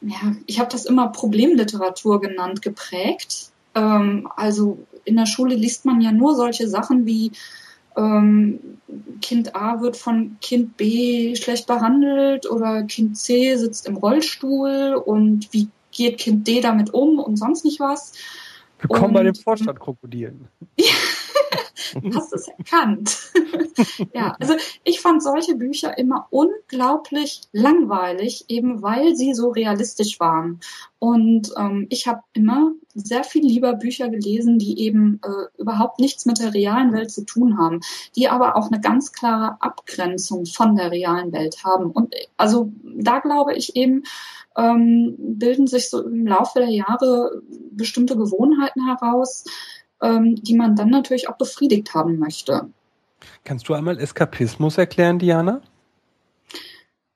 ja, ich habe das immer Problemliteratur genannt, geprägt. Ähm, also in der Schule liest man ja nur solche Sachen wie ähm, Kind A wird von Kind B schlecht behandelt oder Kind C sitzt im Rollstuhl und wie geht Kind D damit um und sonst nicht was. Willkommen und, bei den Vorstadtkrokodilen. hast es erkannt. ja, also ich fand solche Bücher immer unglaublich langweilig, eben weil sie so realistisch waren. Und ähm, ich habe immer sehr viel lieber Bücher gelesen, die eben äh, überhaupt nichts mit der realen Welt zu tun haben, die aber auch eine ganz klare Abgrenzung von der realen Welt haben. Und also da glaube ich eben, ähm, bilden sich so im Laufe der Jahre bestimmte Gewohnheiten heraus, ähm, die man dann natürlich auch befriedigt haben möchte. Kannst du einmal Eskapismus erklären, Diana?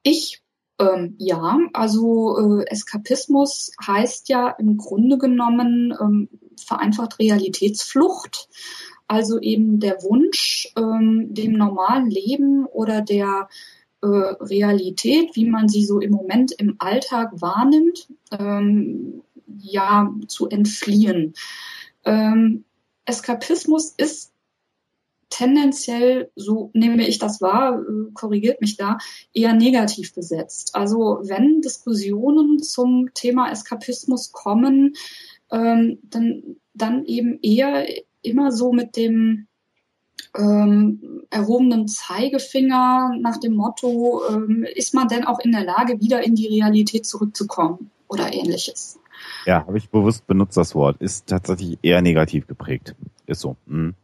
Ich ähm, ja, also äh, Eskapismus heißt ja im Grunde genommen ähm, vereinfacht Realitätsflucht, also eben der Wunsch, ähm, dem normalen Leben oder der äh, Realität, wie man sie so im Moment im Alltag wahrnimmt, ähm, ja zu entfliehen. Ähm, Eskapismus ist tendenziell, so nehme ich das wahr, äh, korrigiert mich da, eher negativ besetzt. Also wenn Diskussionen zum Thema Eskapismus kommen, ähm, dann, dann eben eher immer so mit dem ähm, erhobenen Zeigefinger nach dem Motto, ähm, ist man denn auch in der Lage, wieder in die Realität zurückzukommen oder ähnliches. Ja, habe ich bewusst benutzt das Wort. Ist tatsächlich eher negativ geprägt. Ist so. Mhm.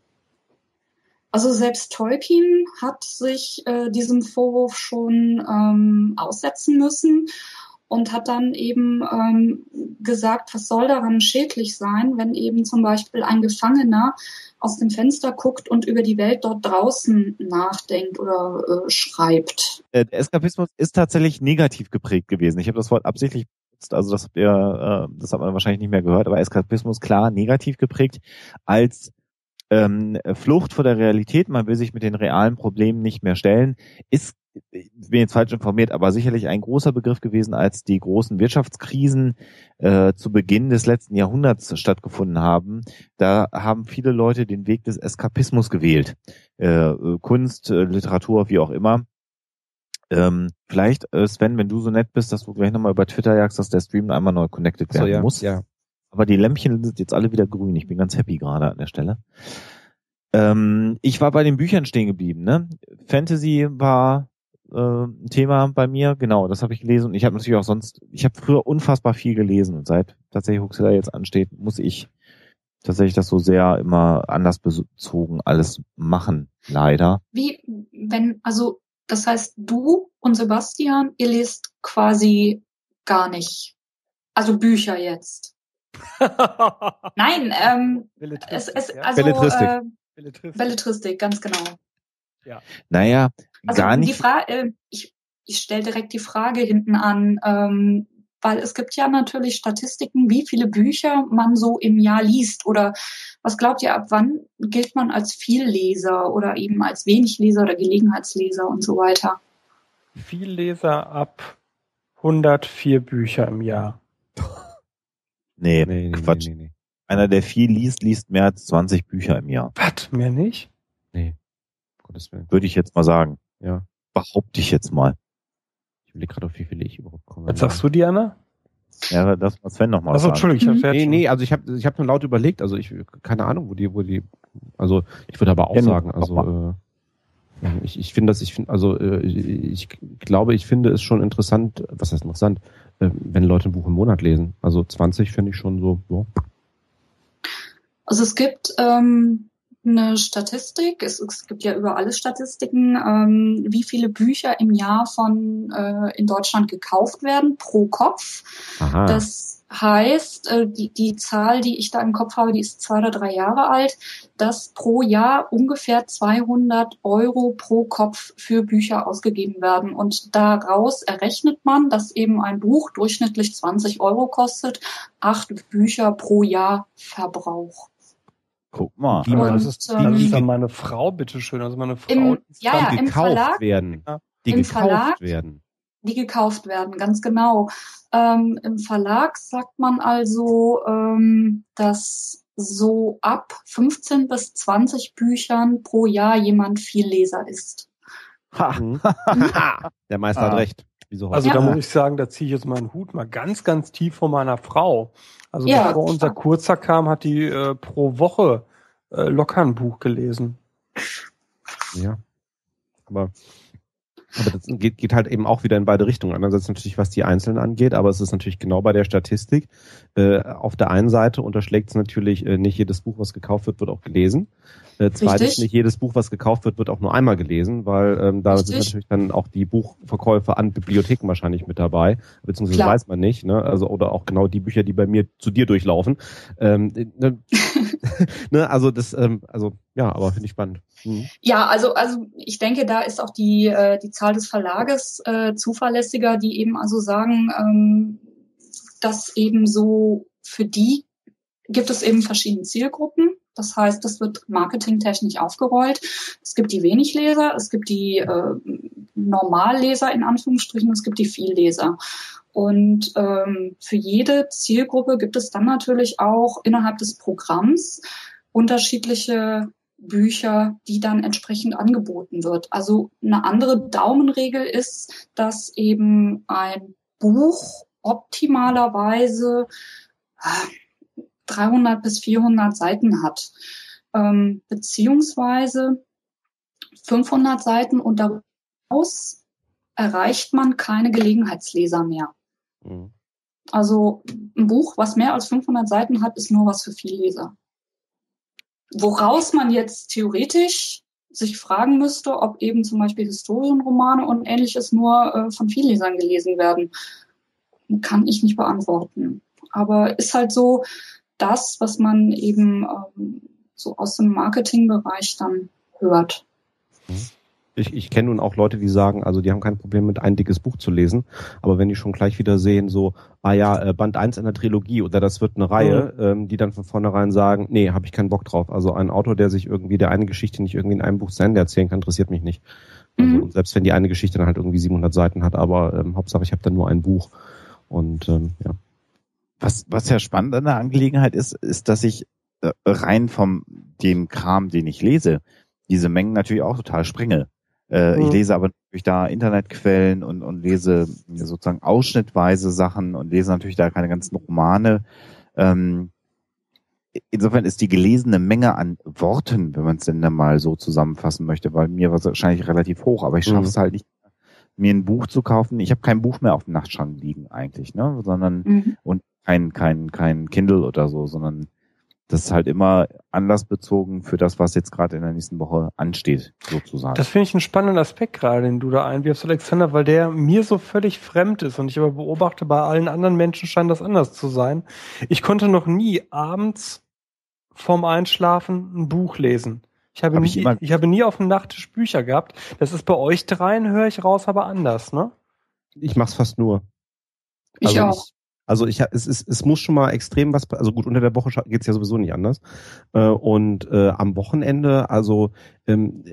Also selbst Tolkien hat sich äh, diesem Vorwurf schon ähm, aussetzen müssen und hat dann eben ähm, gesagt, was soll daran schädlich sein, wenn eben zum Beispiel ein Gefangener aus dem Fenster guckt und über die Welt dort draußen nachdenkt oder äh, schreibt. Äh, der Eskapismus ist tatsächlich negativ geprägt gewesen. Ich habe das Wort absichtlich also das habt ihr, äh, das hat man wahrscheinlich nicht mehr gehört, aber Eskapismus klar negativ geprägt als ähm, Flucht vor der Realität, man will sich mit den realen Problemen nicht mehr stellen, ist, ich bin jetzt falsch informiert, aber sicherlich ein großer Begriff gewesen, als die großen Wirtschaftskrisen äh, zu Beginn des letzten Jahrhunderts stattgefunden haben. Da haben viele Leute den Weg des Eskapismus gewählt. Äh, Kunst, äh, Literatur, wie auch immer. Ähm, vielleicht, äh, Sven, wenn du so nett bist, dass du gleich nochmal über Twitter jagst, dass der Stream einmal neu connected werden so, ja, muss. Ja. Aber die Lämpchen sind jetzt alle wieder grün. Ich bin ganz happy gerade an der Stelle. Ähm, ich war bei den Büchern stehen geblieben. Ne? Fantasy war äh, ein Thema bei mir. Genau, das habe ich gelesen. Und ich habe natürlich auch sonst, ich habe früher unfassbar viel gelesen. Und seit tatsächlich Huxilla jetzt ansteht, muss ich tatsächlich das so sehr immer anders bezogen alles machen. Leider. Wie, wenn, also das heißt, du und Sebastian, ihr lest quasi gar nicht. Also Bücher jetzt. Nein, ähm, es, es, also, Belletristik. Äh, Belletristik. Belletristik, ganz genau. Ja. Naja, also gar nicht. Die Frage, äh, ich, ich stelle direkt die Frage hinten an, ähm, weil es gibt ja natürlich Statistiken, wie viele Bücher man so im Jahr liest oder was glaubt ihr, ab wann gilt man als Vielleser oder eben als Wenigleser oder Gelegenheitsleser und so weiter? Vielleser ab 104 Bücher im Jahr. Nee, nee, nee Quatsch. Nee, nee, Einer, der viel liest, liest mehr als 20 Bücher im Jahr. Was? Mehr nicht? Nee. Gottes Willen. Würde ich jetzt mal sagen. Ja. Behaupte ich jetzt mal. Ich will gerade auf wie viele ich überhaupt komme. Was sagst du, Diana? Ja, das muss Sven nochmal sagen. Achso, Entschuldigung, ich hab Nee, nee, also ich habe ich hab nur laut überlegt, also ich, keine Ahnung, wo die, wo die, also ich würde aber auch ja, sagen, also äh, ich, ich finde das, ich finde, also äh, ich glaube, ich finde es schon interessant, was heißt interessant, äh, wenn Leute ein Buch im Monat lesen. Also 20 finde ich schon so, so. Also es gibt ähm, eine Statistik. Es, es, gibt ja über alle Statistiken, ähm, wie viele Bücher im Jahr von äh, in Deutschland gekauft werden pro Kopf. Aha. Das heißt, äh, die, die Zahl, die ich da im Kopf habe, die ist zwei oder drei Jahre alt, dass pro Jahr ungefähr 200 Euro pro Kopf für Bücher ausgegeben werden. Und daraus errechnet man, dass eben ein Buch durchschnittlich 20 Euro kostet, acht Bücher pro Jahr Verbrauch. Guck mal. Die, und, das, ist, das ist dann meine Frau, bitteschön. Also meine Frau, im, ja, ja, gekauft Verlag, werden. Die gekauft Verlag, werden. Die gekauft werden, ganz genau. Ähm, Im Verlag sagt man also, ähm, dass so ab 15 bis 20 Büchern pro Jahr jemand viel Leser ist. Ha. Mhm. Der Meister ah. hat recht. Wieso also ja. da muss ich sagen, da ziehe ich jetzt meinen Hut mal ganz, ganz tief vor meiner Frau. Also ja, bevor unser Kurzer kam, hat die äh, pro Woche äh, locker ein Buch gelesen. Ja. Aber aber das geht, geht halt eben auch wieder in beide Richtungen. Einerseits natürlich, was die Einzelnen angeht, aber es ist natürlich genau bei der Statistik. Äh, auf der einen Seite unterschlägt es natürlich, äh, nicht jedes Buch, was gekauft wird, wird auch gelesen. Äh, zweitens, Richtig. nicht jedes Buch, was gekauft wird, wird auch nur einmal gelesen, weil ähm, da sind natürlich dann auch die Buchverkäufe an Bibliotheken wahrscheinlich mit dabei, beziehungsweise Klar. weiß man nicht, ne? Also oder auch genau die Bücher, die bei mir zu dir durchlaufen. Ähm, ne, ne? Also das, ähm, also ja, aber finde ich spannend. Mhm. Ja, also also ich denke, da ist auch die äh, die Zahl des Verlages äh, zuverlässiger, die eben also sagen, ähm, dass eben so für die gibt es eben verschiedene Zielgruppen. Das heißt, das wird marketingtechnisch aufgerollt. Es gibt die Wenigleser, es gibt die äh, Normalleser in Anführungsstrichen, es gibt die Vielleser. Und ähm, für jede Zielgruppe gibt es dann natürlich auch innerhalb des Programms unterschiedliche Bücher, die dann entsprechend angeboten wird. Also eine andere Daumenregel ist, dass eben ein Buch optimalerweise 300 bis 400 Seiten hat, ähm, beziehungsweise 500 Seiten und daraus erreicht man keine Gelegenheitsleser mehr. Mhm. Also ein Buch, was mehr als 500 Seiten hat, ist nur was für Vielleser. Woraus man jetzt theoretisch sich fragen müsste, ob eben zum Beispiel Historienromane und ähnliches nur äh, von Viellesern gelesen werden, kann ich nicht beantworten. Aber ist halt so, das, was man eben ähm, so aus dem Marketingbereich dann hört. Mhm. Ich, ich kenne nun auch Leute, die sagen, also die haben kein Problem mit ein dickes Buch zu lesen, aber wenn die schon gleich wieder sehen, so, ah ja, äh, Band 1 einer Trilogie oder das wird eine Reihe, mhm. ähm, die dann von vornherein sagen, nee, habe ich keinen Bock drauf. Also ein Autor, der sich irgendwie der eine Geschichte nicht irgendwie in einem Buch zu Ende erzählen kann, interessiert mich nicht. Also mhm. selbst wenn die eine Geschichte dann halt irgendwie 700 Seiten hat, aber ähm, Hauptsache ich habe dann nur ein Buch und ähm, ja. Was, was ja spannend an der Angelegenheit ist, ist, dass ich äh, rein vom dem Kram, den ich lese, diese Mengen natürlich auch total springe. Äh, mhm. Ich lese aber natürlich da Internetquellen und, und lese sozusagen ausschnittweise Sachen und lese natürlich da keine ganzen Romane. Ähm, insofern ist die gelesene Menge an Worten, wenn man es denn dann mal so zusammenfassen möchte, weil mir war es wahrscheinlich relativ hoch, aber ich schaffe es mhm. halt nicht, mir ein Buch zu kaufen. Ich habe kein Buch mehr auf dem Nachtschrank liegen eigentlich, ne? Sondern mhm. und kein, kein, kein Kindle oder so, sondern das ist halt immer anlassbezogen für das, was jetzt gerade in der nächsten Woche ansteht, sozusagen. Das finde ich einen spannenden Aspekt gerade, den du da einwirfst, Alexander, weil der mir so völlig fremd ist und ich aber beobachte, bei allen anderen Menschen scheint das anders zu sein. Ich konnte noch nie abends vorm Einschlafen ein Buch lesen. Ich habe, Hab nie, ich, ich, habe nie auf dem Nachttisch Bücher gehabt. Das ist bei euch dreien, höre ich raus, aber anders, ne? Ich mach's fast nur. Ich also auch. Also ich es, es, es muss schon mal extrem was, also gut, unter der Woche geht's ja sowieso nicht anders. Äh, und äh, am Wochenende, also, ähm,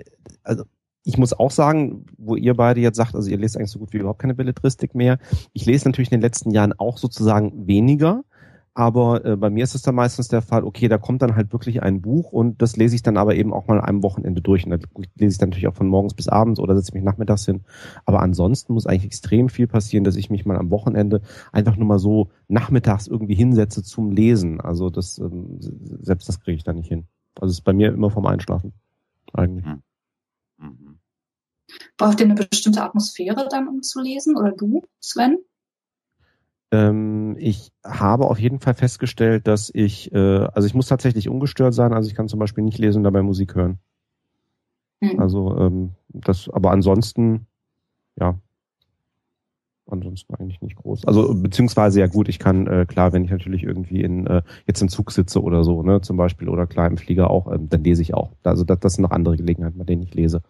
also ich muss auch sagen, wo ihr beide jetzt sagt, also ihr lest eigentlich so gut wie überhaupt keine Belletristik mehr. Ich lese natürlich in den letzten Jahren auch sozusagen weniger. Aber äh, bei mir ist es dann meistens der Fall, okay, da kommt dann halt wirklich ein Buch und das lese ich dann aber eben auch mal am Wochenende durch. Und da lese ich dann natürlich auch von morgens bis abends oder setze mich nachmittags hin. Aber ansonsten muss eigentlich extrem viel passieren, dass ich mich mal am Wochenende einfach nur mal so nachmittags irgendwie hinsetze zum Lesen. Also das, ähm, selbst das kriege ich da nicht hin. Also es ist bei mir immer vom Einschlafen. Eigentlich. Mhm. mhm. Braucht ihr eine bestimmte Atmosphäre dann, um zu lesen? Oder du, Sven? Ähm, ich habe auf jeden Fall festgestellt, dass ich, äh, also ich muss tatsächlich ungestört sein, also ich kann zum Beispiel nicht lesen und dabei Musik hören. Mhm. Also ähm, das, aber ansonsten, ja, ansonsten eigentlich nicht groß. Also beziehungsweise ja gut, ich kann äh, klar, wenn ich natürlich irgendwie in äh, jetzt im Zug sitze oder so, ne, zum Beispiel oder klar im Flieger auch, ähm, dann lese ich auch. Also das, das sind noch andere Gelegenheiten, bei denen ich lese.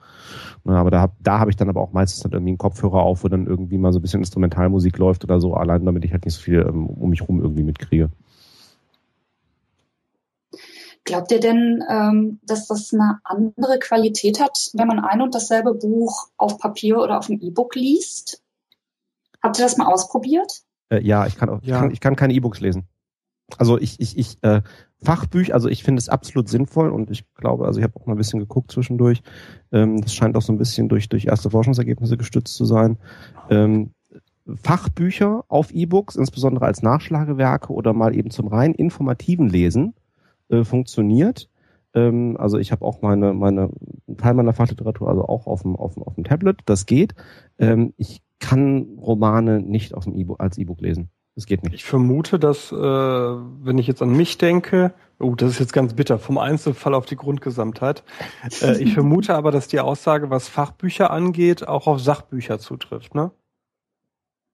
Ja, aber da hab, da habe ich dann aber auch meistens dann irgendwie einen Kopfhörer auf, wo dann irgendwie mal so ein bisschen Instrumentalmusik läuft oder so, allein damit ich halt nicht so viel ähm, um mich rum irgendwie mitkriege. Glaubt ihr denn, ähm, dass das eine andere Qualität hat, wenn man ein und dasselbe Buch auf Papier oder auf dem E-Book liest? Habt ihr das mal ausprobiert? Äh, ja, ich kann auch, ja. ich kann, ich kann keine E-Books lesen. Also ich, ich, ich, äh, Fachbücher, also ich finde es absolut sinnvoll und ich glaube, also ich habe auch mal ein bisschen geguckt zwischendurch. Ähm, das scheint auch so ein bisschen durch, durch erste Forschungsergebnisse gestützt zu sein. Ähm, Fachbücher auf E-Books, insbesondere als Nachschlagewerke oder mal eben zum rein informativen Lesen, äh, funktioniert. Ähm, also ich habe auch meine, meine, Teil meiner Fachliteratur also auch auf dem, auf dem, auf dem Tablet, das geht. Ähm, ich kann Romane nicht auf dem e als E-Book lesen. Das geht nicht. Ich vermute, dass, äh, wenn ich jetzt an mich denke, oh, das ist jetzt ganz bitter, vom Einzelfall auf die Grundgesamtheit. Äh, ich vermute aber, dass die Aussage, was Fachbücher angeht, auch auf Sachbücher zutrifft, ne?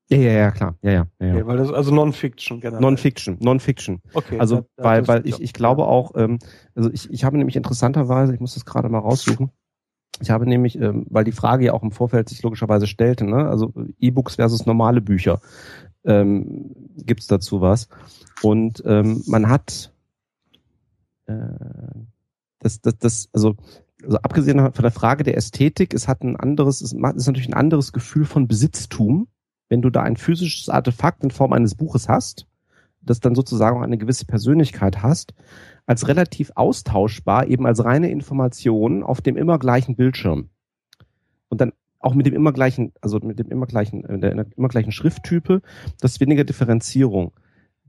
Ja, ja, ja, klar. Ja, ja. ja, okay, weil das also Non-Fiction generell. Non-Fiction, Non-Fiction. Okay. Also, da, da weil, weil ich, ich glaube auch, ähm, also ich, ich habe nämlich interessanterweise, ich muss das gerade mal raussuchen, ich habe nämlich, ähm, weil die Frage ja auch im Vorfeld sich logischerweise stellte, ne? also E-Books versus normale Bücher, ähm, gibt dazu was. Und ähm, man hat äh, das, das, das, also, also abgesehen von der Frage der Ästhetik, es hat ein anderes, es ist natürlich ein anderes Gefühl von Besitztum, wenn du da ein physisches Artefakt in Form eines Buches hast, das dann sozusagen auch eine gewisse Persönlichkeit hast, als relativ austauschbar, eben als reine Information auf dem immer gleichen Bildschirm. Und dann auch mit dem immer gleichen, also mit dem immer gleichen, äh, der immer gleichen Schrifttype, das weniger Differenzierung.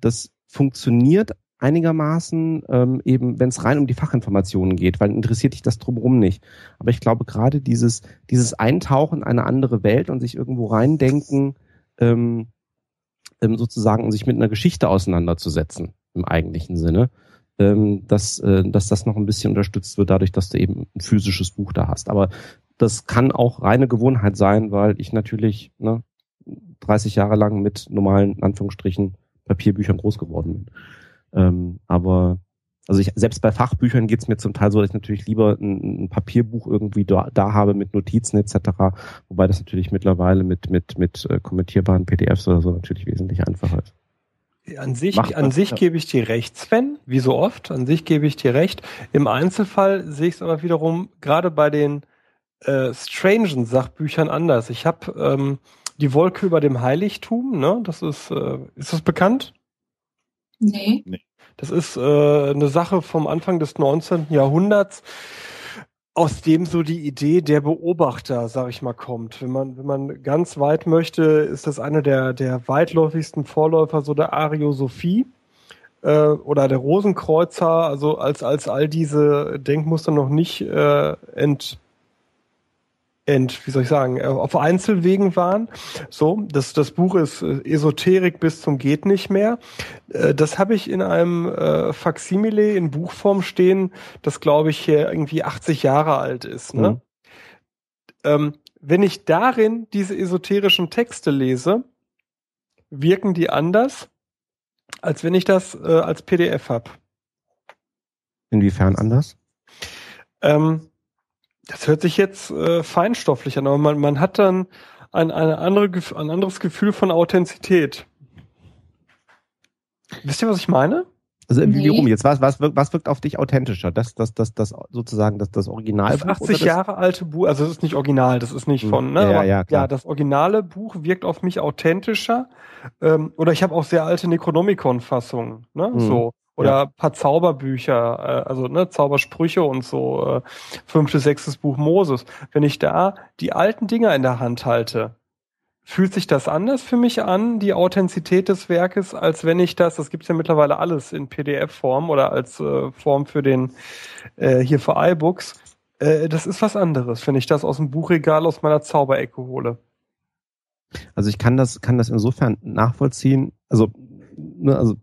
Das funktioniert einigermaßen ähm, eben, wenn es rein um die Fachinformationen geht, weil interessiert dich das drumherum nicht. Aber ich glaube gerade dieses, dieses Eintauchen in eine andere Welt und sich irgendwo reindenken, ähm, ähm, sozusagen sich mit einer Geschichte auseinanderzusetzen im eigentlichen Sinne, ähm, dass, äh, dass das noch ein bisschen unterstützt wird, dadurch, dass du eben ein physisches Buch da hast. Aber das kann auch reine Gewohnheit sein, weil ich natürlich ne, 30 Jahre lang mit normalen, in Anführungsstrichen, Papierbüchern groß geworden bin. Ähm, aber also ich, selbst bei Fachbüchern geht es mir zum Teil so, dass ich natürlich lieber ein, ein Papierbuch irgendwie da, da, habe mit Notizen etc. Wobei das natürlich mittlerweile mit, mit, mit äh, kommentierbaren PDFs oder so natürlich wesentlich einfacher ist. An sich, an sich gebe ich dir recht, Sven, wie so oft. An sich gebe ich dir recht. Im Einzelfall sehe ich es aber wiederum gerade bei den äh, strangen Sachbüchern anders. Ich habe ähm, die Wolke über dem Heiligtum, ne? Das ist, äh, ist das bekannt? Nee. nee. Das ist äh, eine Sache vom Anfang des 19. Jahrhunderts aus dem so die Idee der Beobachter, sag ich mal, kommt. Wenn man, wenn man ganz weit möchte, ist das eine der, der weitläufigsten Vorläufer so der Ariosophie äh, oder der Rosenkreuzer, also als, als all diese Denkmuster noch nicht äh, ent, ent, wie soll ich sagen, äh, auf Einzelwegen waren. So, das, das Buch ist äh, Esoterik bis zum geht nicht mehr. Äh, das habe ich in einem äh, Faksimile in Buchform stehen, das glaube ich hier irgendwie 80 Jahre alt ist. Ne? Mhm. Ähm, wenn ich darin diese esoterischen Texte lese, wirken die anders, als wenn ich das äh, als PDF habe. Inwiefern anders? Ähm, das hört sich jetzt äh, feinstofflich an, aber man, man hat dann ein, eine andere, ein anderes Gefühl von Authentizität. Wisst ihr, was ich meine? Also nee. wie rum jetzt? Was, was, wirkt, was wirkt auf dich authentischer? Das, das, das, das sozusagen das, das Original. Das 80 Jahre alte Buch, also es ist nicht original, das ist nicht hm. von, ne? Ja, ja, klar. ja, das originale Buch wirkt auf mich authentischer. Ähm, oder ich habe auch sehr alte Necronomicon-Fassungen, ne? Hm. So. Oder ja. paar Zauberbücher, äh, also ne, Zaubersprüche und so, äh, fünftes, sechstes Buch Moses. Wenn ich da die alten Dinger in der Hand halte, fühlt sich das anders für mich an, die Authentizität des Werkes, als wenn ich das, das gibt's ja mittlerweile alles in PDF-Form oder als äh, Form für den, äh, hier für iBooks. Äh, das ist was anderes, wenn ich das aus dem Buchregal aus meiner Zauberecke hole. Also ich kann das, kann das insofern nachvollziehen. Also, ne, also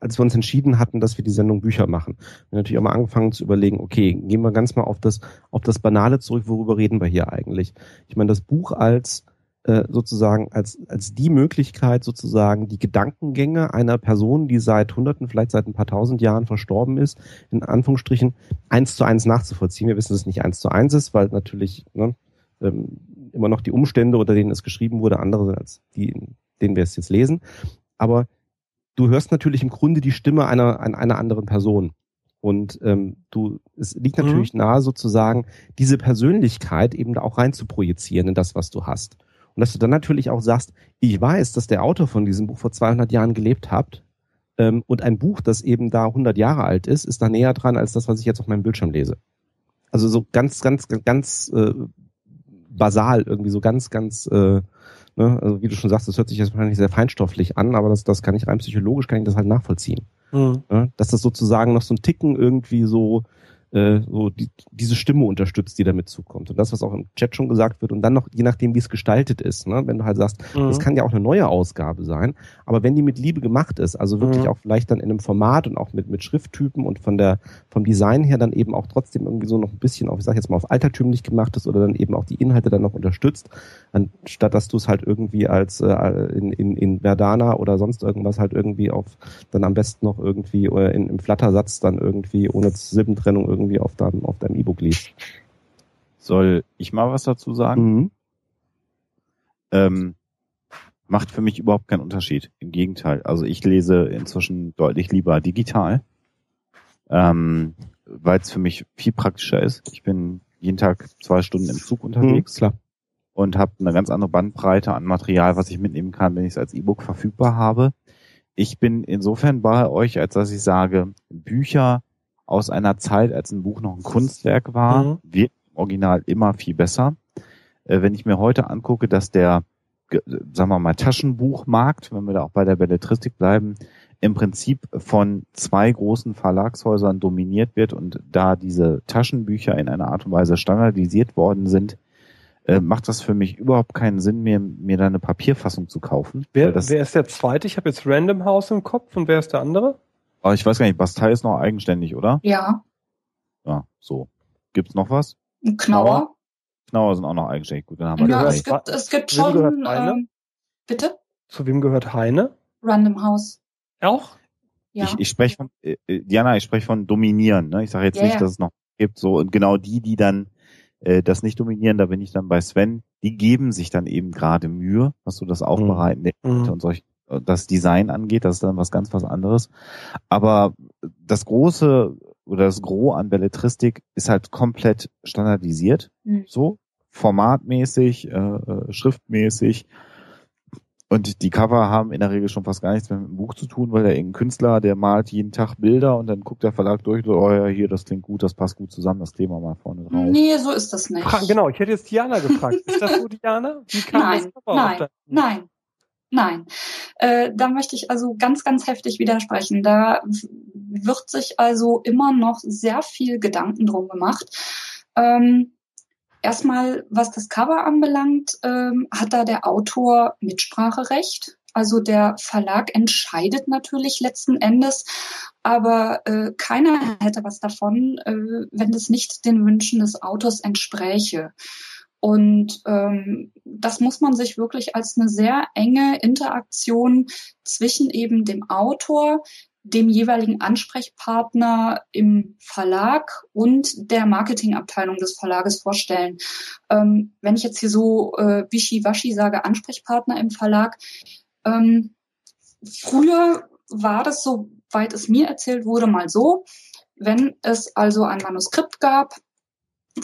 als wir uns entschieden hatten, dass wir die Sendung Bücher machen, haben wir natürlich auch mal angefangen zu überlegen, okay, gehen wir ganz mal auf das, auf das Banale zurück, worüber reden wir hier eigentlich? Ich meine, das Buch als äh, sozusagen als, als die Möglichkeit, sozusagen die Gedankengänge einer Person, die seit Hunderten, vielleicht seit ein paar tausend Jahren verstorben ist, in Anführungsstrichen eins zu eins nachzuvollziehen. Wir wissen, dass es nicht eins zu eins ist, weil natürlich ne, ähm, immer noch die Umstände, unter denen es geschrieben wurde, andere sind als die, denen wir es jetzt lesen. Aber du hörst natürlich im Grunde die Stimme einer, einer anderen Person. Und ähm, du, es liegt mhm. natürlich mhm. nahe, sozusagen, diese Persönlichkeit eben da auch rein zu projizieren in das, was du hast. Und dass du dann natürlich auch sagst, ich weiß, dass der Autor von diesem Buch vor 200 Jahren gelebt hat. Ähm, und ein Buch, das eben da 100 Jahre alt ist, ist da näher dran als das, was ich jetzt auf meinem Bildschirm lese. Also so ganz, ganz, ganz äh, basal, irgendwie so ganz, ganz, äh, ne, also wie du schon sagst, das hört sich jetzt wahrscheinlich sehr feinstofflich an, aber das, das kann ich rein psychologisch, kann ich das halt nachvollziehen. Mhm. Ne? Dass das sozusagen noch so ein Ticken irgendwie so äh, so die, diese Stimme unterstützt, die damit zukommt. Und das, was auch im Chat schon gesagt wird, und dann noch, je nachdem, wie es gestaltet ist, ne? wenn du halt sagst, mhm. das kann ja auch eine neue Ausgabe sein, aber wenn die mit Liebe gemacht ist, also wirklich mhm. auch vielleicht dann in einem Format und auch mit, mit Schrifttypen und von der, vom Design her dann eben auch trotzdem irgendwie so noch ein bisschen auf, ich sag jetzt mal, auf altertümlich gemacht ist oder dann eben auch die Inhalte dann noch unterstützt, anstatt dass du es halt irgendwie als äh, in, in, in Verdana oder sonst irgendwas halt irgendwie auf, dann am besten noch irgendwie oder in, im Flattersatz dann irgendwie ohne Silbentrennung irgendwie auf deinem auf deinem E-Book liest. Soll ich mal was dazu sagen? Mhm. Ähm, macht für mich überhaupt keinen Unterschied. Im Gegenteil. Also ich lese inzwischen deutlich lieber digital, ähm, weil es für mich viel praktischer ist. Ich bin jeden Tag zwei Stunden im Zug unterwegs. Mhm, klar. Und habe eine ganz andere Bandbreite an Material, was ich mitnehmen kann, wenn ich es als E-Book verfügbar habe. Ich bin insofern bei euch, als dass ich sage, Bücher aus einer Zeit, als ein Buch noch ein Kunstwerk war, mhm. wird im Original immer viel besser. Äh, wenn ich mir heute angucke, dass der, sagen wir mal, Taschenbuchmarkt, wenn wir da auch bei der Belletristik bleiben, im Prinzip von zwei großen Verlagshäusern dominiert wird und da diese Taschenbücher in einer Art und Weise standardisiert worden sind, äh, macht das für mich überhaupt keinen Sinn mehr, mir da eine Papierfassung zu kaufen. Wer, wer ist der zweite? Ich habe jetzt Random House im Kopf und wer ist der andere? Aber ich weiß gar nicht, Bastei ist noch eigenständig, oder? Ja. Ja, so. Gibt's noch was? Ein Knauer. Knauer sind auch noch eigenständig. Gut, dann haben wir Ja, es gibt, es gibt schon, ähm, bitte? Zu wem gehört Heine? Random House. Auch? Ja. Ich, ich spreche von, äh, äh, Diana, ich spreche von dominieren. Ne? Ich sage jetzt yeah. nicht, dass es noch gibt. So und genau die, die dann äh, das nicht dominieren, da bin ich dann bei Sven. Die geben sich dann eben gerade Mühe, was so das Aufbereiten mhm. der mhm. und solche das Design angeht, das ist dann was ganz was anderes. Aber das große oder das Gros an Belletristik ist halt komplett standardisiert, mhm. so formatmäßig, äh, äh, schriftmäßig. Und die Cover haben in der Regel schon fast gar nichts mehr mit dem Buch zu tun, weil der irgendein Künstler, der malt jeden Tag Bilder und dann guckt der Verlag durch, so, oh ja, hier, das klingt gut, das passt gut zusammen, das Thema mal vorne drauf. Nee, so ist das nicht. Genau, ich hätte jetzt Diana gefragt. ist das so, Diana? Wie kam nein, das Cover nein, nein. Nein, äh, da möchte ich also ganz, ganz heftig widersprechen. Da wird sich also immer noch sehr viel Gedanken drum gemacht. Ähm, erstmal, was das Cover anbelangt, ähm, hat da der Autor Mitspracherecht. Also der Verlag entscheidet natürlich letzten Endes, aber äh, keiner hätte was davon, äh, wenn es nicht den Wünschen des Autors entspräche. Und ähm, das muss man sich wirklich als eine sehr enge Interaktion zwischen eben dem Autor, dem jeweiligen Ansprechpartner im Verlag und der Marketingabteilung des Verlages vorstellen. Ähm, wenn ich jetzt hier so äh, wischiwaschi sage, Ansprechpartner im Verlag, ähm, früher war das, soweit es mir erzählt wurde, mal so, wenn es also ein Manuskript gab,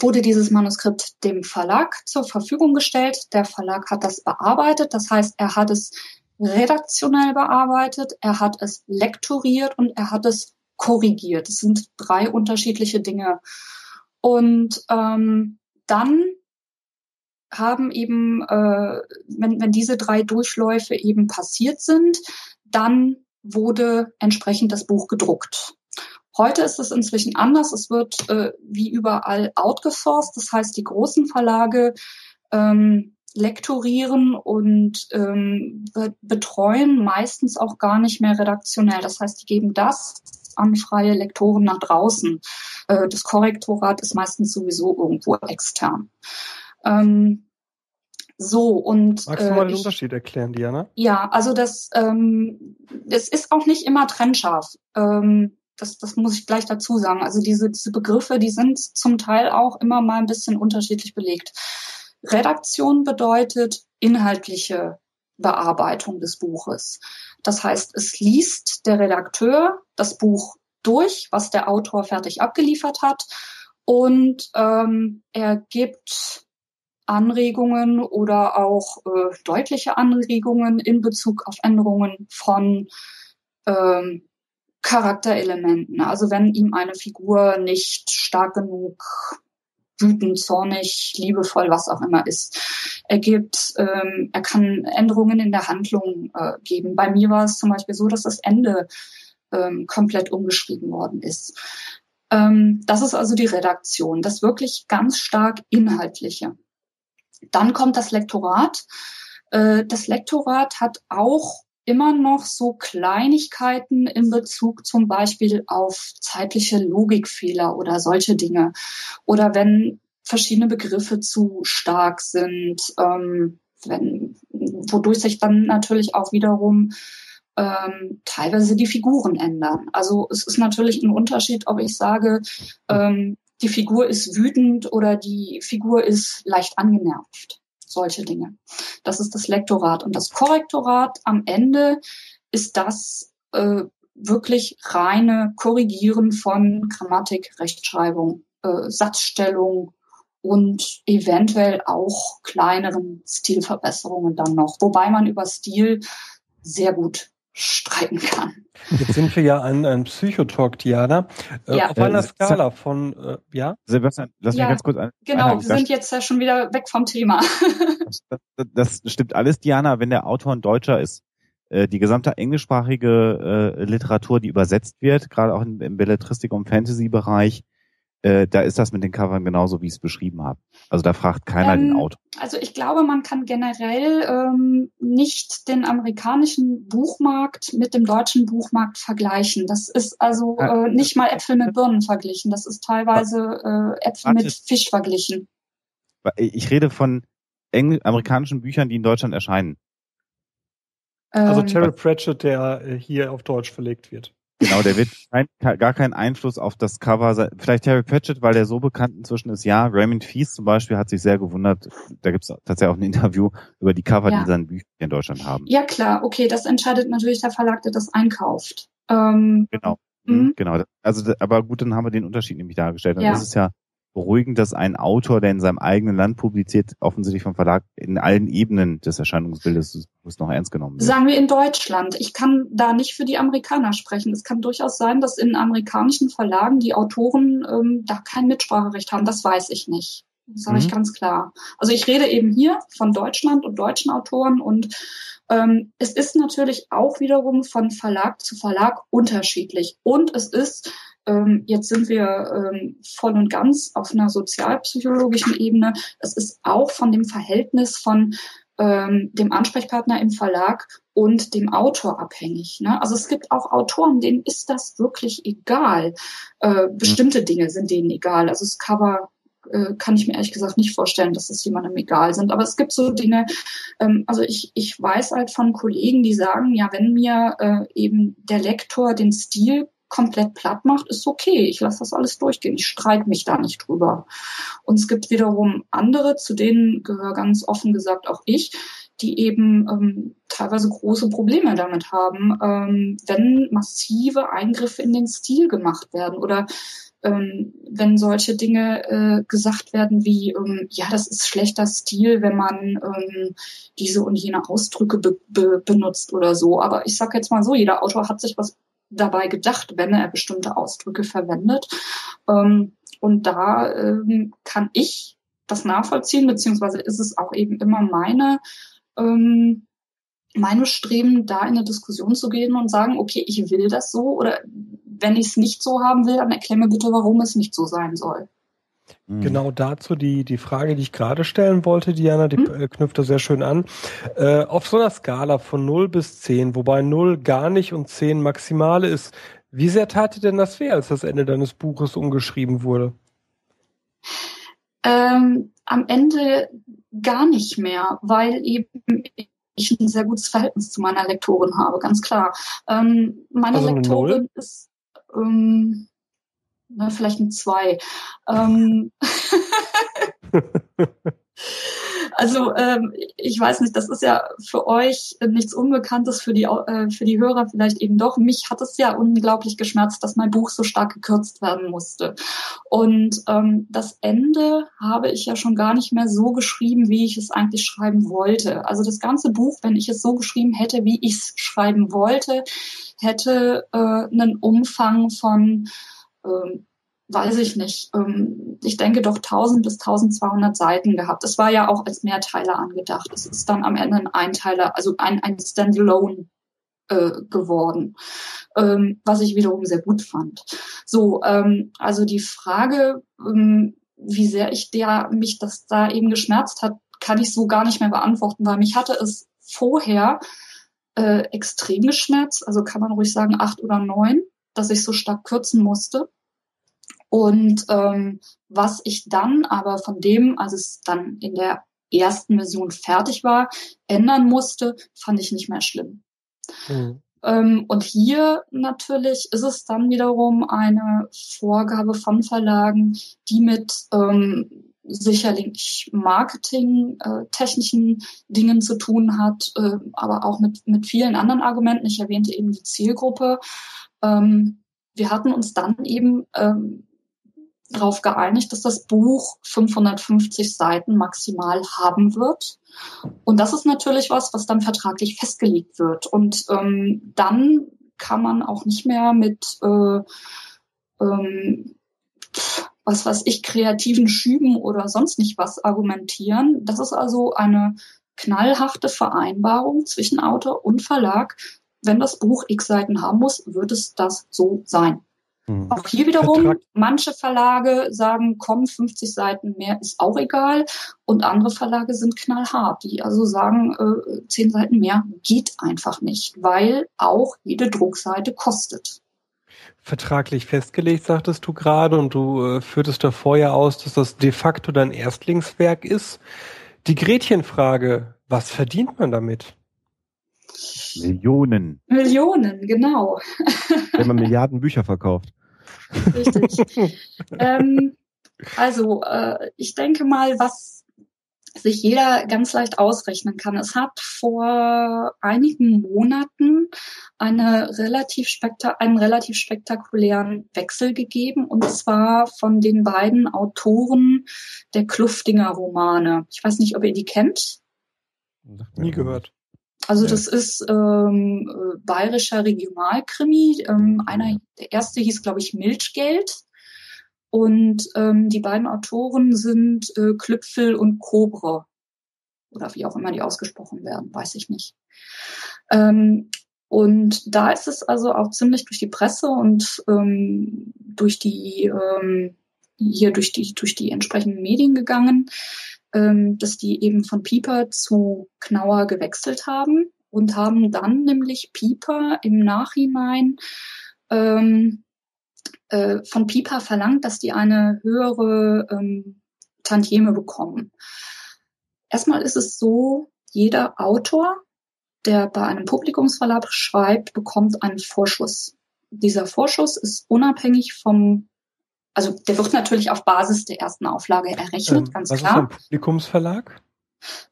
wurde dieses Manuskript dem Verlag zur Verfügung gestellt. Der Verlag hat das bearbeitet, das heißt, er hat es redaktionell bearbeitet, er hat es lektoriert und er hat es korrigiert. Das sind drei unterschiedliche Dinge. Und ähm, dann haben eben, äh, wenn, wenn diese drei Durchläufe eben passiert sind, dann wurde entsprechend das Buch gedruckt. Heute ist es inzwischen anders. Es wird äh, wie überall outgesourced. Das heißt, die großen Verlage ähm, lektorieren und ähm, be betreuen meistens auch gar nicht mehr redaktionell. Das heißt, die geben das an freie Lektoren nach draußen. Äh, das Korrektorat ist meistens sowieso irgendwo extern. Ähm, so und magst du mal äh, den Unterschied erklären, Diana? Ja, also das ähm, es ist auch nicht immer trennscharf. Ähm, das, das muss ich gleich dazu sagen. Also diese, diese Begriffe, die sind zum Teil auch immer mal ein bisschen unterschiedlich belegt. Redaktion bedeutet inhaltliche Bearbeitung des Buches. Das heißt, es liest der Redakteur das Buch durch, was der Autor fertig abgeliefert hat, und ähm, er gibt Anregungen oder auch äh, deutliche Anregungen in Bezug auf Änderungen von ähm, Charakterelementen. Also wenn ihm eine Figur nicht stark genug wütend, zornig, liebevoll, was auch immer ist. Er gibt, ähm, er kann Änderungen in der Handlung äh, geben. Bei mir war es zum Beispiel so, dass das Ende ähm, komplett umgeschrieben worden ist. Ähm, das ist also die Redaktion, das wirklich ganz stark inhaltliche. Dann kommt das Lektorat. Äh, das Lektorat hat auch immer noch so Kleinigkeiten in Bezug zum Beispiel auf zeitliche Logikfehler oder solche Dinge. Oder wenn verschiedene Begriffe zu stark sind, ähm, wenn, wodurch sich dann natürlich auch wiederum ähm, teilweise die Figuren ändern. Also es ist natürlich ein Unterschied, ob ich sage, ähm, die Figur ist wütend oder die Figur ist leicht angenervt solche Dinge. Das ist das Lektorat. Und das Korrektorat am Ende ist das äh, wirklich reine Korrigieren von Grammatik, Rechtschreibung, äh, Satzstellung und eventuell auch kleineren Stilverbesserungen dann noch. Wobei man über Stil sehr gut streiten kann. Jetzt sind wir ja an einem Psychotalk, Diana. Äh, ja. Auf einer Skala von, äh, ja? Sebastian, lass ja, mich ganz kurz ein. Genau, wir sind jetzt ja schon wieder weg vom Thema. das, das, stimmt alles, Diana, wenn der Autor ein Deutscher ist. Äh, die gesamte englischsprachige äh, Literatur, die übersetzt wird, gerade auch im, im Belletristik- und Fantasy-Bereich, äh, da ist das mit den Covern genauso, wie ich es beschrieben habe. Also da fragt keiner ähm, den Autor. Also ich glaube, man kann generell ähm, nicht den amerikanischen Buchmarkt mit dem deutschen Buchmarkt vergleichen. Das ist also äh, nicht mal Äpfel mit Birnen verglichen. Das ist teilweise äh, Äpfel Warte. mit Fisch verglichen. Ich rede von Engl amerikanischen Büchern, die in Deutschland erscheinen. Also ähm, Terry Pratchett, der äh, hier auf Deutsch verlegt wird. Genau, der wird kein, gar keinen Einfluss auf das Cover sein. Vielleicht Harry Patchett, weil der so bekannt inzwischen ist. Ja, Raymond Fies zum Beispiel hat sich sehr gewundert. Da gibt es tatsächlich auch ein Interview über die Cover, ja. die seine Bücher in Deutschland haben. Ja, klar. Okay, das entscheidet natürlich der Verlag, der das einkauft. Ähm, genau. Mhm. Genau. Also, aber gut, dann haben wir den Unterschied nämlich dargestellt. Und ja. das ist ja beruhigend, dass ein Autor, der in seinem eigenen Land publiziert, offensichtlich vom Verlag in allen Ebenen des Erscheinungsbildes muss noch ernst genommen wird. Sagen wir in Deutschland. Ich kann da nicht für die Amerikaner sprechen. Es kann durchaus sein, dass in amerikanischen Verlagen die Autoren ähm, da kein Mitspracherecht haben. Das weiß ich nicht. Das sage mhm. ich ganz klar. Also ich rede eben hier von Deutschland und deutschen Autoren und ähm, es ist natürlich auch wiederum von Verlag zu Verlag unterschiedlich. Und es ist ähm, jetzt sind wir ähm, voll und ganz auf einer sozialpsychologischen Ebene. Es ist auch von dem Verhältnis von ähm, dem Ansprechpartner im Verlag und dem Autor abhängig. Ne? Also es gibt auch Autoren, denen ist das wirklich egal. Äh, bestimmte Dinge sind denen egal. Also das Cover äh, kann ich mir ehrlich gesagt nicht vorstellen, dass es jemandem egal sind. Aber es gibt so Dinge, ähm, also ich, ich weiß halt von Kollegen, die sagen, ja, wenn mir äh, eben der Lektor den Stil komplett platt macht, ist okay. Ich lasse das alles durchgehen. Ich streite mich da nicht drüber. Und es gibt wiederum andere, zu denen gehöre ganz offen gesagt auch ich, die eben ähm, teilweise große Probleme damit haben, ähm, wenn massive Eingriffe in den Stil gemacht werden oder ähm, wenn solche Dinge äh, gesagt werden wie, ähm, ja, das ist schlechter Stil, wenn man ähm, diese und jene Ausdrücke be be benutzt oder so. Aber ich sage jetzt mal so, jeder Autor hat sich was dabei gedacht, wenn er bestimmte Ausdrücke verwendet. Ähm, und da ähm, kann ich das nachvollziehen, beziehungsweise ist es auch eben immer meine, ähm, meine Streben, da in eine Diskussion zu gehen und sagen, okay, ich will das so oder wenn ich es nicht so haben will, dann erkläre mir bitte, warum es nicht so sein soll. Mhm. Genau dazu die, die Frage, die ich gerade stellen wollte, Diana, die mhm. knüpft da sehr schön an. Äh, auf so einer Skala von 0 bis 10, wobei 0 gar nicht und 10 maximale ist, wie sehr tat dir denn das weh, als das Ende deines Buches umgeschrieben wurde? Ähm, am Ende gar nicht mehr, weil eben ich ein sehr gutes Verhältnis zu meiner Lektorin habe, ganz klar. Ähm, meine also Lektorin ist ähm, na, vielleicht ein zwei. Ähm, Also ähm, ich weiß nicht, das ist ja für euch nichts Unbekanntes, für die, äh, für die Hörer vielleicht eben doch. Mich hat es ja unglaublich geschmerzt, dass mein Buch so stark gekürzt werden musste. Und ähm, das Ende habe ich ja schon gar nicht mehr so geschrieben, wie ich es eigentlich schreiben wollte. Also das ganze Buch, wenn ich es so geschrieben hätte, wie ich es schreiben wollte, hätte äh, einen Umfang von ähm, weiß ich nicht, ähm, ich denke doch 1000 bis 1200 Seiten gehabt. Es war ja auch als Mehrteiler angedacht. Es ist dann am Ende ein Einteiler, also ein, ein Standalone äh, geworden, ähm, was ich wiederum sehr gut fand. So, ähm, also die Frage, ähm, wie sehr ich der mich das da eben geschmerzt hat, kann ich so gar nicht mehr beantworten, weil mich hatte es vorher äh, extrem geschmerzt, also kann man ruhig sagen acht oder neun, dass ich so stark kürzen musste. Und ähm, was ich dann aber von dem, als es dann in der ersten Version fertig war, ändern musste, fand ich nicht mehr schlimm. Mhm. Ähm, und hier natürlich ist es dann wiederum eine Vorgabe von Verlagen, die mit ähm, sicherlich Marketing, äh, technischen Dingen zu tun hat, äh, aber auch mit, mit vielen anderen Argumenten. Ich erwähnte eben die Zielgruppe. Ähm, wir hatten uns dann eben ähm, darauf geeinigt, dass das Buch 550 Seiten maximal haben wird. Und das ist natürlich was, was dann vertraglich festgelegt wird. Und ähm, dann kann man auch nicht mehr mit äh, ähm, was weiß ich, kreativen Schüben oder sonst nicht was argumentieren. Das ist also eine knallharte Vereinbarung zwischen Autor und Verlag. Wenn das Buch x Seiten haben muss, wird es das so sein. Mhm. Auch hier wiederum, Vertrag. manche Verlage sagen, komm, 50 Seiten mehr ist auch egal. Und andere Verlage sind knallhart, die also sagen, äh, 10 Seiten mehr geht einfach nicht, weil auch jede Druckseite kostet. Vertraglich festgelegt, sagtest du gerade, und du äh, führtest da vorher aus, dass das de facto dein Erstlingswerk ist. Die Gretchenfrage, was verdient man damit? Millionen. Millionen, genau. Wenn man Milliarden Bücher verkauft. Richtig. ähm, also, äh, ich denke mal, was sich jeder ganz leicht ausrechnen kann. Es hat vor einigen Monaten eine relativ einen relativ spektakulären Wechsel gegeben, und zwar von den beiden Autoren der Kluftinger Romane. Ich weiß nicht, ob ihr die kennt. Nie gehört. Also das ist ähm, äh, bayerischer Regionalkrimi. Ähm, einer, der erste hieß, glaube ich, Milchgeld. Und ähm, die beiden Autoren sind äh, Klüpfel und Kobre. Oder wie auch immer die ausgesprochen werden, weiß ich nicht. Ähm, und da ist es also auch ziemlich durch die Presse und ähm, durch die ähm, hier durch die durch die entsprechenden Medien gegangen, ähm, dass die eben von Pieper zu Knauer gewechselt haben und haben dann nämlich Pieper im Nachhinein ähm, äh, von Pieper verlangt, dass die eine höhere ähm, Tantieme bekommen. Erstmal ist es so, jeder Autor, der bei einem Publikumsverlag schreibt, bekommt einen Vorschuss. Dieser Vorschuss ist unabhängig vom also der wird natürlich auf Basis der ersten Auflage errechnet, ähm, ganz was klar. Was ist ein Publikumsverlag?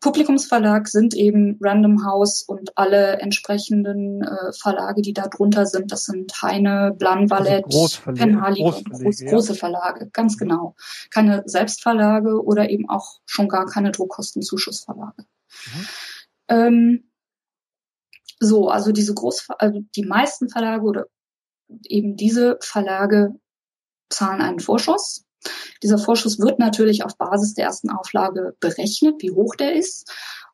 Publikumsverlag sind eben Random House und alle entsprechenden äh, Verlage, die da drunter sind. Das sind Heine, Blanvalet, also Penhaligon, groß, große Verlage, ganz genau. Keine Selbstverlage oder eben auch schon gar keine Druckkostenzuschussverlage. Mhm. Ähm, so, also diese Groß, also die meisten Verlage oder eben diese Verlage zahlen einen Vorschuss. Dieser Vorschuss wird natürlich auf Basis der ersten Auflage berechnet, wie hoch der ist.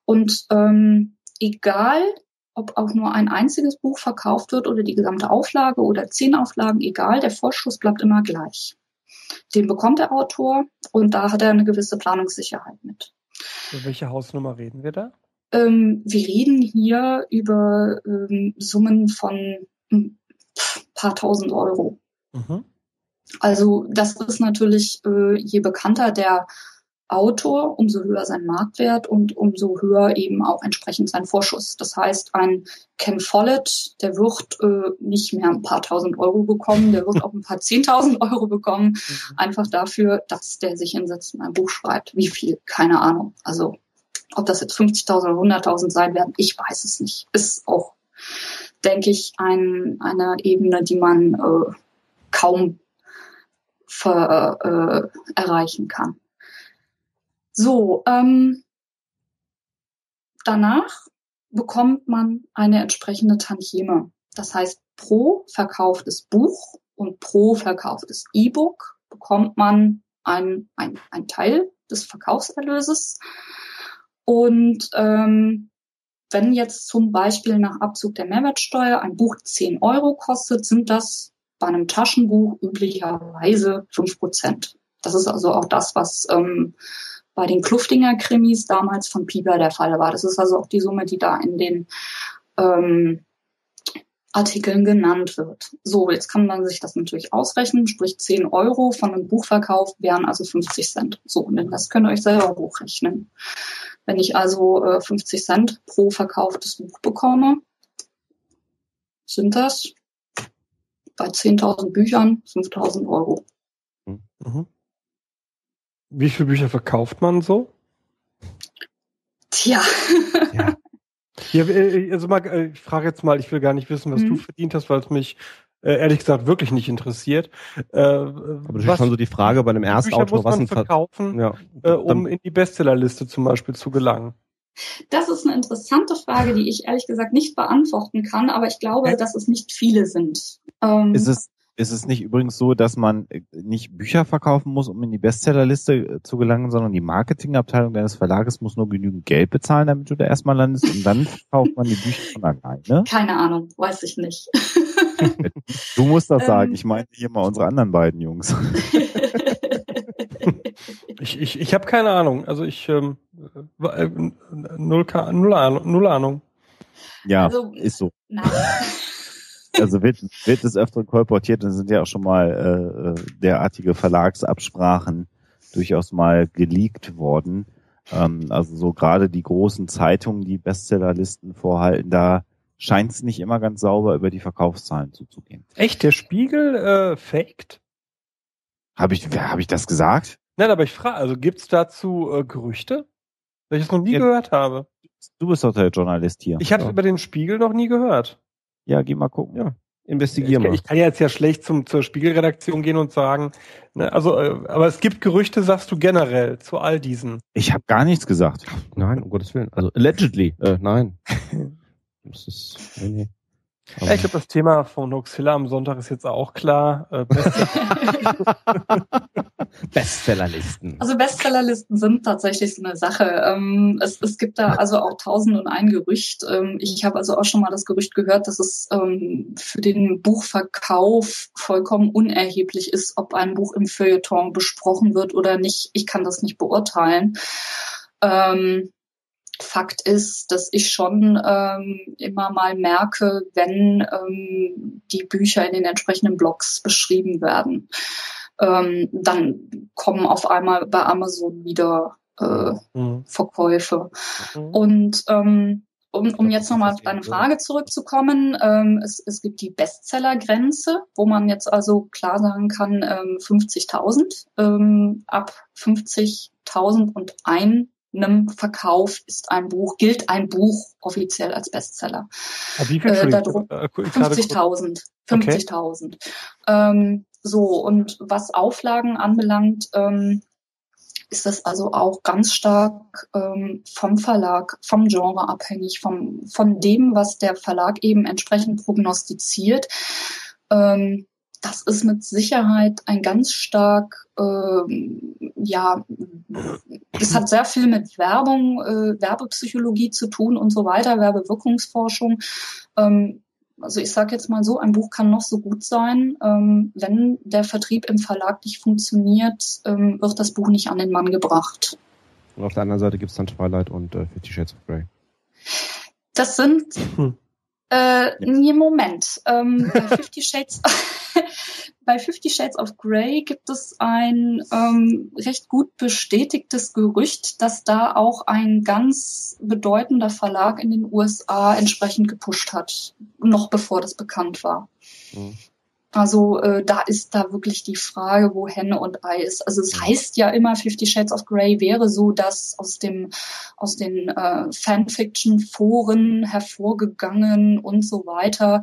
Und ähm, egal, ob auch nur ein einziges Buch verkauft wird oder die gesamte Auflage oder zehn Auflagen, egal, der Vorschuss bleibt immer gleich. den bekommt der Autor und da hat er eine gewisse Planungssicherheit mit. Über welche Hausnummer reden wir da? Ähm, wir reden hier über ähm, Summen von ein paar tausend Euro. Mhm. Also das ist natürlich, äh, je bekannter der Autor, umso höher sein Marktwert und umso höher eben auch entsprechend sein Vorschuss. Das heißt, ein Ken Follett, der wird äh, nicht mehr ein paar tausend Euro bekommen, der wird auch ein paar zehntausend Euro bekommen, mhm. einfach dafür, dass der sich hinsetzt und ein Buch schreibt. Wie viel? Keine Ahnung. Also ob das jetzt 50.000 oder 100.000 sein werden, ich weiß es nicht. Ist auch, denke ich, ein, eine Ebene, die man äh, kaum ver, äh, erreichen kann. So, ähm, danach bekommt man eine entsprechende Tantieme. Das heißt, pro verkauftes Buch und pro verkauftes E-Book bekommt man ein, ein, ein Teil des Verkaufserlöses. Und ähm, wenn jetzt zum Beispiel nach Abzug der Mehrwertsteuer ein Buch 10 Euro kostet, sind das bei einem Taschenbuch üblicherweise 5 Prozent. Das ist also auch das, was ähm, bei den Kluftinger Krimis damals von Pieper der Fall war. Das ist also auch die Summe, die da in den ähm, Artikeln genannt wird. So, jetzt kann man sich das natürlich ausrechnen, sprich 10 Euro von einem Buchverkauf wären also 50 Cent. So, und den Rest könnt ihr euch selber hochrechnen. Wenn ich also äh, 50 Cent pro verkauftes Buch bekomme, sind das bei 10.000 Büchern 5.000 Euro. Mhm. Wie viele Bücher verkauft man so? Tja. ja. ja äh, also mal, äh, ich frage jetzt mal, ich will gar nicht wissen, was mhm. du verdient hast, weil es mich äh, ehrlich gesagt wirklich nicht interessiert. Äh, Aber das ist schon so die Frage bei einem Erstautor, was man verkaufen, ja. äh, um in die Bestsellerliste zum Beispiel zu gelangen. Das ist eine interessante Frage, die ich ehrlich gesagt nicht beantworten kann, aber ich glaube, dass es nicht viele sind. Ähm, ist es ist es nicht übrigens so, dass man äh, nicht Bücher verkaufen muss, um in die Bestsellerliste äh, zu gelangen, sondern die Marketingabteilung deines Verlages muss nur genügend Geld bezahlen, damit du da erstmal landest und dann kauft man die Bücher von alleine? Keine Ahnung, weiß ich nicht. du musst das sagen. Ähm. Ich meine hier mal unsere anderen beiden Jungs. ich ich, ich habe keine Ahnung. Also ich ähm, äh, null, null, Ahnung, null Ahnung. Ja, also, ist so. Nein also wird, wird des Öfteren kolportiert und sind ja auch schon mal äh, äh, derartige Verlagsabsprachen durchaus mal geleakt worden. Ähm, also so gerade die großen Zeitungen, die Bestsellerlisten vorhalten, da scheint es nicht immer ganz sauber über die Verkaufszahlen zuzugehen. Echt, der Spiegel äh, faked? Habe ich, hab ich das gesagt? Nein, aber ich frage, also gibt's dazu äh, Gerüchte? Weil ich es noch nie ja, gehört habe. Du bist doch der Journalist hier. Ich habe ja. über den Spiegel noch nie gehört. Ja, geh mal gucken. Ja, investigier mal. Ich, kann jetzt ja schlecht zum, zur Spiegelredaktion gehen und sagen, ne, also, äh, aber es gibt Gerüchte, sagst du generell, zu all diesen. Ich habe gar nichts gesagt. Nein, um Gottes Willen. Also allegedly, äh, nein. das ist, nee, nee. Ja, ich glaube, das Thema von Hoaxilla am Sonntag ist jetzt auch klar. Äh, Bestsellerlisten. Also Bestsellerlisten sind tatsächlich so eine Sache. Ähm, es, es gibt da also auch tausend und ein Gerücht. Ähm, ich habe also auch schon mal das Gerücht gehört, dass es ähm, für den Buchverkauf vollkommen unerheblich ist, ob ein Buch im Feuilleton besprochen wird oder nicht. Ich kann das nicht beurteilen. Ähm, Fakt ist, dass ich schon ähm, immer mal merke, wenn ähm, die Bücher in den entsprechenden Blogs beschrieben werden, ähm, dann kommen auf einmal bei Amazon wieder äh, mhm. Verkäufe. Mhm. Und ähm, um, um jetzt nochmal auf deine Frage zurückzukommen, ähm, es, es gibt die Bestsellergrenze, wo man jetzt also klar sagen kann, ähm, 50.000. Ähm, ab 50.000 und ein einem Verkauf ist ein Buch, gilt ein Buch offiziell als Bestseller. wie viel? Äh, 50.000. 50.000. Okay. Ähm, so, und was Auflagen anbelangt, ähm, ist das also auch ganz stark ähm, vom Verlag, vom Genre abhängig, vom, von dem, was der Verlag eben entsprechend prognostiziert. Ähm, das ist mit Sicherheit ein ganz stark, äh, ja, es hat sehr viel mit Werbung, äh, Werbepsychologie zu tun und so weiter, Werbewirkungsforschung. Ähm, also ich sage jetzt mal so, ein Buch kann noch so gut sein, ähm, wenn der Vertrieb im Verlag nicht funktioniert, ähm, wird das Buch nicht an den Mann gebracht. Und auf der anderen Seite gibt es dann Twilight und äh, Fifty Shades of Grey. Das sind hm. Äh, nee, Moment. Ähm, Fifty Shades, bei Fifty Shades of Grey gibt es ein ähm, recht gut bestätigtes Gerücht, dass da auch ein ganz bedeutender Verlag in den USA entsprechend gepusht hat, noch bevor das bekannt war. Mhm. Also äh, da ist da wirklich die Frage, wo Henne und Ei ist. Also es heißt ja immer, Fifty Shades of Grey wäre so das aus dem aus den äh, Fanfiction-Foren hervorgegangen und so weiter.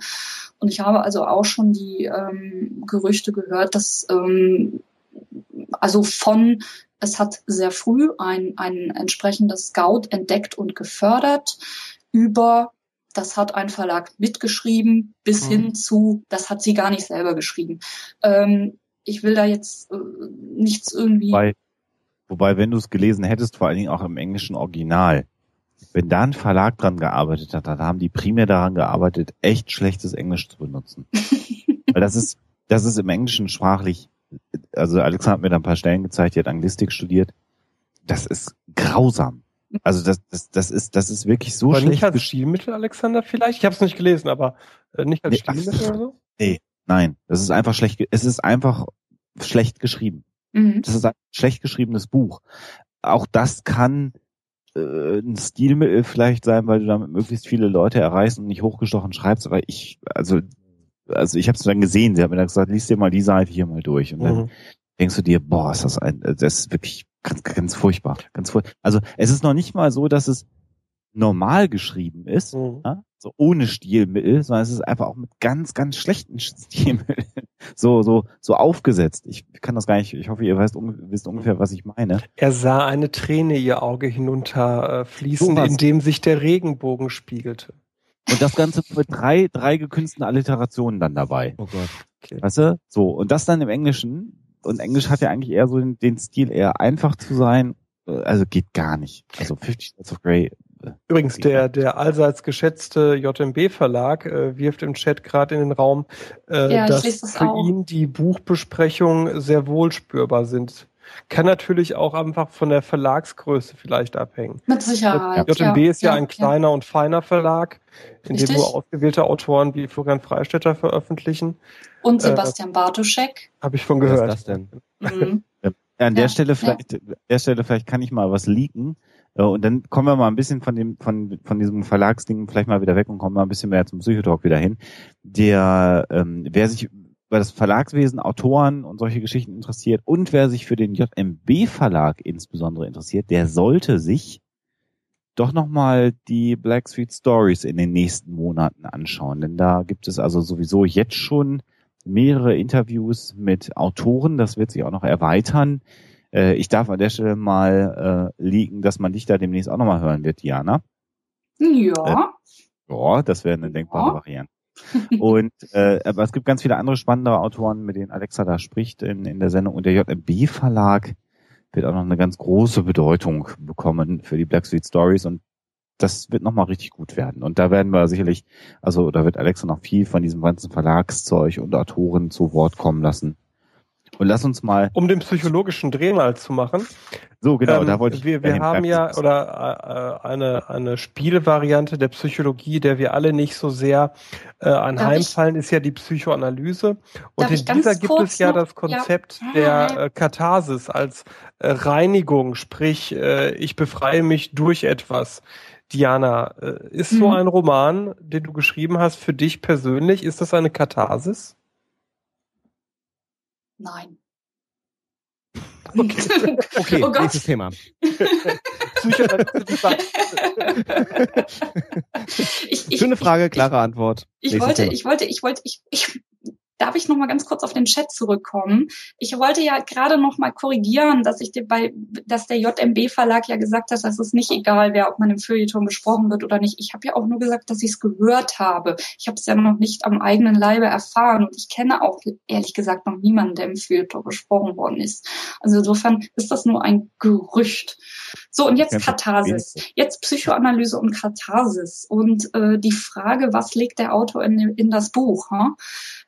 Und ich habe also auch schon die ähm, Gerüchte gehört, dass ähm, also von es hat sehr früh ein, ein entsprechendes Scout entdeckt und gefördert über das hat ein Verlag mitgeschrieben, bis mhm. hin zu, das hat sie gar nicht selber geschrieben. Ähm, ich will da jetzt äh, nichts irgendwie. Wobei, wobei wenn du es gelesen hättest, vor allen Dingen auch im englischen Original, wenn da ein Verlag dran gearbeitet hat, dann haben die primär daran gearbeitet, echt schlechtes Englisch zu benutzen. Weil das ist, das ist im Englischen sprachlich, also Alexander hat mir da ein paar Stellen gezeigt, die hat Anglistik studiert. Das ist grausam. Also das, das, das ist, das ist wirklich so aber schlecht. Nicht als Stilmittel, Alexander, vielleicht? Ich habe es nicht gelesen, aber äh, nicht als nee, Stilmittel oder so? Nee, nein. Das ist einfach schlecht. Es ist einfach schlecht geschrieben. Mhm. Das ist ein schlecht geschriebenes Buch. Auch das kann äh, ein Stilmittel vielleicht sein, weil du damit möglichst viele Leute erreichst und nicht hochgestochen schreibst. Aber ich, also, also ich habe es dann gesehen. Sie hat mir dann gesagt, liest dir mal die Seite hier mal durch und mhm. dann denkst du dir, boah, ist das ein, das ist wirklich ganz, ganz furchtbar. Ganz furchtbar. Also es ist noch nicht mal so, dass es normal geschrieben ist, mhm. ja, so ohne Stilmittel, sondern es ist einfach auch mit ganz, ganz schlechten Stilmitteln so, so, so aufgesetzt. Ich kann das gar nicht, ich hoffe, ihr weißt, wisst ungefähr, was ich meine. Er sah eine Träne ihr Auge hinunter äh, fließen, in dem sich der Regenbogen spiegelte. Und das Ganze mit drei, drei gekünstelten Alliterationen dann dabei. Oh Gott. Okay. Weißt du? So. Und das dann im Englischen, und Englisch hat ja eigentlich eher so den, den Stil, eher einfach zu sein. Also geht gar nicht. Also Fifty Shades of Grey. Äh, Übrigens, der, der allseits geschätzte JMB-Verlag äh, wirft im Chat gerade in den Raum, äh, ja, dass das für auch. ihn die Buchbesprechungen sehr wohl spürbar sind. Kann natürlich auch einfach von der Verlagsgröße vielleicht abhängen. Mit Sicherheit. JMB ja, ist ja, ja ein kleiner ja. und feiner Verlag, in Richtig? dem nur ausgewählte Autoren wie Florian Freistetter veröffentlichen. Und äh, Sebastian äh, Bartoschek. Habe ich von gehört. Was ist das denn? Mhm. An der Stelle vielleicht, an der Stelle vielleicht kann ich mal was leaken. Äh, und dann kommen wir mal ein bisschen von dem, von, von diesem Verlagsding vielleicht mal wieder weg und kommen mal ein bisschen mehr zum Psychotalk wieder hin. Der, ähm, wer sich über das Verlagswesen, Autoren und solche Geschichten interessiert und wer sich für den JMB-Verlag insbesondere interessiert, der sollte sich doch nochmal die Black Street Stories in den nächsten Monaten anschauen. Denn da gibt es also sowieso jetzt schon mehrere Interviews mit Autoren. Das wird sich auch noch erweitern. Äh, ich darf an der Stelle mal äh, liegen, dass man dich da demnächst auch nochmal hören wird, Diana. Ja. Äh, ja, das wäre eine denkbare ja. Variante. und äh, aber es gibt ganz viele andere spannende Autoren, mit denen Alexa da spricht in, in der Sendung. Und der JMB Verlag wird auch noch eine ganz große Bedeutung bekommen für die Black Street Stories. Und das wird nochmal richtig gut werden. Und da werden wir sicherlich, also da wird Alexa noch viel von diesem ganzen Verlagszeug und Autoren zu Wort kommen lassen. Und lass uns mal. Um den psychologischen Dreh mal zu machen. So, genau, ähm, da wollte ich. Wir, wir haben ja, oder äh, eine, eine Spielvariante der Psychologie, der wir alle nicht so sehr äh, anheimfallen, ist ja die Psychoanalyse. Und in dieser gibt es ja das Konzept ja. der äh, Katharsis als äh, Reinigung, sprich, äh, ich befreie mich durch etwas. Diana, äh, ist mhm. so ein Roman, den du geschrieben hast, für dich persönlich, ist das eine Katharsis? Nein. Okay, okay oh nächstes Thema. ich, ich, Schöne Frage, klare Antwort. Ich wollte, Thema. ich wollte, ich wollte, ich, ich, darf ich noch mal ganz kurz auf den Chat zurückkommen? Ich wollte ja gerade noch mal korrigieren, dass ich bei, dass der JMB Verlag ja gesagt hat, dass es nicht egal wäre, ob man im Feuilleton gesprochen wird oder nicht. Ich habe ja auch nur gesagt, dass ich es gehört habe. Ich habe es ja noch nicht am eigenen Leibe erfahren und ich kenne auch ehrlich gesagt noch niemanden, der im Feuilleton gesprochen worden ist. Also insofern ist das nur ein Gerücht. So und jetzt Katharsis, jetzt Psychoanalyse und Katharsis und äh, die Frage, was legt der Autor in, in das Buch? Huh?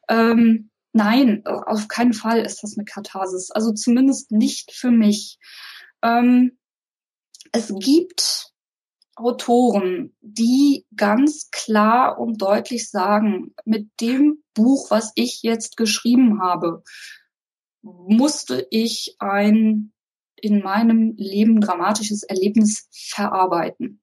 Ähm, nein, auf keinen Fall ist das eine Katharsis. Also zumindest nicht für mich. Ähm, es gibt Autoren, die ganz klar und deutlich sagen, mit dem Buch, was ich jetzt geschrieben habe, musste ich ein in meinem Leben dramatisches Erlebnis verarbeiten.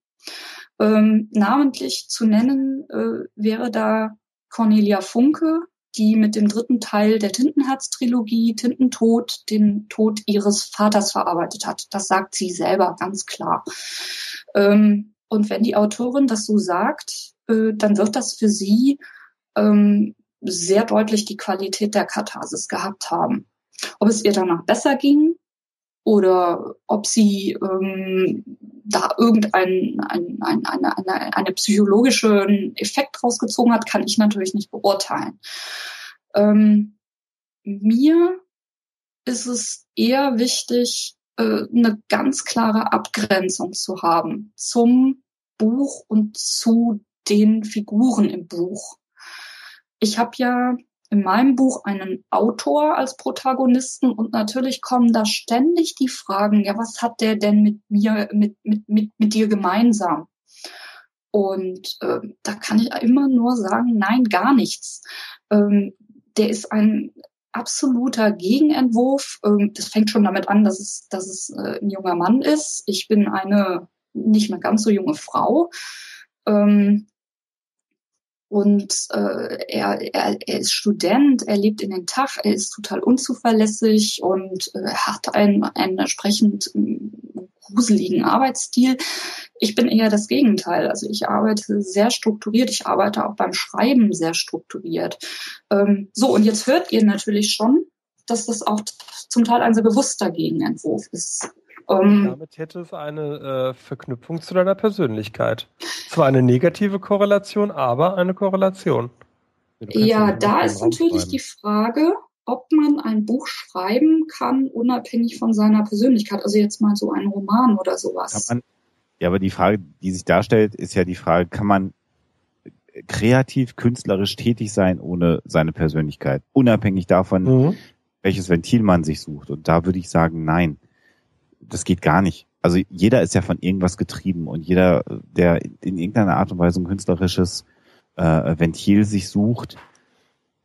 Ähm, namentlich zu nennen äh, wäre da Cornelia Funke, die mit dem dritten Teil der Tintenherz-Trilogie Tintentod den Tod ihres Vaters verarbeitet hat. Das sagt sie selber ganz klar. Ähm, und wenn die Autorin das so sagt, äh, dann wird das für sie ähm, sehr deutlich die Qualität der Katharsis gehabt haben. Ob es ihr danach besser ging oder ob sie ähm, da irgendein ein, ein, eine, eine, eine psychologischen Effekt rausgezogen hat, kann ich natürlich nicht beurteilen. Ähm, mir ist es eher wichtig, äh, eine ganz klare Abgrenzung zu haben zum Buch und zu den Figuren im Buch. Ich habe ja in meinem Buch einen Autor als Protagonisten und natürlich kommen da ständig die Fragen, ja, was hat der denn mit mir, mit, mit, mit, mit dir gemeinsam? Und äh, da kann ich immer nur sagen, nein, gar nichts. Ähm, der ist ein absoluter Gegenentwurf. Ähm, das fängt schon damit an, dass es, dass es äh, ein junger Mann ist. Ich bin eine nicht mehr ganz so junge Frau. Ähm, und äh, er, er, er ist Student, er lebt in den Tag, er ist total unzuverlässig und äh, hat einen, einen entsprechend äh, gruseligen Arbeitsstil. Ich bin eher das Gegenteil. Also ich arbeite sehr strukturiert, ich arbeite auch beim Schreiben sehr strukturiert. Ähm, so, und jetzt hört ihr natürlich schon, dass das auch zum Teil ein sehr bewusster Gegenentwurf ist. Ähm, damit hätte es eine äh, Verknüpfung zu deiner Persönlichkeit. Zwar eine negative Korrelation, aber eine Korrelation. Ja, da ist natürlich die Frage, ob man ein Buch schreiben kann, unabhängig von seiner Persönlichkeit. Also jetzt mal so ein Roman oder sowas. Man, ja, aber die Frage, die sich darstellt, ist ja die Frage, kann man kreativ, künstlerisch tätig sein ohne seine Persönlichkeit, unabhängig davon, mhm. welches Ventil man sich sucht. Und da würde ich sagen, nein das geht gar nicht. Also jeder ist ja von irgendwas getrieben und jeder, der in irgendeiner Art und Weise ein künstlerisches äh, Ventil sich sucht,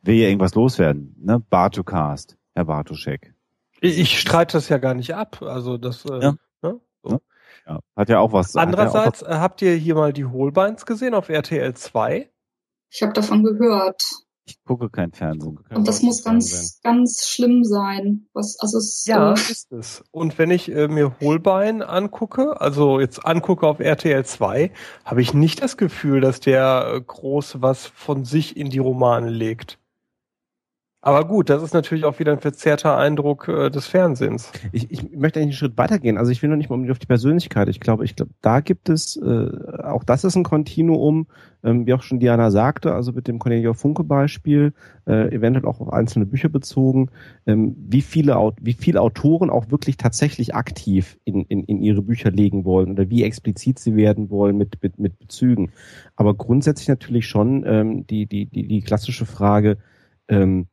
will ja irgendwas loswerden. Ne? Bartocast, Herr Bartoschek. Ich, ich streite das ja gar nicht ab. Also das äh, ja. ne? so. ja. hat ja auch was. Andererseits, auch was. habt ihr hier mal die Holbeins gesehen auf RTL 2? Ich habe davon gehört. Ich gucke kein Fernsehen. Und das muss ganz, ganz schlimm sein. Was, also es, ja, äh, ist es. Und wenn ich äh, mir Holbein angucke, also jetzt angucke auf RTL 2, habe ich nicht das Gefühl, dass der äh, groß was von sich in die Romane legt. Aber gut, das ist natürlich auch wieder ein verzerrter Eindruck äh, des Fernsehens. Ich, ich möchte eigentlich einen Schritt weitergehen. Also ich will noch nicht mal auf die Persönlichkeit. Ich glaube, ich glaube, da gibt es, äh, auch das ist ein Kontinuum, ähm, wie auch schon Diana sagte, also mit dem Cornelia Funke Beispiel, äh, eventuell auch auf einzelne Bücher bezogen, ähm, wie viele wie viele Autoren auch wirklich tatsächlich aktiv in, in, in ihre Bücher legen wollen oder wie explizit sie werden wollen mit mit, mit Bezügen. Aber grundsätzlich natürlich schon ähm, die die die die klassische Frage. Ähm,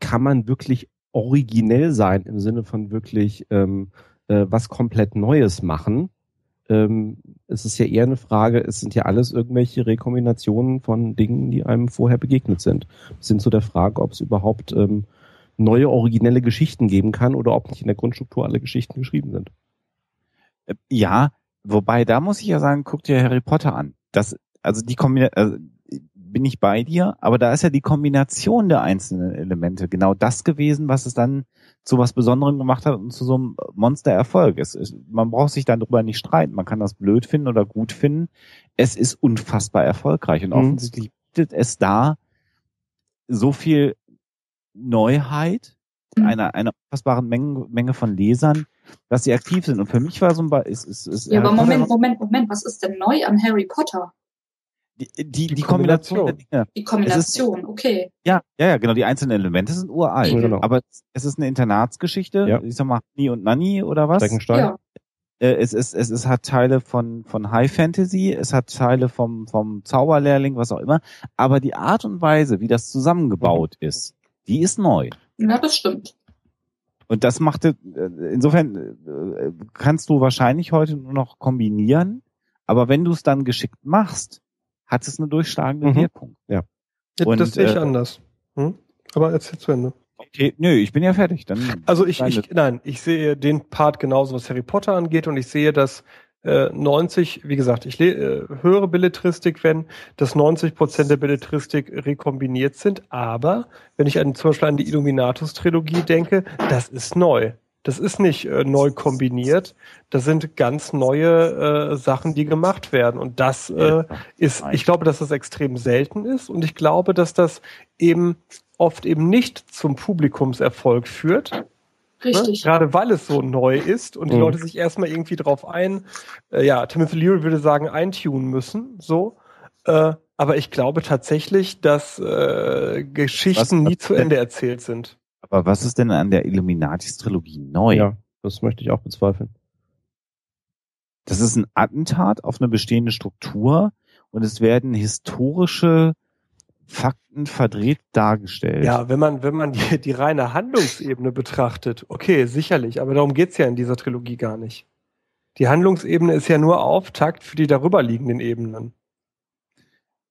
kann man wirklich originell sein im Sinne von wirklich ähm, äh, was komplett Neues machen. Ähm, es ist ja eher eine Frage, es sind ja alles irgendwelche Rekombinationen von Dingen, die einem vorher begegnet sind. Bis hin zu der Frage, ob es überhaupt ähm, neue originelle Geschichten geben kann oder ob nicht in der Grundstruktur alle Geschichten geschrieben sind. Äh, ja, wobei da muss ich ja sagen, guck dir Harry Potter an. Das, also die Kombination, also bin ich bei dir, aber da ist ja die Kombination der einzelnen Elemente genau das gewesen, was es dann zu was Besonderem gemacht hat und zu so einem Monstererfolg. Es ist, man braucht sich dann darüber nicht streiten. Man kann das blöd finden oder gut finden. Es ist unfassbar erfolgreich und mhm. offensichtlich bietet es da so viel Neuheit, Mhm. einer, einer unfassbaren Menge, Menge von Lesern, dass sie aktiv sind. Und für mich war so ein, Be- ist, ist, ist Ja, aber Moment, Moment, Moment, was ist denn neu an Harry Potter? Die, die, die, Die Kombination der Kombination. Dinge. Die Kombination, okay. Ja, ja, ja, genau. Die einzelnen Elemente sind uralt. Mhm. Genau. Aber es ist eine Internatsgeschichte. Ja. Ich sag mal, Honey und Nanny oder was? Steckenstein. Ja. Äh, es ist, es ist, hat Teile von, von High Fantasy, es hat Teile vom, vom Zauberlehrling, was auch immer. Aber die Art und Weise, wie das zusammengebaut Mhm. ist, die ist neu. Ja, das stimmt. Und das machte, äh, insofern äh, kannst du wahrscheinlich heute nur noch kombinieren. Aber wenn du es dann geschickt machst, hat es eine durchschlagende Mhm. Wirkung. Ja, Und, das sehe ich äh, anders. Hm? Aber erzähl zu Ende. Okay, nö, ich bin ja fertig. Dann Also ich, ich, nein, ich sehe den Part genauso, was Harry Potter angeht und ich sehe, dass äh, 90, wie gesagt, ich äh, höre Belletristik, wenn dass 90 Prozent der Belletristik rekombiniert sind, aber wenn ich an, zum Beispiel an die Illuminatus-Trilogie denke, das ist neu. Das ist nicht äh, neu kombiniert, das sind ganz neue äh, Sachen, die gemacht werden und das äh, ist, ich glaube, dass das extrem selten ist und ich glaube, dass das eben oft eben nicht zum Publikumserfolg führt, Ne? Richtig. Gerade weil es so neu ist und die Mhm. Leute sich erstmal irgendwie drauf ein, äh, ja, Timothy Leary würde sagen, eintunen müssen, so. Äh, aber ich glaube tatsächlich, dass äh, Geschichten Was- nie zu Ende erzählt sind. Aber was ist denn an der Illuminatis-Trilogie neu? Ja, das möchte ich auch bezweifeln. Das ist ein Attentat auf eine bestehende Struktur und es werden historische Fakten verdreht dargestellt. Ja, wenn man, wenn man die, die reine Handlungsebene betrachtet, okay, sicherlich, aber darum geht's ja in dieser Trilogie gar nicht. Die Handlungsebene ist ja nur Auftakt für die darüberliegenden Ebenen.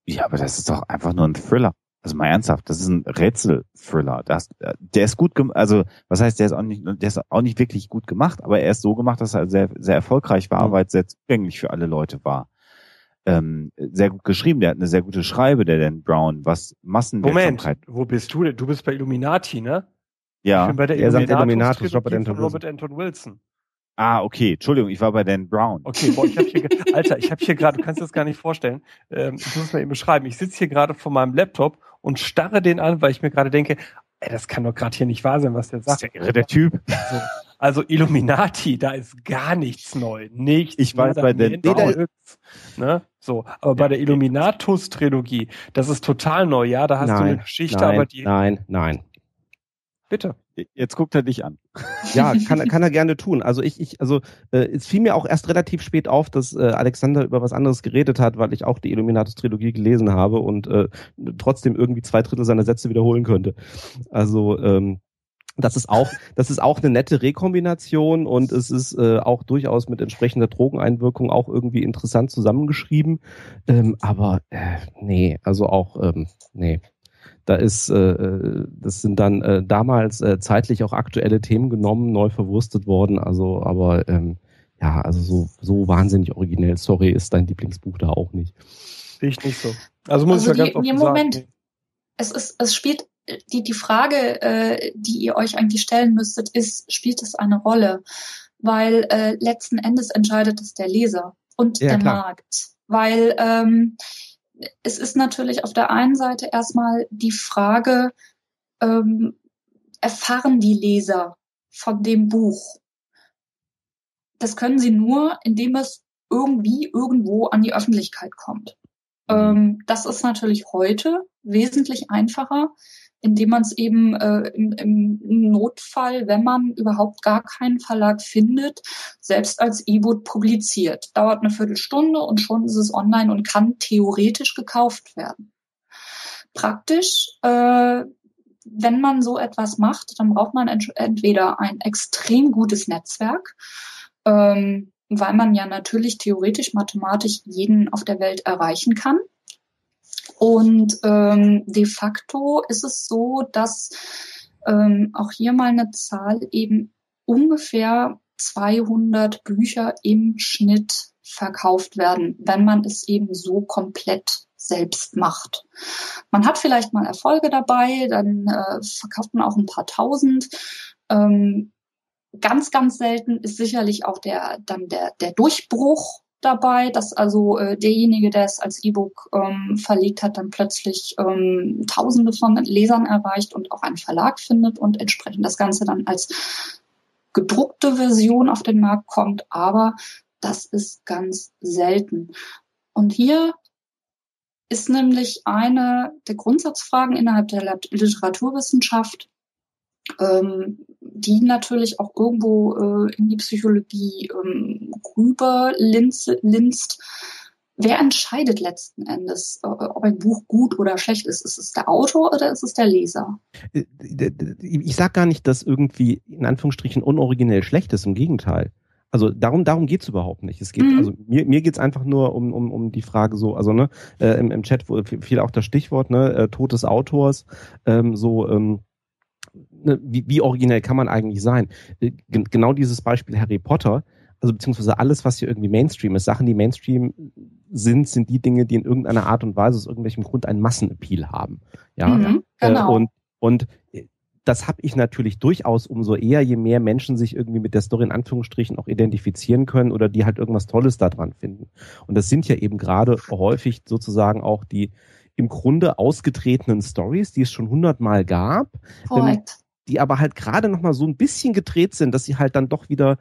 Ja, aber das ist doch einfach nur ein Thriller. Also mal ernsthaft, das ist ein Rätsel-Thriller. Das, äh, der ist gut gemacht, also was heißt, der ist auch nicht, der ist auch nicht wirklich gut gemacht, aber er ist so gemacht, dass er sehr, sehr erfolgreich war, Mhm. weil es sehr zugänglich für alle Leute war. Ähm, sehr gut geschrieben, der hat eine sehr gute Schreibe, der Dan Brown, was Moment, Massenwirksamkeit. wo bist du denn? Du bist bei Illuminati, ne? Ich Ja. bin bei der er sagt Illuminatus, Illuminatus, Robert Anton von Robert Anton Wilson. Ah, okay, Entschuldigung, ich war bei Dan Brown. Okay, boah, ich habe hier, Alter, ich habe hier gerade, du kannst dir das gar nicht vorstellen. Ähm, ich muss es mal eben beschreiben. Ich sitze hier gerade vor meinem Laptop und starre den an, weil ich mir gerade denke, ey, das kann doch gerade hier nicht wahr sein, was der Das ist sagt. der irre, der Typ. Also, also Illuminati, da ist gar nichts neu, nichts. Ich weiß, bei nix, ne? So, aber bei der Illuminatus-Trilogie, das ist total neu, ja. Da hast du eine Geschichte, nein, aber die. nein, nein. Bitte. Jetzt guckt er dich an. Ja, kann, kann er gerne tun. Also ich, ich, also äh, es fiel mir auch erst relativ spät auf, dass äh, Alexander über was anderes geredet hat, weil ich auch die Illuminatus-Trilogie gelesen habe und äh, trotzdem irgendwie zwei Drittel seiner Sätze wiederholen könnte. Also ähm, das ist auch, das ist auch eine nette Rekombination und es ist äh, auch durchaus mit entsprechender Drogeneinwirkung auch irgendwie interessant zusammengeschrieben. Ähm, aber äh, nee, also auch ähm, nee. Da ist, äh, das sind dann äh, damals äh, zeitlich auch aktuelle Themen genommen, neu verwurstet worden. Also, aber ähm, ja, also so, so wahnsinnig originell. Sorry, ist dein Lieblingsbuch da auch nicht. Sehe ich nicht so. Also muss Also ich ja die- ganz offen Moment. sagen. es ist, es spielt die, die Frage, äh, die ihr euch eigentlich stellen müsstet, ist, spielt es eine Rolle? Weil äh, letzten Endes entscheidet es der Leser und Ja, der klar. Markt. Weil ähm, es ist natürlich auf der einen Seite erstmal die Frage, ähm, erfahren die Leser von dem Buch? Das können sie nur, indem es irgendwie irgendwo an die Öffentlichkeit kommt. Ähm, das ist natürlich heute wesentlich einfacher, indem man es eben äh, im, im Notfall, wenn man überhaupt gar keinen Verlag findet, selbst als E-Book publiziert. Dauert eine Viertelstunde und schon ist es online und kann theoretisch gekauft werden. Praktisch, äh, wenn man so etwas macht, dann braucht man ent entweder ein extrem gutes Netzwerk, ähm, weil man ja natürlich theoretisch mathematisch jeden auf der Welt erreichen kann. Und ähm, de facto ist es so, dass ähm, auch hier mal eine Zahl eben ungefähr 200 Bücher im Schnitt verkauft werden, wenn man es eben so komplett selbst macht. Man hat vielleicht mal Erfolge dabei, dann äh, verkauft man auch ein paar tausend. Ähm, ganz, ganz selten ist sicherlich auch der dann der, der Durchbruch, dabei, dass also äh, derjenige, der es als E-Book ähm, verlegt hat, dann plötzlich ähm, Tausende von Lesern erreicht und auch einen Verlag findet und entsprechend das Ganze dann als gedruckte Version auf den Markt kommt. Aber das ist ganz selten. Und hier ist nämlich eine der Grundsatzfragen innerhalb der Literaturwissenschaft, ähm, die natürlich auch irgendwo äh, in die Psychologie ähm, rüber linst, linst. Wer entscheidet letzten Endes, äh, ob ein Buch gut oder schlecht ist? Ist es der Autor oder ist es der Leser? Äh, ich sage gar nicht, dass irgendwie in Anführungsstrichen unoriginell schlecht ist, im Gegenteil. Also darum, darum geht's überhaupt nicht. Es geht, mhm. also mir, mir geht's einfach nur um, um, um die Frage so, also ne, äh, im, im Chat fiel auch das Stichwort, ne, äh, Tod des Autors, ähm, so, ähm, wie, wie originell kann man eigentlich sein? Äh, genau dieses Beispiel Harry Potter, also beziehungsweise alles, was hier irgendwie Mainstream ist, Sachen, die Mainstream sind, sind die Dinge, die in irgendeiner Art und Weise aus irgendwelchem Grund einen Massenappeal haben. Ja, mhm, genau. Äh, und und das habe ich natürlich durchaus umso eher, je mehr Menschen sich irgendwie mit der Story in Anführungsstrichen auch identifizieren können oder die halt irgendwas Tolles daran finden. Und das sind ja eben gerade häufig sozusagen auch die im Grunde ausgetretenen Stories, die es schon hundertmal gab, die aber halt gerade noch mal so ein bisschen gedreht sind, dass sie halt dann doch wieder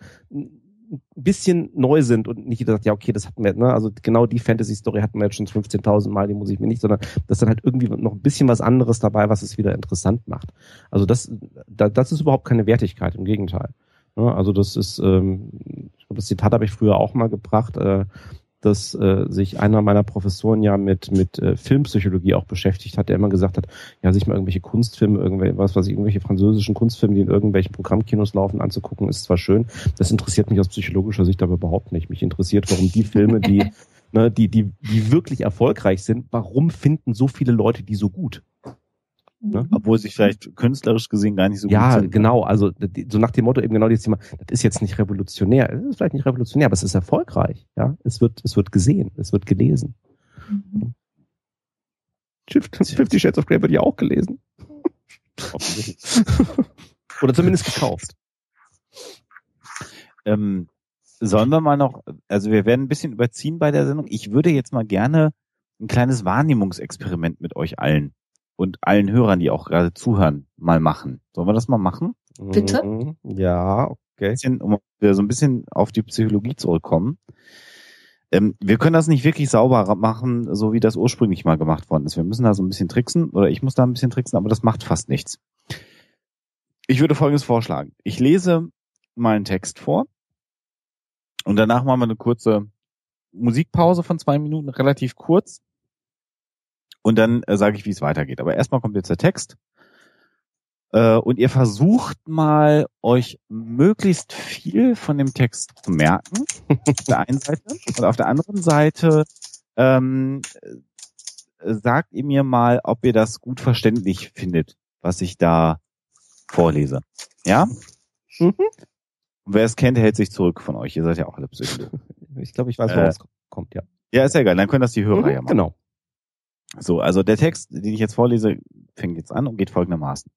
ein bisschen neu sind und nicht jeder sagt, ja, okay, das hatten wir, ne, also genau die Fantasy-Story hatten wir jetzt schon 15.000 Mal, die muss ich mir nicht, sondern das ist dann halt irgendwie noch ein bisschen was anderes dabei, was es wieder interessant macht. Also das, das ist überhaupt keine Wertigkeit, im Gegenteil. Ne, also das ist, ähm, das Zitat habe ich früher auch mal gebracht, äh, dass äh, sich einer meiner Professoren ja mit mit äh, Filmpsychologie auch beschäftigt hat, der immer gesagt hat, ja, sich mal irgendwelche Kunstfilme, irgendwelche, was weiß ich, irgendwelche französischen Kunstfilme, die in irgendwelchen Programmkinos laufen, anzugucken, ist zwar schön, das interessiert mich aus psychologischer Sicht aber überhaupt nicht. Mich interessiert, warum die Filme, die ne, die die die wirklich erfolgreich sind, warum finden so viele Leute die so gut? Ne? Mhm. Obwohl sich vielleicht künstlerisch gesehen gar nicht so ja, gut. Ja, genau. Also so nach dem Motto eben genau dieses Thema, das ist jetzt nicht revolutionär. Es ist vielleicht nicht revolutionär, aber es ist erfolgreich. Ja, es wird, es wird gesehen, es wird gelesen. Mhm. Fifty Shades of Grey wird ja auch gelesen. Oder zumindest gekauft. Ähm, sollen wir mal noch, also wir werden ein bisschen überziehen bei der Sendung. Ich würde jetzt mal gerne ein kleines Wahrnehmungsexperiment mit euch allen und allen Hörern, die auch gerade zuhören, mal machen. Sollen wir das mal machen? Bitte? Mhm. Ja, okay. Bisschen, um so ein bisschen auf die Psychologie zurückkommen. Ähm, wir können das nicht wirklich sauber machen, so wie das ursprünglich mal gemacht worden ist. Wir müssen da so ein bisschen tricksen oder ich muss da ein bisschen tricksen, aber das macht fast nichts. Ich würde Folgendes vorschlagen. Ich lese mal einen Text vor und danach machen wir eine kurze Musikpause von zwei Minuten, relativ kurz. Und dann äh, sage ich, wie es weitergeht. Aber erstmal kommt jetzt der Text. Äh, und ihr versucht mal, euch möglichst viel von dem Text zu merken. auf der einen Seite. Und auf der anderen Seite ähm, äh, sagt ihr mir mal, ob ihr das gut verständlich findet, was ich da vorlese. Ja? Mhm. Und wer es kennt, hält sich zurück von euch. Ihr seid ja auch alle Psychologen. Ich glaube, ich weiß, woraus äh, kommt, ja. Ja, ist ja egal. Dann können das die Hörer mhm, ja machen. Genau. So, also der Text, den ich jetzt vorlese, fängt jetzt an und geht folgendermaßen.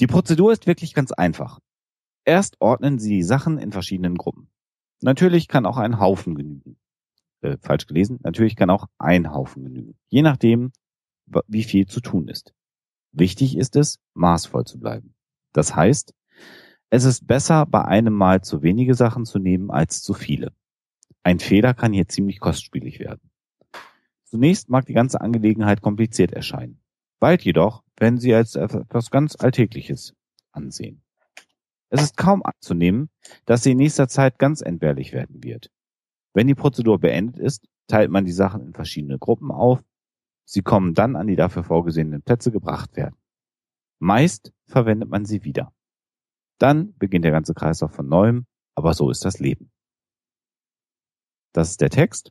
Die Prozedur ist wirklich ganz einfach. Erst ordnen Sie die Sachen in verschiedenen Gruppen. Natürlich kann auch ein Haufen genügen. Äh, falsch gelesen. Natürlich kann auch ein Haufen genügen. Je nachdem, wie viel zu tun ist. Wichtig ist es, maßvoll zu bleiben. Das heißt, es ist besser, bei einem Mal zu wenige Sachen zu nehmen als zu viele. Ein Fehler kann hier ziemlich kostspielig werden. Zunächst mag die ganze Angelegenheit kompliziert erscheinen. Bald jedoch werden sie als etwas ganz Alltägliches ansehen. Es ist kaum anzunehmen, dass sie in nächster Zeit ganz entbehrlich werden wird. Wenn die Prozedur beendet ist, teilt man die Sachen in verschiedene Gruppen auf. Sie kommen dann an die dafür vorgesehenen Plätze gebracht werden. Meist verwendet man sie wieder. Dann beginnt der ganze Kreislauf von neuem, aber so ist das Leben. Das ist der Text.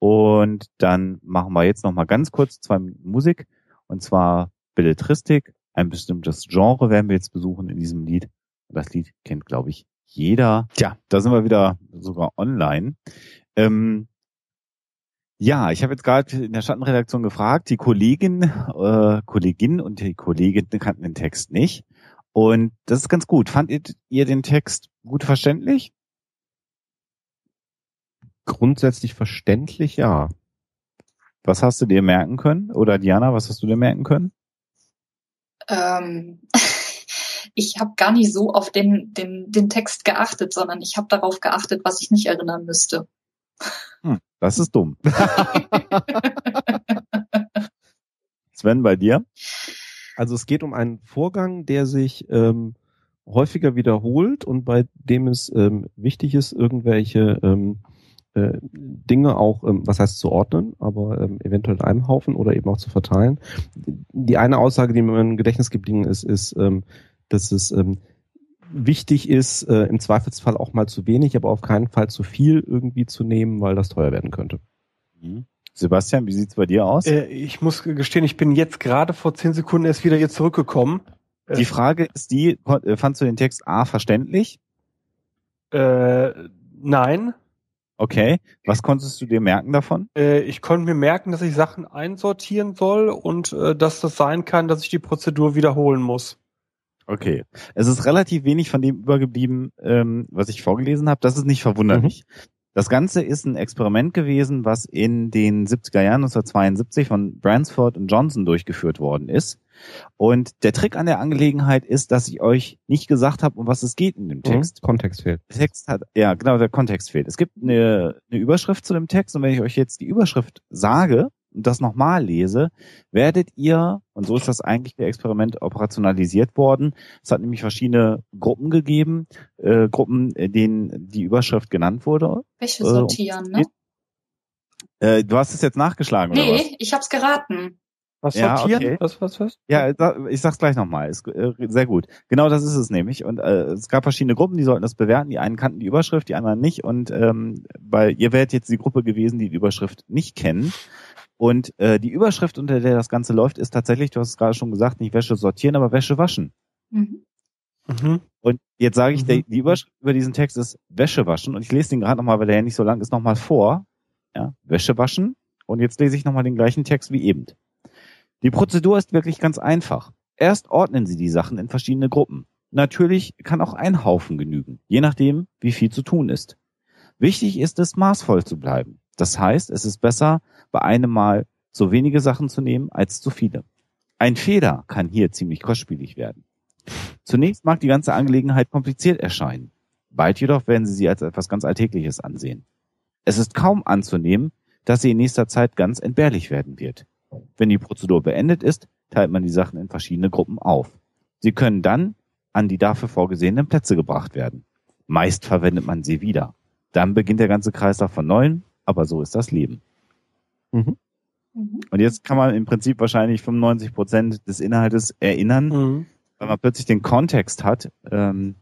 Und dann machen wir jetzt noch mal ganz kurz zwei Minuten Musik. Und zwar Belletristik. Ein bestimmtes Genre werden wir jetzt besuchen in diesem Lied. Das Lied kennt, glaube ich, jeder. Tja, da sind wir wieder sogar online. Ähm, ja, ich habe jetzt gerade in der Schattenredaktion gefragt, die Kollegin, äh, Kollegin und die Kollegin kannten den Text nicht. Und das ist ganz gut. Fandet ihr den Text gut verständlich? Grundsätzlich verständlich, ja. Was hast du dir merken können? Oder Diana, was hast du dir merken können? Ähm, ich habe gar nicht so auf den, den, den Text geachtet, sondern ich habe darauf geachtet, was ich nicht erinnern müsste. Hm, das ist dumm. Sven, bei dir? Also es geht um einen Vorgang, der sich ähm, häufiger wiederholt und bei dem es ähm, wichtig ist, irgendwelche ähm, äh, Dinge auch, ähm, was heißt zu ordnen, aber ähm, eventuell in einem Haufen oder eben auch zu verteilen. Die eine Aussage, die mir im Gedächtnis geblieben ist, ist, ähm, dass es ähm, wichtig ist, äh, im Zweifelsfall auch mal zu wenig, aber auf keinen Fall zu viel irgendwie zu nehmen, weil das teuer werden könnte. Mhm. Sebastian, wie sieht's bei dir aus? Äh, ich muss gestehen, ich bin jetzt gerade vor zehn Sekunden erst wieder hier zurückgekommen. Die Frage ist die, äh, fandst du den Text A verständlich? Äh, nein. Okay. Was konntest du dir merken davon? Äh, ich konnte mir merken, dass ich Sachen einsortieren soll und äh, dass das sein kann, dass ich die Prozedur wiederholen muss. Okay. Es ist relativ wenig von dem übergeblieben, ähm, was ich vorgelesen habe. Das ist nicht verwunderlich. Mhm. Das Ganze ist ein Experiment gewesen, was in den 70er Jahren 1972 von Bransford und Johnson durchgeführt worden ist. Und der Trick an der Angelegenheit ist, dass ich euch nicht gesagt habe, um was es geht in dem mhm. Text. Mhm, Kontext fehlt. Der Text hat, ja, genau, der Kontext fehlt. Es gibt eine, eine Überschrift zu dem Text und wenn ich euch jetzt die Überschrift sage, und das nochmal lese, werdet ihr, und so ist das eigentlich der Experiment operationalisiert worden, es hat nämlich verschiedene Gruppen gegeben, äh, Gruppen, äh, denen die Überschrift genannt wurde. Welche sortieren, äh, ne? Äh, du hast es jetzt nachgeschlagen, nee, oder was? Nee, ich hab's geraten. Was sortieren? Ja, okay. Was, was, was? Ja, ich sag's gleich nochmal. Ist äh, sehr gut. Genau das ist es nämlich. Und äh, es gab verschiedene Gruppen, die sollten das bewerten. Die einen kannten die Überschrift, die anderen nicht. Und ähm, weil ihr wärt jetzt die Gruppe gewesen, die die Überschrift nicht kennen. Und äh, die Überschrift, unter der das Ganze läuft, ist tatsächlich, du hast es gerade schon gesagt, nicht Wäsche sortieren, aber Wäsche waschen. Mhm. Mhm. Und jetzt sage ich, mhm. der, die Überschrift über diesen Text ist Wäsche waschen. Und ich lese den gerade nochmal, weil der ja nicht so lang ist, nochmal vor. Ja, Wäsche waschen. Und jetzt lese ich nochmal den gleichen Text wie eben. Die Prozedur ist wirklich ganz einfach. Erst ordnen Sie die Sachen in verschiedene Gruppen. Natürlich kann auch ein Haufen genügen, je nachdem, wie viel zu tun ist. Wichtig ist es, maßvoll zu bleiben. Das heißt, es ist besser, bei einem Mal so wenige Sachen zu nehmen als zu viele. Ein Fehler kann hier ziemlich kostspielig werden. Zunächst mag die ganze Angelegenheit kompliziert erscheinen. Bald jedoch werden Sie sie als etwas ganz Alltägliches ansehen. Es ist kaum anzunehmen, dass sie in nächster Zeit ganz entbehrlich werden wird. Wenn die Prozedur beendet ist, teilt man die Sachen in verschiedene Gruppen auf. Sie können dann an die dafür vorgesehenen Plätze gebracht werden. Meist verwendet man sie wieder. Dann beginnt der ganze Kreislauf von neuem aber so ist das Leben. Mhm. mhm. Und jetzt kann man im Prinzip wahrscheinlich 95 Prozent des Inhaltes erinnern, mhm. weil man plötzlich den Kontext hat ähm,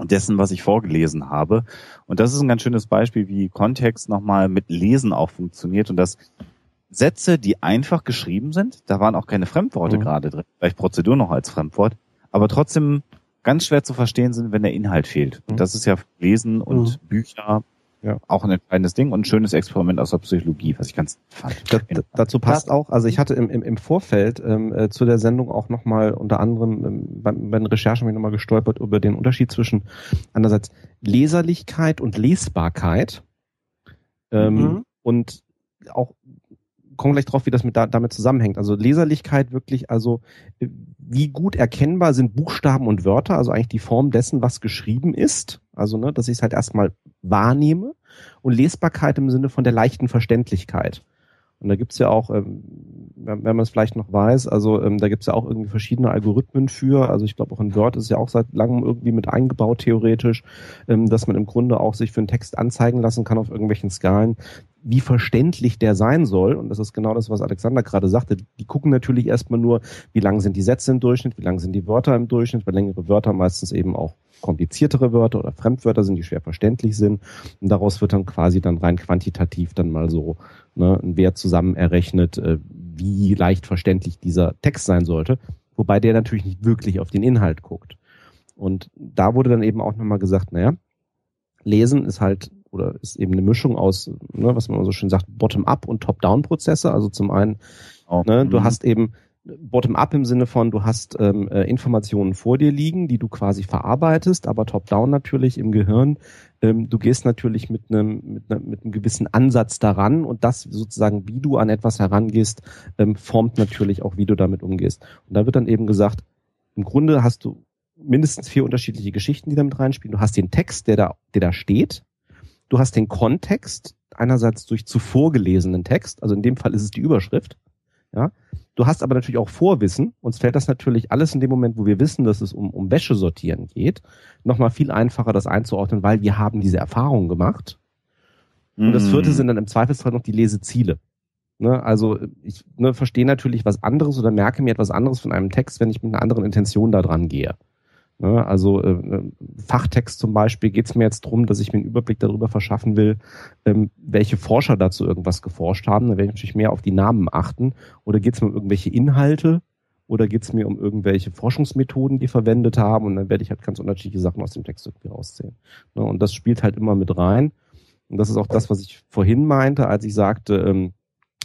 dessen, was ich vorgelesen habe. Und das ist ein ganz schönes Beispiel, wie Kontext nochmal mit Lesen auch funktioniert und dass Sätze, die einfach geschrieben sind, da waren auch keine Fremdworte mhm. gerade drin, vielleicht Prozedur noch als Fremdwort, aber trotzdem ganz schwer zu verstehen sind, wenn der Inhalt fehlt. Und mhm. das ist ja Lesen und mhm. Bücher ja. Auch ein entscheidendes Ding und ein schönes Experiment aus der Psychologie, was ich ganz fand. Da, dazu passt auch, also ich hatte im, im, im Vorfeld ähm, äh, zu der Sendung auch nochmal unter anderem ähm, bei, bei den Recherchen mich nochmal gestolpert über den Unterschied zwischen einerseits Leserlichkeit und Lesbarkeit ähm, mhm. und auch kommen gleich drauf, wie das mit da, damit zusammenhängt. Also Leserlichkeit wirklich, also äh, wie gut erkennbar sind Buchstaben und Wörter, also eigentlich die Form dessen, was geschrieben ist. Also, ne, dass ich es halt erstmal wahrnehme. Und Lesbarkeit im Sinne von der leichten Verständlichkeit. Und da gibt's ja auch, ähm, wenn, wenn man es vielleicht noch weiß, also ähm, da gibt's ja auch irgendwie verschiedene Algorithmen für. Also ich glaube auch in Word ist ja auch seit langem irgendwie mit eingebaut, theoretisch, ähm, dass man im Grunde auch sich für einen Text anzeigen lassen kann auf irgendwelchen Skalen, wie verständlich der sein soll. Und das ist genau das, was Alexander gerade sagte. Die gucken natürlich erstmal nur, wie lang sind die Sätze im Durchschnitt, wie lang sind die Wörter im Durchschnitt, weil längere Wörter meistens eben auch kompliziertere Wörter oder Fremdwörter sind, die schwer verständlich sind. Und daraus wird dann quasi dann rein quantitativ dann mal so ne, ein Wert zusammen errechnet, äh, wie leicht verständlich dieser Text sein sollte. Wobei der natürlich nicht wirklich auf den Inhalt guckt. Und da wurde dann eben auch nochmal gesagt, naja, Lesen ist halt oder ist eben eine Mischung aus, ne, was man so schön sagt, Bottom-up und Top-down-Prozesse. Also zum einen, oh. ne, du mhm. hast eben Bottom-up im Sinne von, du hast ähm, äh, Informationen vor dir liegen, die du quasi verarbeitest, aber top-down natürlich im Gehirn. Ähm, du gehst natürlich mit einem mit, einem mit einem gewissen Ansatz daran und das sozusagen, wie du an etwas herangehst, ähm, formt natürlich auch, wie du damit umgehst. Und da wird dann eben gesagt, im Grunde hast du mindestens vier unterschiedliche Geschichten, die damit reinspielen. Du hast den Text, der da, der da steht. Du hast den Kontext, einerseits durch zuvor gelesenen Text, also in dem Fall ist es die Überschrift. Ja, du hast aber natürlich auch Vorwissen. Uns fällt das natürlich alles in dem Moment, wo wir wissen, dass es um, um Wäsche sortieren geht, nochmal viel einfacher, das einzuordnen, weil wir haben diese Erfahrung gemacht. Und das vierte mhm. sind dann im Zweifelsfall noch die Leseziele. Ne, also ich ne, verstehe natürlich was anderes oder merke mir etwas anderes von einem Text, wenn ich mit einer anderen Intention da dran gehe. Ne, also äh, äh, Fachtext zum Beispiel geht es mir jetzt drum, dass ich mir einen Überblick darüber verschaffen will, ähm, welche Forscher dazu irgendwas geforscht haben. Da werde ich natürlich mehr auf die Namen achten. Oder geht es mir um irgendwelche Inhalte? Oder geht es mir um irgendwelche Forschungsmethoden, die verwendet haben? Und dann werde ich halt ganz unterschiedliche Sachen aus dem Text irgendwie rauszählen. Ne, und das spielt halt immer mit rein. Und das ist auch das, was ich vorhin meinte, als ich sagte, ähm,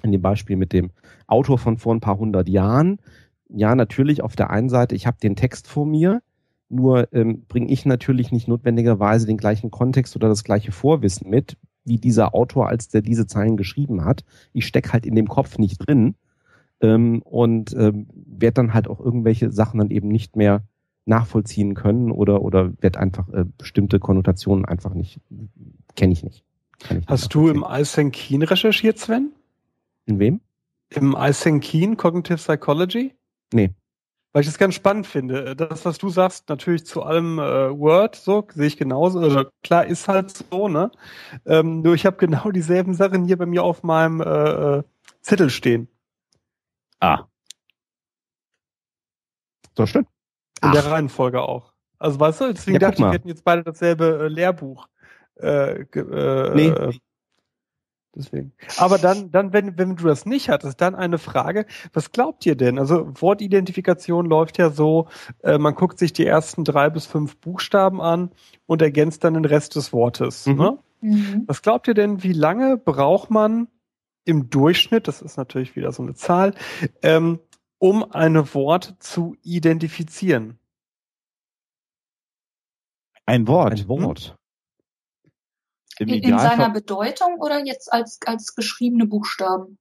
in dem Beispiel mit dem Autor von vor ein paar hundert Jahren. Ja, natürlich auf der einen Seite, ich habe den Text vor mir, nur ähm, bringe ich natürlich nicht notwendigerweise den gleichen Kontext oder das gleiche Vorwissen mit, wie dieser Autor, als der diese Zeilen geschrieben hat. Ich stecke halt in dem Kopf nicht drin ähm, und ähm, werde dann halt auch irgendwelche Sachen dann eben nicht mehr nachvollziehen können oder oder werde einfach äh, bestimmte Konnotationen einfach nicht kenne ich nicht. Ich Hast du im Alsenkin recherchiert, Sven? In wem? Im Alsenkin Cognitive Psychology? Nee. Weil ich das ganz spannend finde. Das, was du sagst, natürlich zu allem äh, Word, so sehe ich genauso. Also klar ist halt so, ne? Ähm, nur ich habe genau dieselben Sachen hier bei mir auf meinem äh, äh Zettel stehen. Ah. So schön. In Ach. der Reihenfolge auch. Also weißt du, deswegen ja, dachte ich, wir hätten jetzt beide dasselbe äh, Lehrbuch. Äh, äh, nee. Deswegen. Aber dann, dann, wenn, wenn du das nicht hattest, dann eine Frage, was glaubt ihr denn? Also Wortidentifikation läuft ja so, äh, man guckt sich die ersten drei bis fünf Buchstaben an und ergänzt dann den Rest des Wortes. Mhm. Ne? Mhm. Was glaubt ihr denn, wie lange braucht man im Durchschnitt, das ist natürlich wieder so eine Zahl, ähm, um eine Wort zu identifizieren? Ein Wort. Ein Wort. Im in, in seiner Bedeutung oder jetzt als, als geschriebene Buchstaben?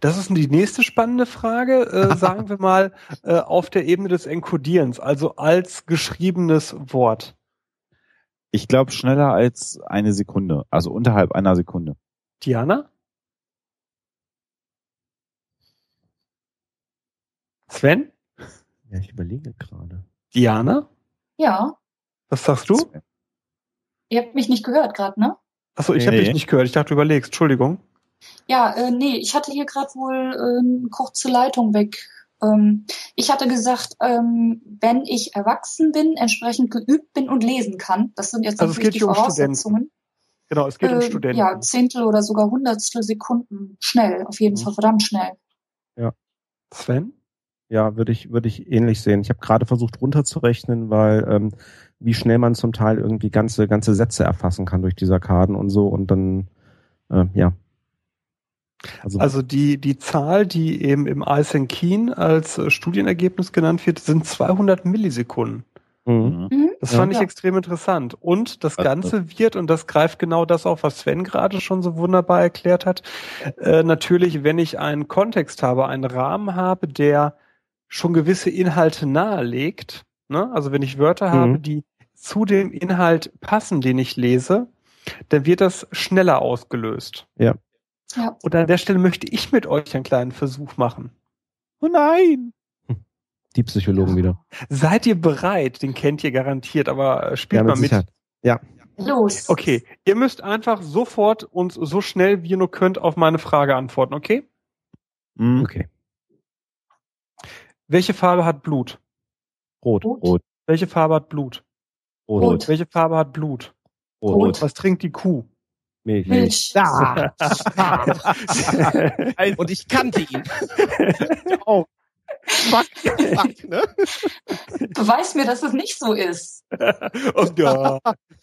Das ist die nächste spannende Frage, äh, sagen wir mal, äh, auf der Ebene des Enkodierens, also als geschriebenes Wort. Ich glaube schneller als eine Sekunde, also unterhalb einer Sekunde. Diana? Sven? Ja, ich überlege gerade. Diana? Ja. Was sagst du? Ihr habt mich nicht gehört gerade, ne? Achso, ich nee. habe dich nicht gehört. Ich dachte, du überlegst. Entschuldigung. Ja, äh, nee, ich hatte hier gerade wohl äh, eine kurze Leitung weg. Ähm, ich hatte gesagt, ähm, wenn ich erwachsen bin, entsprechend geübt bin und lesen kann, das sind jetzt also natürlich die um Voraussetzungen. Studenten. Genau, es geht äh, um Studenten. Ja, Zehntel oder sogar Hundertstel Sekunden schnell, auf jeden mhm. Fall verdammt schnell. Ja. Sven? Ja, würde ich, würde ich ähnlich sehen. Ich habe gerade versucht runterzurechnen, weil ähm, wie schnell man zum Teil irgendwie ganze, ganze Sätze erfassen kann durch diese Karten und so und dann, äh, ja. Also, also die, die Zahl, die eben im Keen als äh, Studienergebnis genannt wird, sind 200 Millisekunden. Mhm. mhm. Das fand ja. ich extrem interessant. Und das Ganze wird, und das greift genau das auf, was Sven gerade schon so wunderbar erklärt hat, äh, natürlich, wenn ich einen Kontext habe, einen Rahmen habe, der schon gewisse Inhalte nahelegt, ne? also wenn ich Wörter mhm. habe, die zu dem Inhalt passen, den ich lese, dann wird das schneller ausgelöst. Ja. ja. Und an der Stelle möchte ich mit euch einen kleinen Versuch machen. Oh nein! Die Psychologen wieder. Seid ihr bereit? Den kennt ihr garantiert, aber äh, spielt ja, mal mit. Sicherheit. Ja. Los. Okay, ihr müsst einfach sofort und so schnell wie ihr nur könnt auf meine Frage antworten, okay? Mhm. Okay. Welche Farbe hat Blut? Rot. Rot. Welche Farbe hat Blut? Rot. Rot. Welche Farbe hat Blut? Rot. Rot. Was trinkt die Kuh? Milch. Milch. Ah. Und ich kannte ihn. oh. Fuck, fuck, ne? Beweis mir, dass es nicht so ist. Oh ja.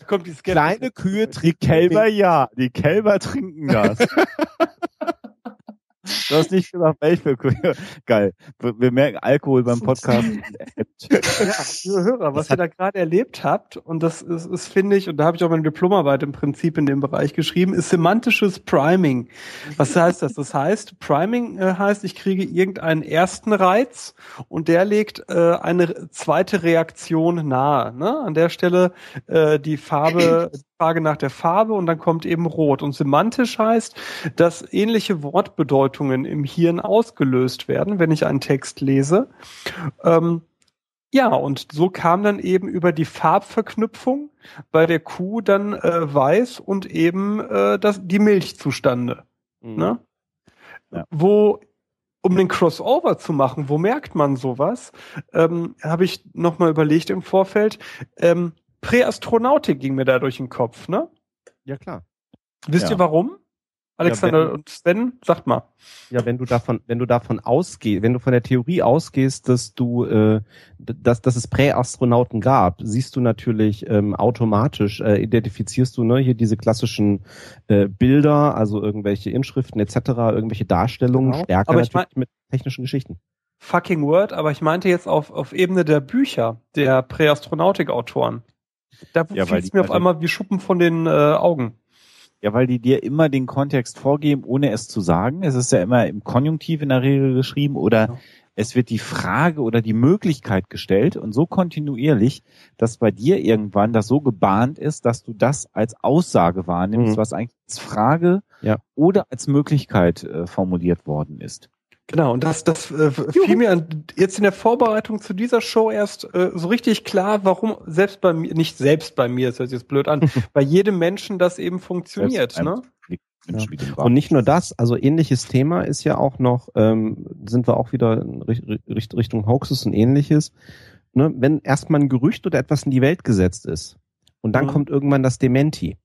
Kommt die Kleine Kühe trinken. Kälber ja. Die Kälber trinken das. Du hast nicht gesagt, welche. Geil. Wir merken Alkohol beim Podcast. ja, liebe Hörer, was ihr da gerade erlebt habt, und das ist, ist finde ich, und da habe ich auch meine Diplomarbeit im Prinzip in dem Bereich geschrieben, ist semantisches Priming. Was heißt das? Das heißt, Priming äh, heißt, ich kriege irgendeinen ersten Reiz und der legt äh, eine zweite Reaktion nahe. Ne? An der Stelle äh, die Farbe, Frage nach der Farbe und dann kommt eben Rot. Und semantisch heißt, dass ähnliche Wortbedeutungen im Hirn ausgelöst werden, wenn ich einen Text lese. Ähm, ja, und so kam dann eben über die Farbverknüpfung bei der Kuh dann äh, weiß und eben äh, das, die Milch zustande. Mhm. Ne? Ja. Wo, um den Crossover zu machen, wo merkt man sowas, ähm, habe ich nochmal überlegt im Vorfeld, ähm, Präastronautik ging mir da durch den Kopf, ne? Ja, klar. Wisst ja. ihr warum? Alexander ja, wenn, und Sven, sagt mal. Ja, wenn du davon, wenn du davon ausgehst, wenn du von der Theorie ausgehst, dass du, äh, dass, dass es Präastronauten gab, siehst du natürlich ähm, automatisch, äh, identifizierst du ne, hier diese klassischen äh, Bilder, also irgendwelche Inschriften etc., irgendwelche Darstellungen, genau. stärker Aber ich mein, mit technischen Geschichten. Fucking Word, aber ich meinte jetzt auf, auf Ebene der Bücher der Präastronautik-Autoren. Da ja, fiel es mir auf einmal wie Schuppen von den äh, Augen. Ja, weil die dir immer den Kontext vorgeben, ohne es zu sagen. Es ist ja immer im Konjunktiv in der Regel geschrieben oder ja. es wird die Frage oder die Möglichkeit gestellt und so kontinuierlich, dass bei dir irgendwann das so gebahnt ist, dass du das als Aussage wahrnimmst, mhm. was eigentlich als Frage ja. oder als Möglichkeit äh, formuliert worden ist. Genau, und das, das äh, fiel mir an, jetzt in der Vorbereitung zu dieser Show erst äh, so richtig klar, warum selbst bei mir, nicht selbst bei mir, das hört sich jetzt blöd an, bei jedem Menschen das eben funktioniert. Ne? Ja. Und nicht nur das, also ähnliches Thema ist ja auch noch, ähm, sind wir auch wieder in Richtung Hoaxes und ähnliches. Ne? Wenn erstmal ein Gerücht oder etwas in die Welt gesetzt ist und dann mhm. kommt irgendwann das Dementi,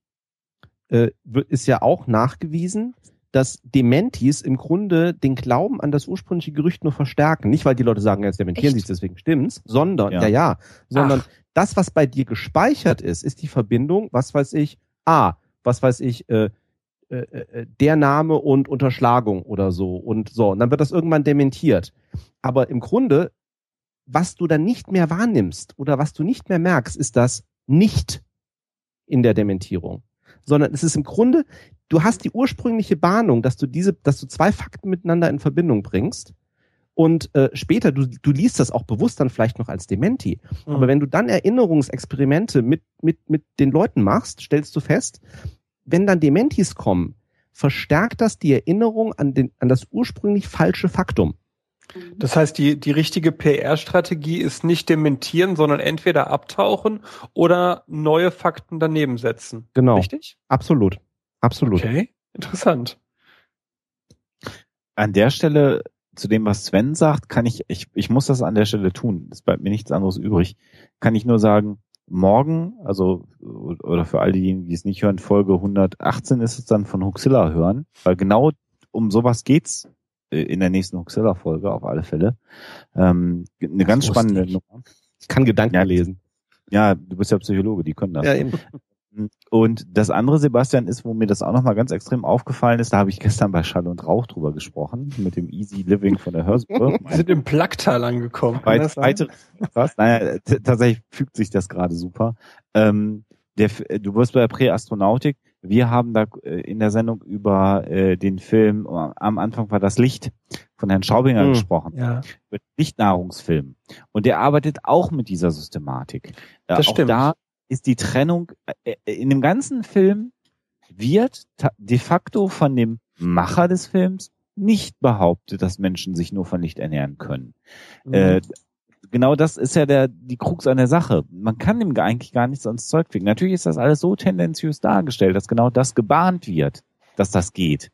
äh, ist ja auch nachgewiesen, dass Dementis im Grunde den Glauben an das ursprüngliche Gerücht nur verstärken. Nicht, weil die Leute sagen, jetzt dementieren sie es, deswegen stimmt's, sondern, ja, ja, ja sondern Ach. das, was bei dir gespeichert ist, ist die Verbindung, was weiß ich, A, was weiß ich, äh, äh, äh, der Name und Unterschlagung oder so und so. Und dann wird das irgendwann dementiert. Aber im Grunde, was du dann nicht mehr wahrnimmst oder was du nicht mehr merkst, ist das nicht in der Dementierung sondern es ist im Grunde du hast die ursprüngliche Bahnung, dass du diese, dass du zwei Fakten miteinander in Verbindung bringst. Und äh, später, du, du liest das auch bewusst dann vielleicht noch als Dementi. Mhm. Aber wenn du dann Erinnerungsexperimente mit, mit, mit den Leuten machst, stellst du fest, wenn dann Dementis kommen, verstärkt das die Erinnerung an, den, an das ursprünglich falsche Faktum. Das heißt, die, die richtige PR-Strategie ist nicht dementieren, sondern entweder abtauchen oder neue Fakten daneben setzen. Genau. Richtig? Absolut. Absolut. Okay, interessant. An der Stelle, zu dem, was Sven sagt, kann ich, ich, ich muss das an der Stelle tun. Es bleibt mir nichts anderes übrig. Kann ich nur sagen, morgen, also, oder für all diejenigen, die es nicht hören, Folge 118 ist es dann von Huxilla hören, weil genau um sowas geht's in der nächsten Huxilla-Folge auf alle Fälle. Ähm, eine ganz spannende Nummer. Ich kann Gedanken ja, lesen. Ja, du bist ja Psychologe, die können das. Ja, eben. Und das andere, Sebastian, ist, wo mir das auch nochmal ganz extrem aufgefallen ist, da habe ich gestern bei Schall und Rauch drüber gesprochen, mit dem Easy Living von der Hörsuppe. Wir sind im Placktal angekommen. Weit, weite, was? Naja, tatsächlich fügt sich das gerade super. Ähm, der, du wirst bei der Präastronautik, wir haben da äh, in der Sendung über äh, den Film, am Anfang war das Licht von Herrn Schaubinger mhm, gesprochen, ja. Lichtnahrungsfilm. Und der arbeitet auch mit dieser Systematik. Äh, das auch stimmt. da ist die Trennung äh, äh, in dem ganzen Film wird de facto von dem Macher des Films nicht behauptet, dass Menschen sich nur von Licht ernähren können. Mhm. Äh, genau das ist ja der, die Krux an der Sache. Man kann ihm eigentlich gar nichts ans Zeug ficken. Natürlich ist das alles so tendenziös dargestellt, dass genau das gebahnt wird, dass das geht.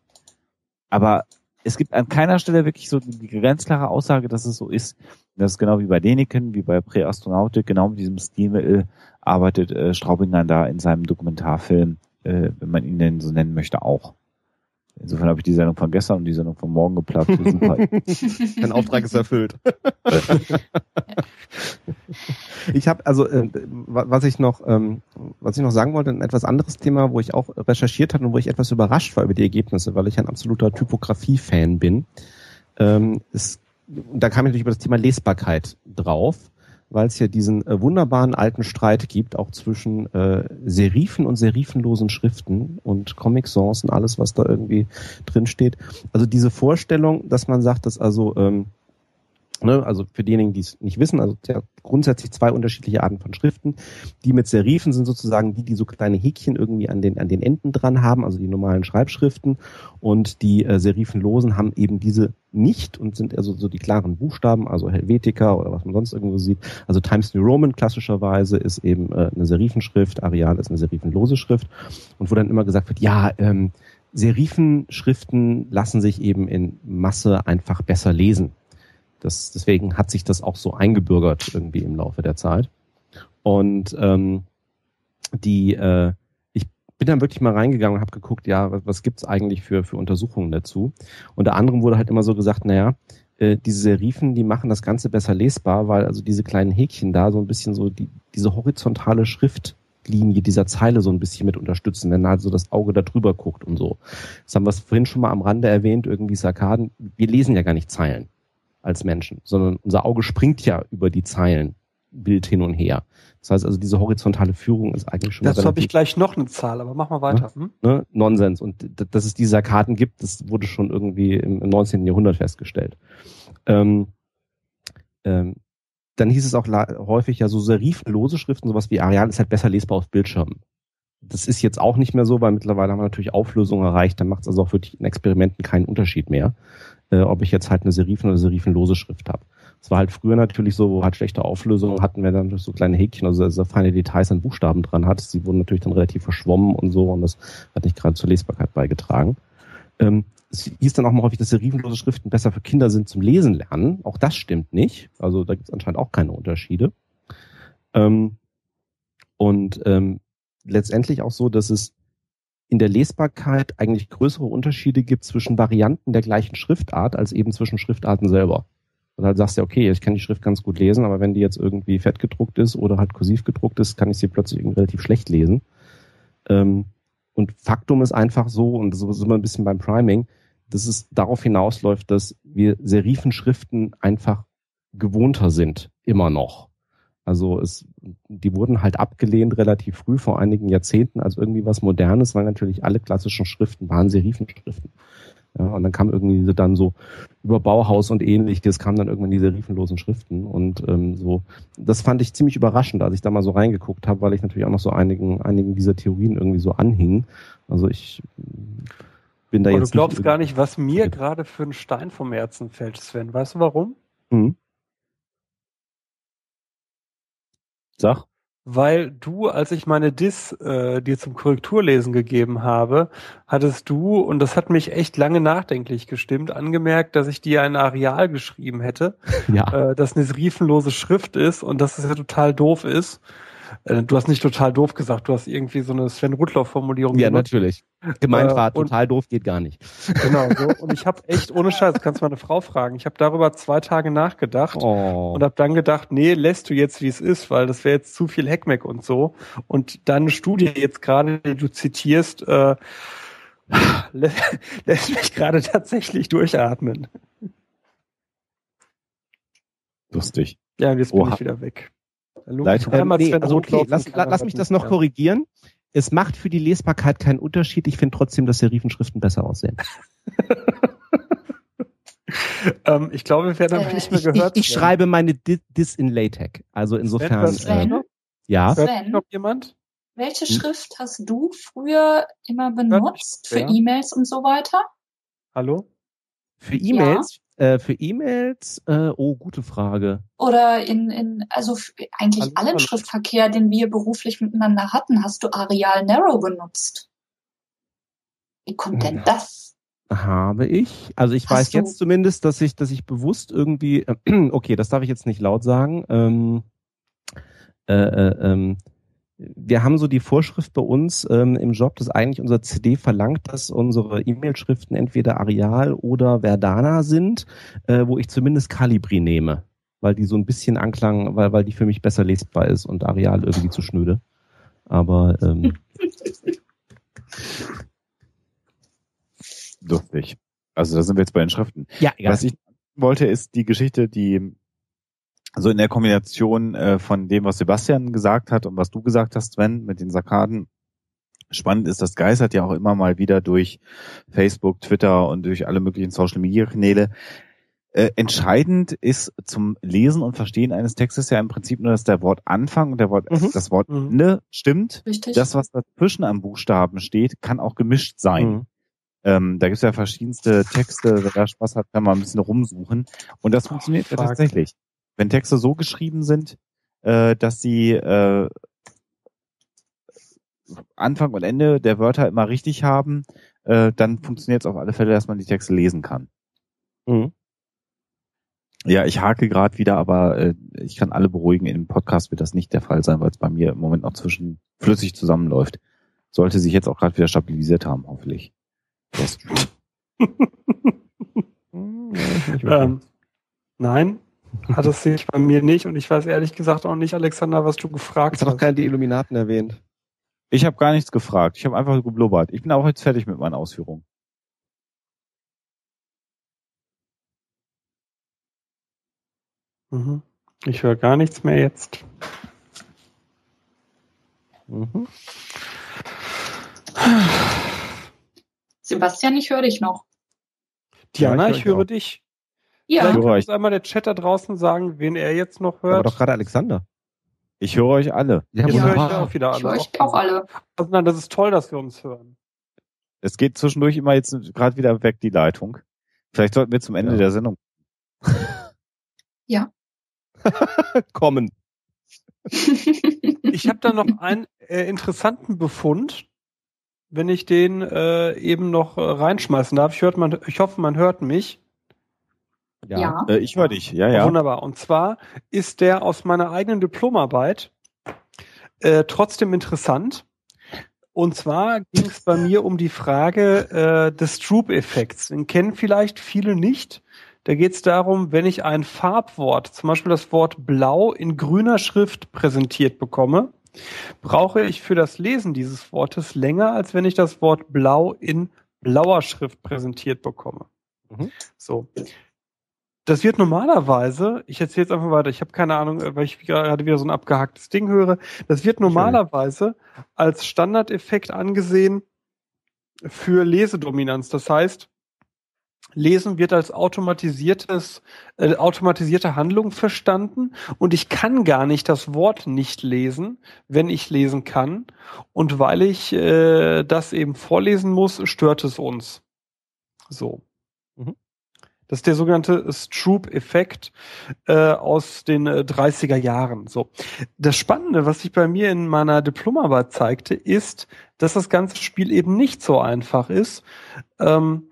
Aber es gibt an keiner Stelle wirklich so die ganz klare Aussage, dass es so ist. Das ist genau wie bei Deniken, wie bei Präastronautik, genau mit diesem Stilmittel arbeitet äh, Straubinger da in seinem Dokumentarfilm, äh, wenn man ihn denn so nennen möchte, auch. Insofern habe ich die Sendung von gestern und die Sendung von morgen geplant. Dein Auftrag ist erfüllt. ich habe also, äh, was ich noch, ähm, was ich noch sagen wollte, ein etwas anderes Thema, wo ich auch recherchiert hatte und wo ich etwas überrascht war über die Ergebnisse, weil ich ein absoluter Typografie-Fan bin. Ähm, es, da kam ich natürlich über das Thema Lesbarkeit drauf weil es ja diesen äh, wunderbaren alten Streit gibt, auch zwischen äh, Serifen und serifenlosen Schriften und Comic Sans und alles, was da irgendwie drin steht. Also diese Vorstellung, dass man sagt, dass also ähm, Ne, also für diejenigen, die es nicht wissen, also grundsätzlich zwei unterschiedliche Arten von Schriften. Die mit Serifen sind sozusagen die, die so kleine Häkchen irgendwie an den, an den Enden dran haben, also die normalen Schreibschriften. Und die äh, Serifenlosen haben eben diese nicht und sind also so die klaren Buchstaben, also Helvetica oder was man sonst irgendwo sieht. Also Times New Roman klassischerweise ist eben äh, eine Serifenschrift, Arial ist eine serifenlose Schrift. Und wo dann immer gesagt wird, ja, ähm, Serifenschriften lassen sich eben in Masse einfach besser lesen. Das, deswegen hat sich das auch so eingebürgert irgendwie im Laufe der Zeit. Und ähm, die, äh, ich bin dann wirklich mal reingegangen und habe geguckt, ja, was, was gibt's eigentlich für, für Untersuchungen dazu? Unter anderem wurde halt immer so gesagt, naja, äh, diese Serifen, die machen das Ganze besser lesbar, weil also diese kleinen Häkchen da so ein bisschen so die, diese horizontale Schriftlinie dieser Zeile so ein bisschen mit unterstützen, wenn halt so das Auge da drüber guckt und so. Das haben wir vorhin schon mal am Rande erwähnt, irgendwie Sarkaden. Wir lesen ja gar nicht Zeilen als Menschen, sondern unser Auge springt ja über die Zeilen Bild hin und her. Das heißt also, diese horizontale Führung ist eigentlich schon. Dazu habe ich gleich noch eine Zahl, aber mach mal weiter. Hm? Ne? Nonsens. Und dass es diese Karten gibt, das wurde schon irgendwie im 19. Jahrhundert festgestellt. Ähm, ähm, dann hieß es auch häufig ja so serifenlose Schriften, sowas wie Areal ist halt besser lesbar auf Bildschirmen. Das ist jetzt auch nicht mehr so, weil mittlerweile haben wir natürlich Auflösung erreicht, dann macht es also auch wirklich in Experimenten keinen Unterschied mehr äh, ob ich jetzt halt eine Serifen- oder serifenlose Schrift habe. Es war halt früher natürlich so, wo halt schlechte Auflösung hatten wir dann so kleine Häkchen, also so feine Details an Buchstaben dran hat. Sie wurden natürlich dann relativ verschwommen und so und das hat nicht gerade zur Lesbarkeit beigetragen. Ähm, es hieß dann auch mal häufig, dass serifenlose Schriften besser für Kinder sind zum Lesen lernen. Auch das stimmt nicht. Also da gibt es anscheinend auch keine Unterschiede. Ähm, und ähm, letztendlich auch so, dass es in der Lesbarkeit eigentlich größere Unterschiede gibt zwischen Varianten der gleichen Schriftart als eben zwischen Schriftarten selber. Und halt sagst du, okay, ich kann die Schrift ganz gut lesen, aber wenn die jetzt irgendwie fett gedruckt ist oder halt kursiv gedruckt ist, kann ich sie plötzlich relativ schlecht lesen. Ähm, und Faktum ist einfach so, und so sind wir ein bisschen beim Priming, dass es darauf hinausläuft, dass wir Serifenschriften einfach gewohnter sind, immer noch. Also es, die wurden halt abgelehnt relativ früh, vor einigen Jahrzehnten, als irgendwie was Modernes, weil natürlich alle klassischen Schriften waren Serifenschriften. Ja, und dann kam irgendwie dann so über Bauhaus und ähnliches kam dann irgendwann diese serifenlosen Schriften und ähm, so. Das fand ich ziemlich überraschend, als ich da mal so reingeguckt habe, weil ich natürlich auch noch so einigen, einigen dieser Theorien irgendwie so anhing. Also ich bin da Aber jetzt. Du glaubst gar nicht, was mir gerade für ein Stein vom Herzen fällt, Sven. Weißt du warum? Mhm. Sag. Weil du, als ich meine Dis äh, dir zum Korrekturlesen gegeben habe, hattest du, und das hat mich echt lange nachdenklich gestimmt, angemerkt, dass ich dir ein Areal geschrieben hätte, ja. äh, das eine serifenlose Schrift ist und dass es ja total doof ist. Äh, du hast nicht total doof gesagt, du hast irgendwie so eine Sven Rudloff-Formulierung Ja, benutzt. natürlich. Gemeint äh, war, total doof geht gar nicht. Genau, so. Und ich habe echt, ohne Scheiß, kannst meine Frau fragen, ich habe darüber zwei Tage nachgedacht oh. und habe dann gedacht, nee, lässt du jetzt, wie es ist, weil das wäre jetzt zu viel Heckmeck und so. Und deine Studie jetzt gerade, die du zitierst, äh, lässt mich gerade tatsächlich durchatmen. Lustig. Ja, und jetzt Oha. bin ich wieder weg. Leitung. Ähm, nee, also okay, lass, lass mich das noch ja. korrigieren. Es macht für die Lesbarkeit keinen Unterschied. Ich finde trotzdem, dass Serifenschriften besser aussehen. ähm, ich glaube, wir werden äh, nicht mehr gehört. Ich, ich, ich schreibe meine Dis in LaTeX. Also insofern. Sven, äh, ja. Sven, noch jemand? Welche hm? Schrift hast du früher immer benutzt für E-Mails und so weiter? Hallo? Für E-Mails? Äh, für E-Mails, äh, oh, gute Frage. Oder in, in also eigentlich hallo, allen. Schriftverkehr, den wir beruflich miteinander hatten, hast du Arial Narrow benutzt. Wie kommt denn das? Habe ich. Also ich hast weiß du? jetzt zumindest, dass ich, dass ich bewusst irgendwie, äh, okay, das darf ich jetzt nicht laut sagen. Ähm, äh, äh, ähm, wir haben so die Vorschrift bei uns ähm, im Job, dass eigentlich unser CD verlangt, dass unsere E-Mail-Schriften entweder Arial oder Verdana sind, äh, wo ich zumindest Calibri nehme, weil die so ein bisschen Anklang, weil, weil die für mich besser lesbar ist und Arial irgendwie zu schnöde. Aber ähm, lustig. Also da sind wir jetzt bei den Schriften. ja, egal. Was ich wollte, ist die Geschichte, die so in der Kombination äh, von dem, was Sebastian gesagt hat und was du gesagt hast, Sven, mit den Sakaden. Spannend ist, das geistert ja auch immer mal wieder durch Facebook, Twitter und durch alle möglichen Social Media Kanäle. Äh, entscheidend ist zum Lesen und Verstehen eines Textes ja im Prinzip nur, dass der Wortanfang und der Wort, Mhm. das Wort Mhm. Ende stimmt. Richtig. Das, was dazwischen am Buchstaben steht, kann auch gemischt sein. Mhm. Ähm, da gibt's ja verschiedenste Texte, wer da Spaß hat, kann man ein bisschen rumsuchen. Und das funktioniert ja tatsächlich. Wenn Texte so geschrieben sind, äh, dass sie äh, Anfang und Ende der Wörter immer richtig haben, äh, dann funktioniert es auf alle Fälle, dass man die Texte lesen kann. Mhm. Ja, ich hake gerade wieder, aber äh, ich kann alle beruhigen, im Podcast wird das nicht der Fall sein, weil es bei mir im Moment noch zwischen flüssig zusammenläuft. Sollte sich jetzt auch gerade wieder stabilisiert haben, hoffentlich. Hm, ja. Ähm, nein, hat es sich bei mir nicht und ich weiß ehrlich gesagt auch nicht, Alexander, was du gefragt Jetzt hat doch hast. keiner die Illuminaten erwähnt. ich habe gar nichts gefragt. Ich habe einfach geblubbert. Ich bin auch jetzt fertig mit meinen Ausführungen. Mhm. Ich höre gar nichts mehr jetzt. Mhm. Sebastian, ich höre dich noch. Diana, Ja, ich ich höre höre auch. dich. Ja, Vielleicht höre kann euch. uns einmal der Chat da draußen sagen, wen er jetzt noch Aber hört. doch gerade Alexander. Ich höre euch alle. Jetzt Ja, höre ich ich ja auch wieder ich alle. höre euch auch alle. Also nein, das ist toll, dass wir uns hören. Es geht zwischendurch immer jetzt gerade wieder weg, die Leitung. Vielleicht sollten wir zum Ende Ja. der Sendung. Kommen. Ich habe da noch einen äh, interessanten Befund, wenn ich den äh, eben noch äh, reinschmeißen darf. Ich, hört man, ich hoffe, man hört mich. Ja. Äh, ich höre dich. Ja, ja. Wunderbar. Und zwar ist der aus meiner eigenen Diplomarbeit äh, trotzdem interessant. Und zwar ging es bei mir um die Frage äh, des Stroop-Effekts. Den kennen vielleicht viele nicht. Da geht es darum, wenn ich ein Farbwort, zum Beispiel das Wort blau in grüner Schrift präsentiert bekomme, brauche ich für das Lesen dieses Wortes länger, als wenn ich das Wort blau in blauer Schrift präsentiert bekomme. Mhm. So. Das wird normalerweise, ich erzähle jetzt einfach weiter, ich habe keine Ahnung, äh, weil ich gerade wieder so ein abgehacktes Ding höre, das wird normalerweise als Standardeffekt angesehen für Lesedominanz. Das heißt, Lesen wird als automatisiertes, äh, automatisierte Handlung verstanden und ich kann gar nicht das Wort nicht lesen, wenn ich lesen kann. Und weil ich äh, das eben vorlesen muss, stört es uns. So. Das ist der sogenannte Stroop-Effekt äh, aus den äh, 30er Jahren. So. Das Spannende, was sich bei mir in meiner Diplomarbeit zeigte, ist, dass das ganze Spiel eben nicht so einfach ist. Ähm,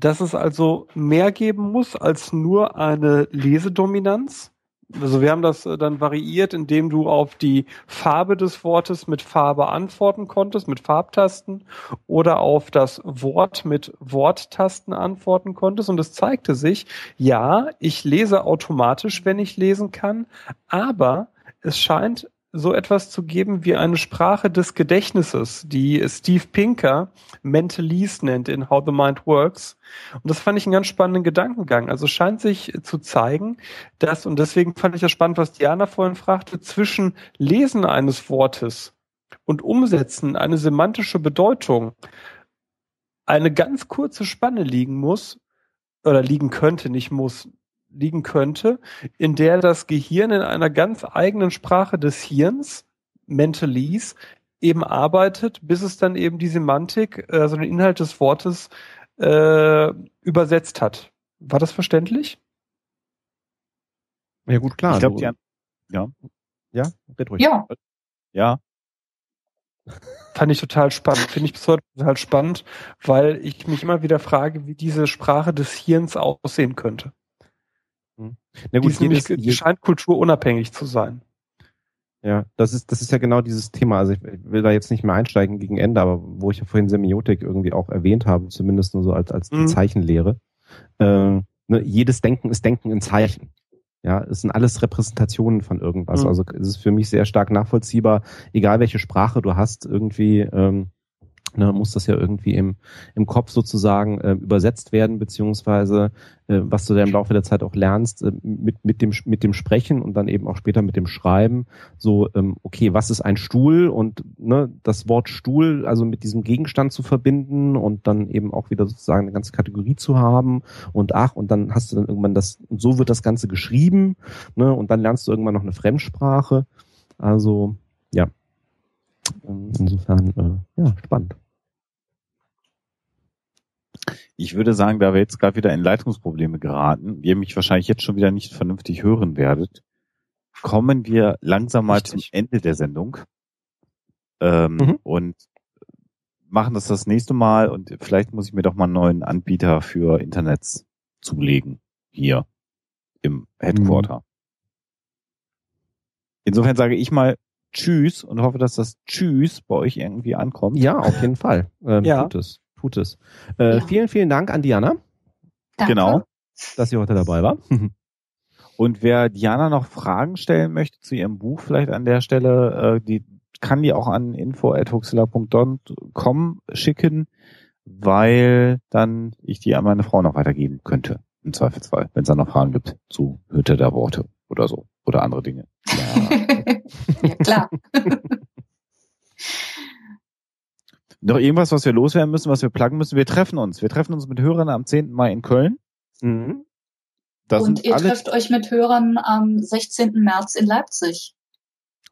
dass es also mehr geben muss als nur eine Lesedominanz. Also wir haben das äh, dann variiert, indem du auf die Farbe des Wortes mit Farbe antworten konntest, mit Farbtasten, oder auf das Wort mit Worttasten antworten konntest. Und es zeigte sich, ja, ich lese automatisch, wenn ich lesen kann, aber es scheint so etwas zu geben wie eine Sprache des Gedächtnisses, die Steve Pinker Mentalese nennt in How the Mind Works. Und das fand ich einen ganz spannenden Gedankengang. Also scheint sich zu zeigen, dass, und deswegen fand ich das spannend, was Diana vorhin fragte, zwischen Lesen eines Wortes und Umsetzen eine semantische Bedeutung eine ganz kurze Spanne liegen muss, oder liegen könnte, nicht muss, liegen könnte, in der das Gehirn in einer ganz eigenen Sprache des Hirns, Mentalese, eben arbeitet, bis es dann eben die Semantik, also den Inhalt des Wortes äh, übersetzt hat. War das verständlich? Ja gut, klar. ich glaube, an ja, ja, red ruhig. Ja, ja, Fand ich total spannend. Finde ich bis heute total spannend, weil ich mich immer wieder frage, wie diese Sprache des Hirns aussehen könnte. Na Die gut, ist nämlich, jedes, die scheint kulturunabhängig zu sein. Ja, das ist, das ist ja genau dieses Thema. Also ich will da jetzt nicht mehr einsteigen gegen Ende, aber wo ich ja vorhin Semiotik irgendwie auch erwähnt habe, zumindest nur so als, als mhm. Zeichenlehre. Äh, ne, jedes Denken ist Denken in Zeichen. Ja, es sind alles Repräsentationen von irgendwas. Mhm. Also es ist für mich sehr stark nachvollziehbar, egal welche Sprache du hast, irgendwie ähm, ne, muss das ja irgendwie im, im Kopf sozusagen äh, übersetzt werden, beziehungsweise äh, was du da im Laufe der Zeit auch lernst, äh, mit, mit, dem, mit dem Sprechen und dann eben auch später mit dem Schreiben, so, ähm, okay, was ist ein Stuhl? Und ne, das Wort Stuhl, also mit diesem Gegenstand zu verbinden und dann eben auch wieder sozusagen eine ganze Kategorie zu haben und ach, und dann hast du dann irgendwann das, und so wird das Ganze geschrieben, ne, und dann lernst du irgendwann noch eine Fremdsprache. Also, ja, insofern, äh, ja, spannend. Ich würde sagen, da wir jetzt gerade wieder in Leitungsprobleme geraten, ihr mich wahrscheinlich jetzt schon wieder nicht vernünftig hören werdet, kommen wir langsam mal Richtig. zum Ende der Sendung ähm, mhm. und machen das das nächste Mal und vielleicht muss ich mir doch mal einen neuen Anbieter für Internets zulegen hier im Headquarter. Mhm. Insofern sage ich mal Tschüss und hoffe, dass das Tschüss bei euch irgendwie ankommt. Ja, auf jeden Fall. Ähm, ja. Tut es. Tut es. Äh, ja. Vielen, vielen Dank an Diana. Danke. Genau. Dass sie heute dabei war. und wer Diana noch Fragen stellen möchte zu ihrem Buch, vielleicht an der Stelle, äh, die kann die auch an info.huxilla.com schicken, weil dann ich die an meine Frau noch weitergeben könnte. Im Zweifelsfall, wenn es da noch Fragen gibt zu Hütte der Worte oder so. Oder andere Dinge. Ja. ja, klar. Noch irgendwas, was wir loswerden müssen, was wir pluggen müssen? Wir treffen uns. Wir treffen uns mit Hörern am 10. Mai in Köln. Mhm. Und ihr trefft euch mit Hörern am 16. März in Leipzig.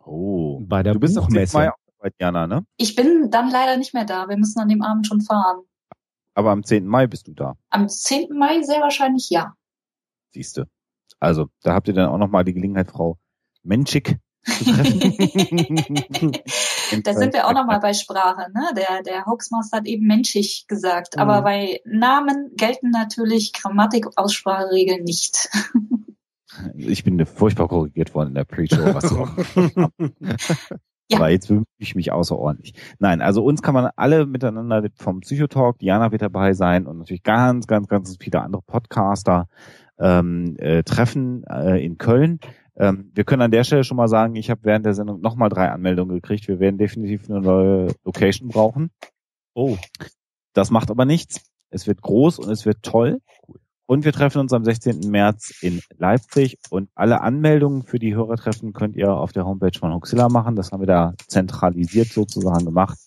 Oh, bei der du bist Buchmesse. 10. Mai bei Jana, ne? Ich bin dann leider nicht mehr da. Wir müssen an dem Abend schon fahren. Aber am 10. Mai bist du da? Am 10. Mai sehr wahrscheinlich ja. Siehste. Also, da habt ihr dann auch nochmal die Gelegenheit, Frau Menschik zu treffen. da sind wir auch nochmal bei Sprache. Ne? Der, der Hoaxmaster hat eben menschig gesagt, mhm. aber bei Namen gelten natürlich Grammatik-Ausspracheregeln nicht. ich bin furchtbar korrigiert worden in der Pre-Show. Was. Ja. Aber jetzt bemühe ich mich außerordentlich. Nein, also uns kann man alle miteinander vom Psychotalk, Diana wird dabei sein und natürlich ganz, ganz, ganz viele andere Podcaster ähm, äh, treffen äh, in Köln. Ähm, wir können an der Stelle schon mal sagen, ich habe während der Sendung nochmal drei Anmeldungen gekriegt. Wir werden definitiv eine neue Location brauchen. Oh. Das macht aber nichts. Es wird groß und es wird toll. Und wir treffen uns am 16. März in Leipzig und alle Anmeldungen für die Hörertreffen könnt ihr auf der Homepage von Huxilla machen. Das haben wir da zentralisiert sozusagen gemacht.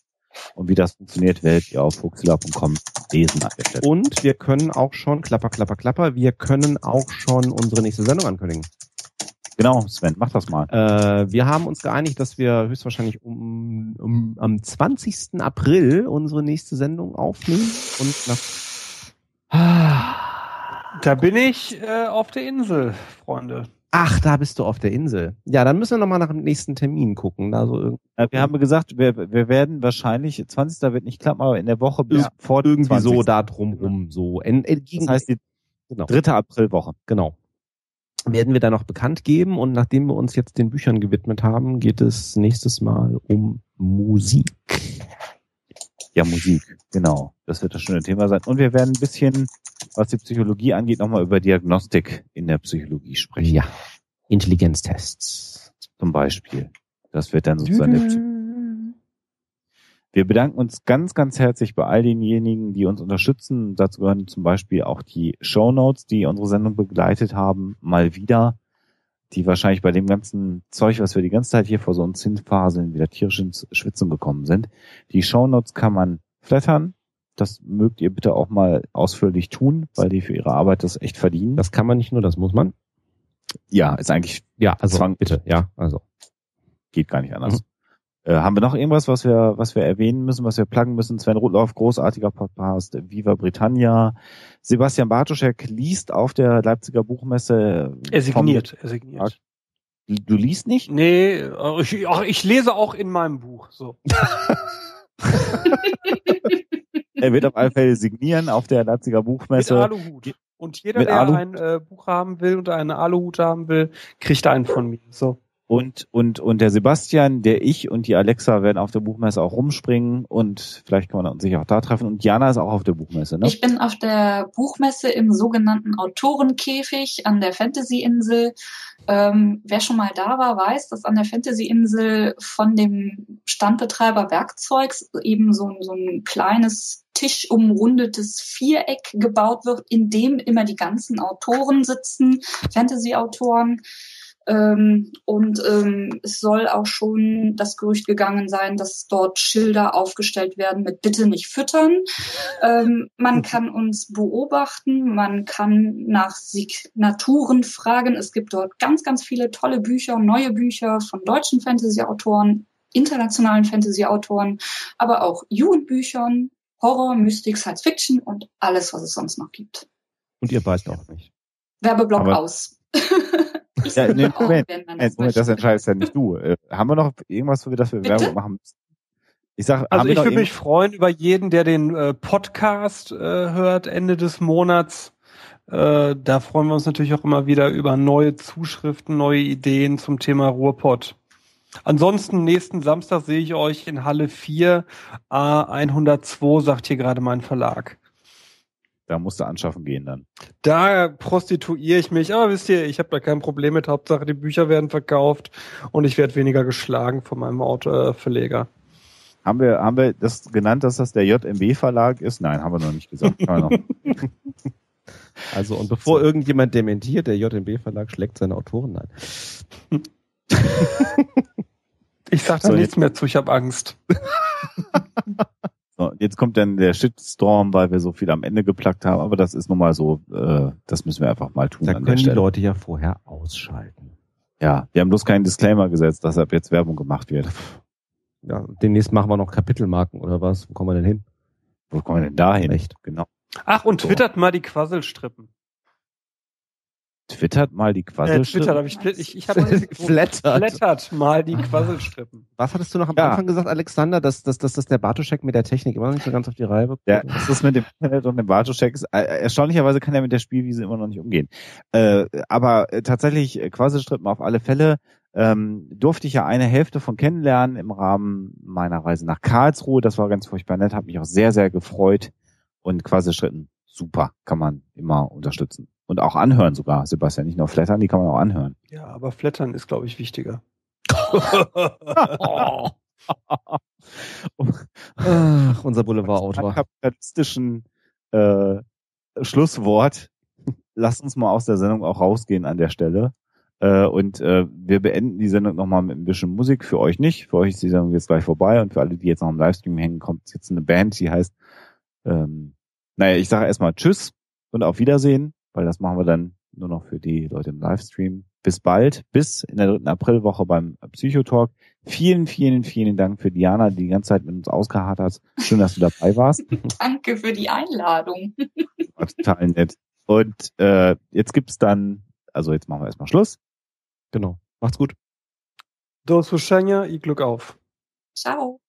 Und wie das funktioniert, werdet ihr auf huxilla.com lesen an der Stelle. Und wir können auch schon, klapper, klapper, klapper, wir können auch schon unsere nächste Sendung ankündigen. Genau, Sven, mach das mal. Äh, wir haben uns geeinigt, dass wir höchstwahrscheinlich um, um, am 20. April unsere nächste Sendung aufnehmen und nach Da bin ich äh, auf der Insel, Freunde. Ach, da bist du auf der Insel. Ja, dann müssen wir nochmal nach dem nächsten Termin gucken. Da so äh, wir haben gesagt, wir, wir werden wahrscheinlich, 20. wird nicht klappen, aber in der Woche bis ja, vor irgendwie 20. so da drumrum so. En, en, das heißt die genau. dritte Aprilwoche. Genau werden wir da noch bekannt geben. Und nachdem wir uns jetzt den Büchern gewidmet haben, geht es nächstes Mal um Musik. Ja, Musik, genau. Das wird das schöne Thema sein. Und wir werden ein bisschen, was die Psychologie angeht, nochmal über Diagnostik in der Psychologie sprechen. Ja. Intelligenztests. Zum Beispiel. Das wird dann sozusagen der wir bedanken uns ganz, ganz herzlich bei all denjenigen, die uns unterstützen. Dazu gehören zum Beispiel auch die Show Notes, die unsere Sendung begleitet haben, mal wieder, die wahrscheinlich bei dem ganzen Zeug, was wir die ganze Zeit hier vor so uns hinfaseln, wieder tierisch ins Schwitzen gekommen sind. Die Show Notes kann man flattern. Das mögt ihr bitte auch mal ausführlich tun, weil die für ihre Arbeit das echt verdienen. Das kann man nicht nur, das muss man. Ja, ist eigentlich ja, also Zwang. bitte, ja, also geht gar nicht anders. Mhm. Äh, haben wir noch irgendwas, was wir, was wir erwähnen müssen, was wir pluggen müssen? Sven Rudloff, großartiger Podcast, Viva Britannia. Sebastian Bartoschek liest auf der Leipziger Buchmesse. Er signiert, er signiert. Du liest nicht? Nee, ich, ich lese auch in meinem Buch, so. er wird auf alle Fälle signieren auf der Leipziger Buchmesse. Mit Aluhut. Und jeder, der Alu ein äh, Buch haben will und eine Aluhut haben will, kriegt einen von mir. So. Und, und, und der Sebastian, der ich und die Alexa werden auf der Buchmesse auch rumspringen und vielleicht kann man sich auch da treffen. Und Jana ist auch auf der Buchmesse, ne? Ich bin auf der Buchmesse im sogenannten Autorenkäfig an der Fantasy-Insel. Ähm, wer schon mal da war, weiß, dass an der Fantasy-Insel von dem Standbetreiber Werkzeugs eben so, so ein kleines tischumrundetes Viereck gebaut wird, in dem immer die ganzen Autoren sitzen, Fantasy-Autoren. Ähm, und ähm, es soll auch schon das Gerücht gegangen sein, dass dort Schilder aufgestellt werden mit Bitte nicht füttern. Ähm, man mhm. kann uns beobachten, man kann nach Signaturen fragen. Es gibt dort ganz, ganz viele tolle Bücher, neue Bücher von deutschen Fantasy-Autoren, internationalen Fantasy-Autoren, aber auch Jugendbüchern, Horror, Mystik, Science Fiction und alles, was es sonst noch gibt. Und ihr beißt auch nicht. Werbeblock aber aus. Ich ja, nee, Moment, Moment, Moment das entscheidest ja nicht du. Äh, haben wir noch irgendwas, für das wir Bitte? Werbung machen müssen? Ich sag, also ich würde mich freuen über jeden, der den äh, Podcast äh, hört Ende des Monats. Äh, da freuen wir uns natürlich auch immer wieder über neue Zuschriften, neue Ideen zum Thema Ruhrpott. Ansonsten nächsten Samstag sehe ich euch in Halle 4 A102, sagt hier gerade mein Verlag. Da musst du anschaffen gehen dann. Da prostituiere ich mich, aber wisst ihr, ich habe da kein Problem mit. Hauptsache die Bücher werden verkauft und ich werde weniger geschlagen von meinem Autoverleger. Haben wir, haben wir das genannt, dass das der JMB Verlag ist? Nein, haben wir noch nicht gesagt. also und bevor irgendjemand dementiert, der JMB Verlag schlägt seine Autoren ein. ich sag da so, nichts mehr zu, ich habe Angst. So, jetzt kommt dann der Shitstorm, weil wir so viel am Ende geplackt haben, aber das ist nun mal so, äh, das müssen wir einfach mal tun. Da können die Leute ja vorher ausschalten. Ja, wir haben bloß keinen Disclaimer gesetzt, dass ab jetzt Werbung gemacht wird. Ja, demnächst machen wir noch Kapitelmarken oder was? Wo kommen wir denn hin? Wo kommen wir denn da hin? Echt? Genau. Ach, und twittert mal die Quasselstrippen twittert mal die Quasselstrippen. Äh, twittert, ich, ich, ich habe flattert. flattert mal die Quasselstrippen. Was hattest du noch am ja. Anfang gesagt, Alexander, dass, dass, dass, dass der Bartoschek mit der Technik immer noch nicht so ganz auf die Reihe bekommt? Ja, das ist mit dem Internet und dem Bartoschek. Äh, erstaunlicherweise kann er mit der Spielwiese immer noch nicht umgehen. Äh, aber äh, tatsächlich äh, Quasselstrippen auf alle Fälle. Ähm, durfte ich ja eine Hälfte von kennenlernen im Rahmen meiner Reise nach Karlsruhe. Das war ganz furchtbar nett, hat mich auch sehr, sehr gefreut. Und Quasselstrippen, super, kann man immer unterstützen. Und auch anhören sogar, Sebastian. Nicht nur flattern, die kann man auch anhören. Ja, aber flattern ist, glaube ich, wichtiger. Ach, unser Boulevardautor. kapitalistischen äh, Schlusswort. Lass uns mal aus der Sendung auch rausgehen an der Stelle. Äh, und äh, wir beenden die Sendung nochmal mit ein bisschen Musik. Für euch nicht. Für euch ist die Sendung jetzt gleich vorbei. Und für alle, die jetzt noch im Livestream hängen, kommt jetzt eine Band, die heißt, ähm, naja, ich sage erstmal Tschüss und auf Wiedersehen weil das machen wir dann nur noch für die Leute im Livestream. Bis bald, bis in der dritten Aprilwoche beim Psychotalk. Vielen, vielen, vielen Dank für Diana, die die ganze Zeit mit uns ausgeharrt hat. Schön, dass du dabei warst. Danke für die Einladung. War total nett. Und äh, jetzt gibt's dann, also jetzt machen wir erstmal Schluss. Genau. Macht's gut. Do usłyszenia i Glück auf. Ciao.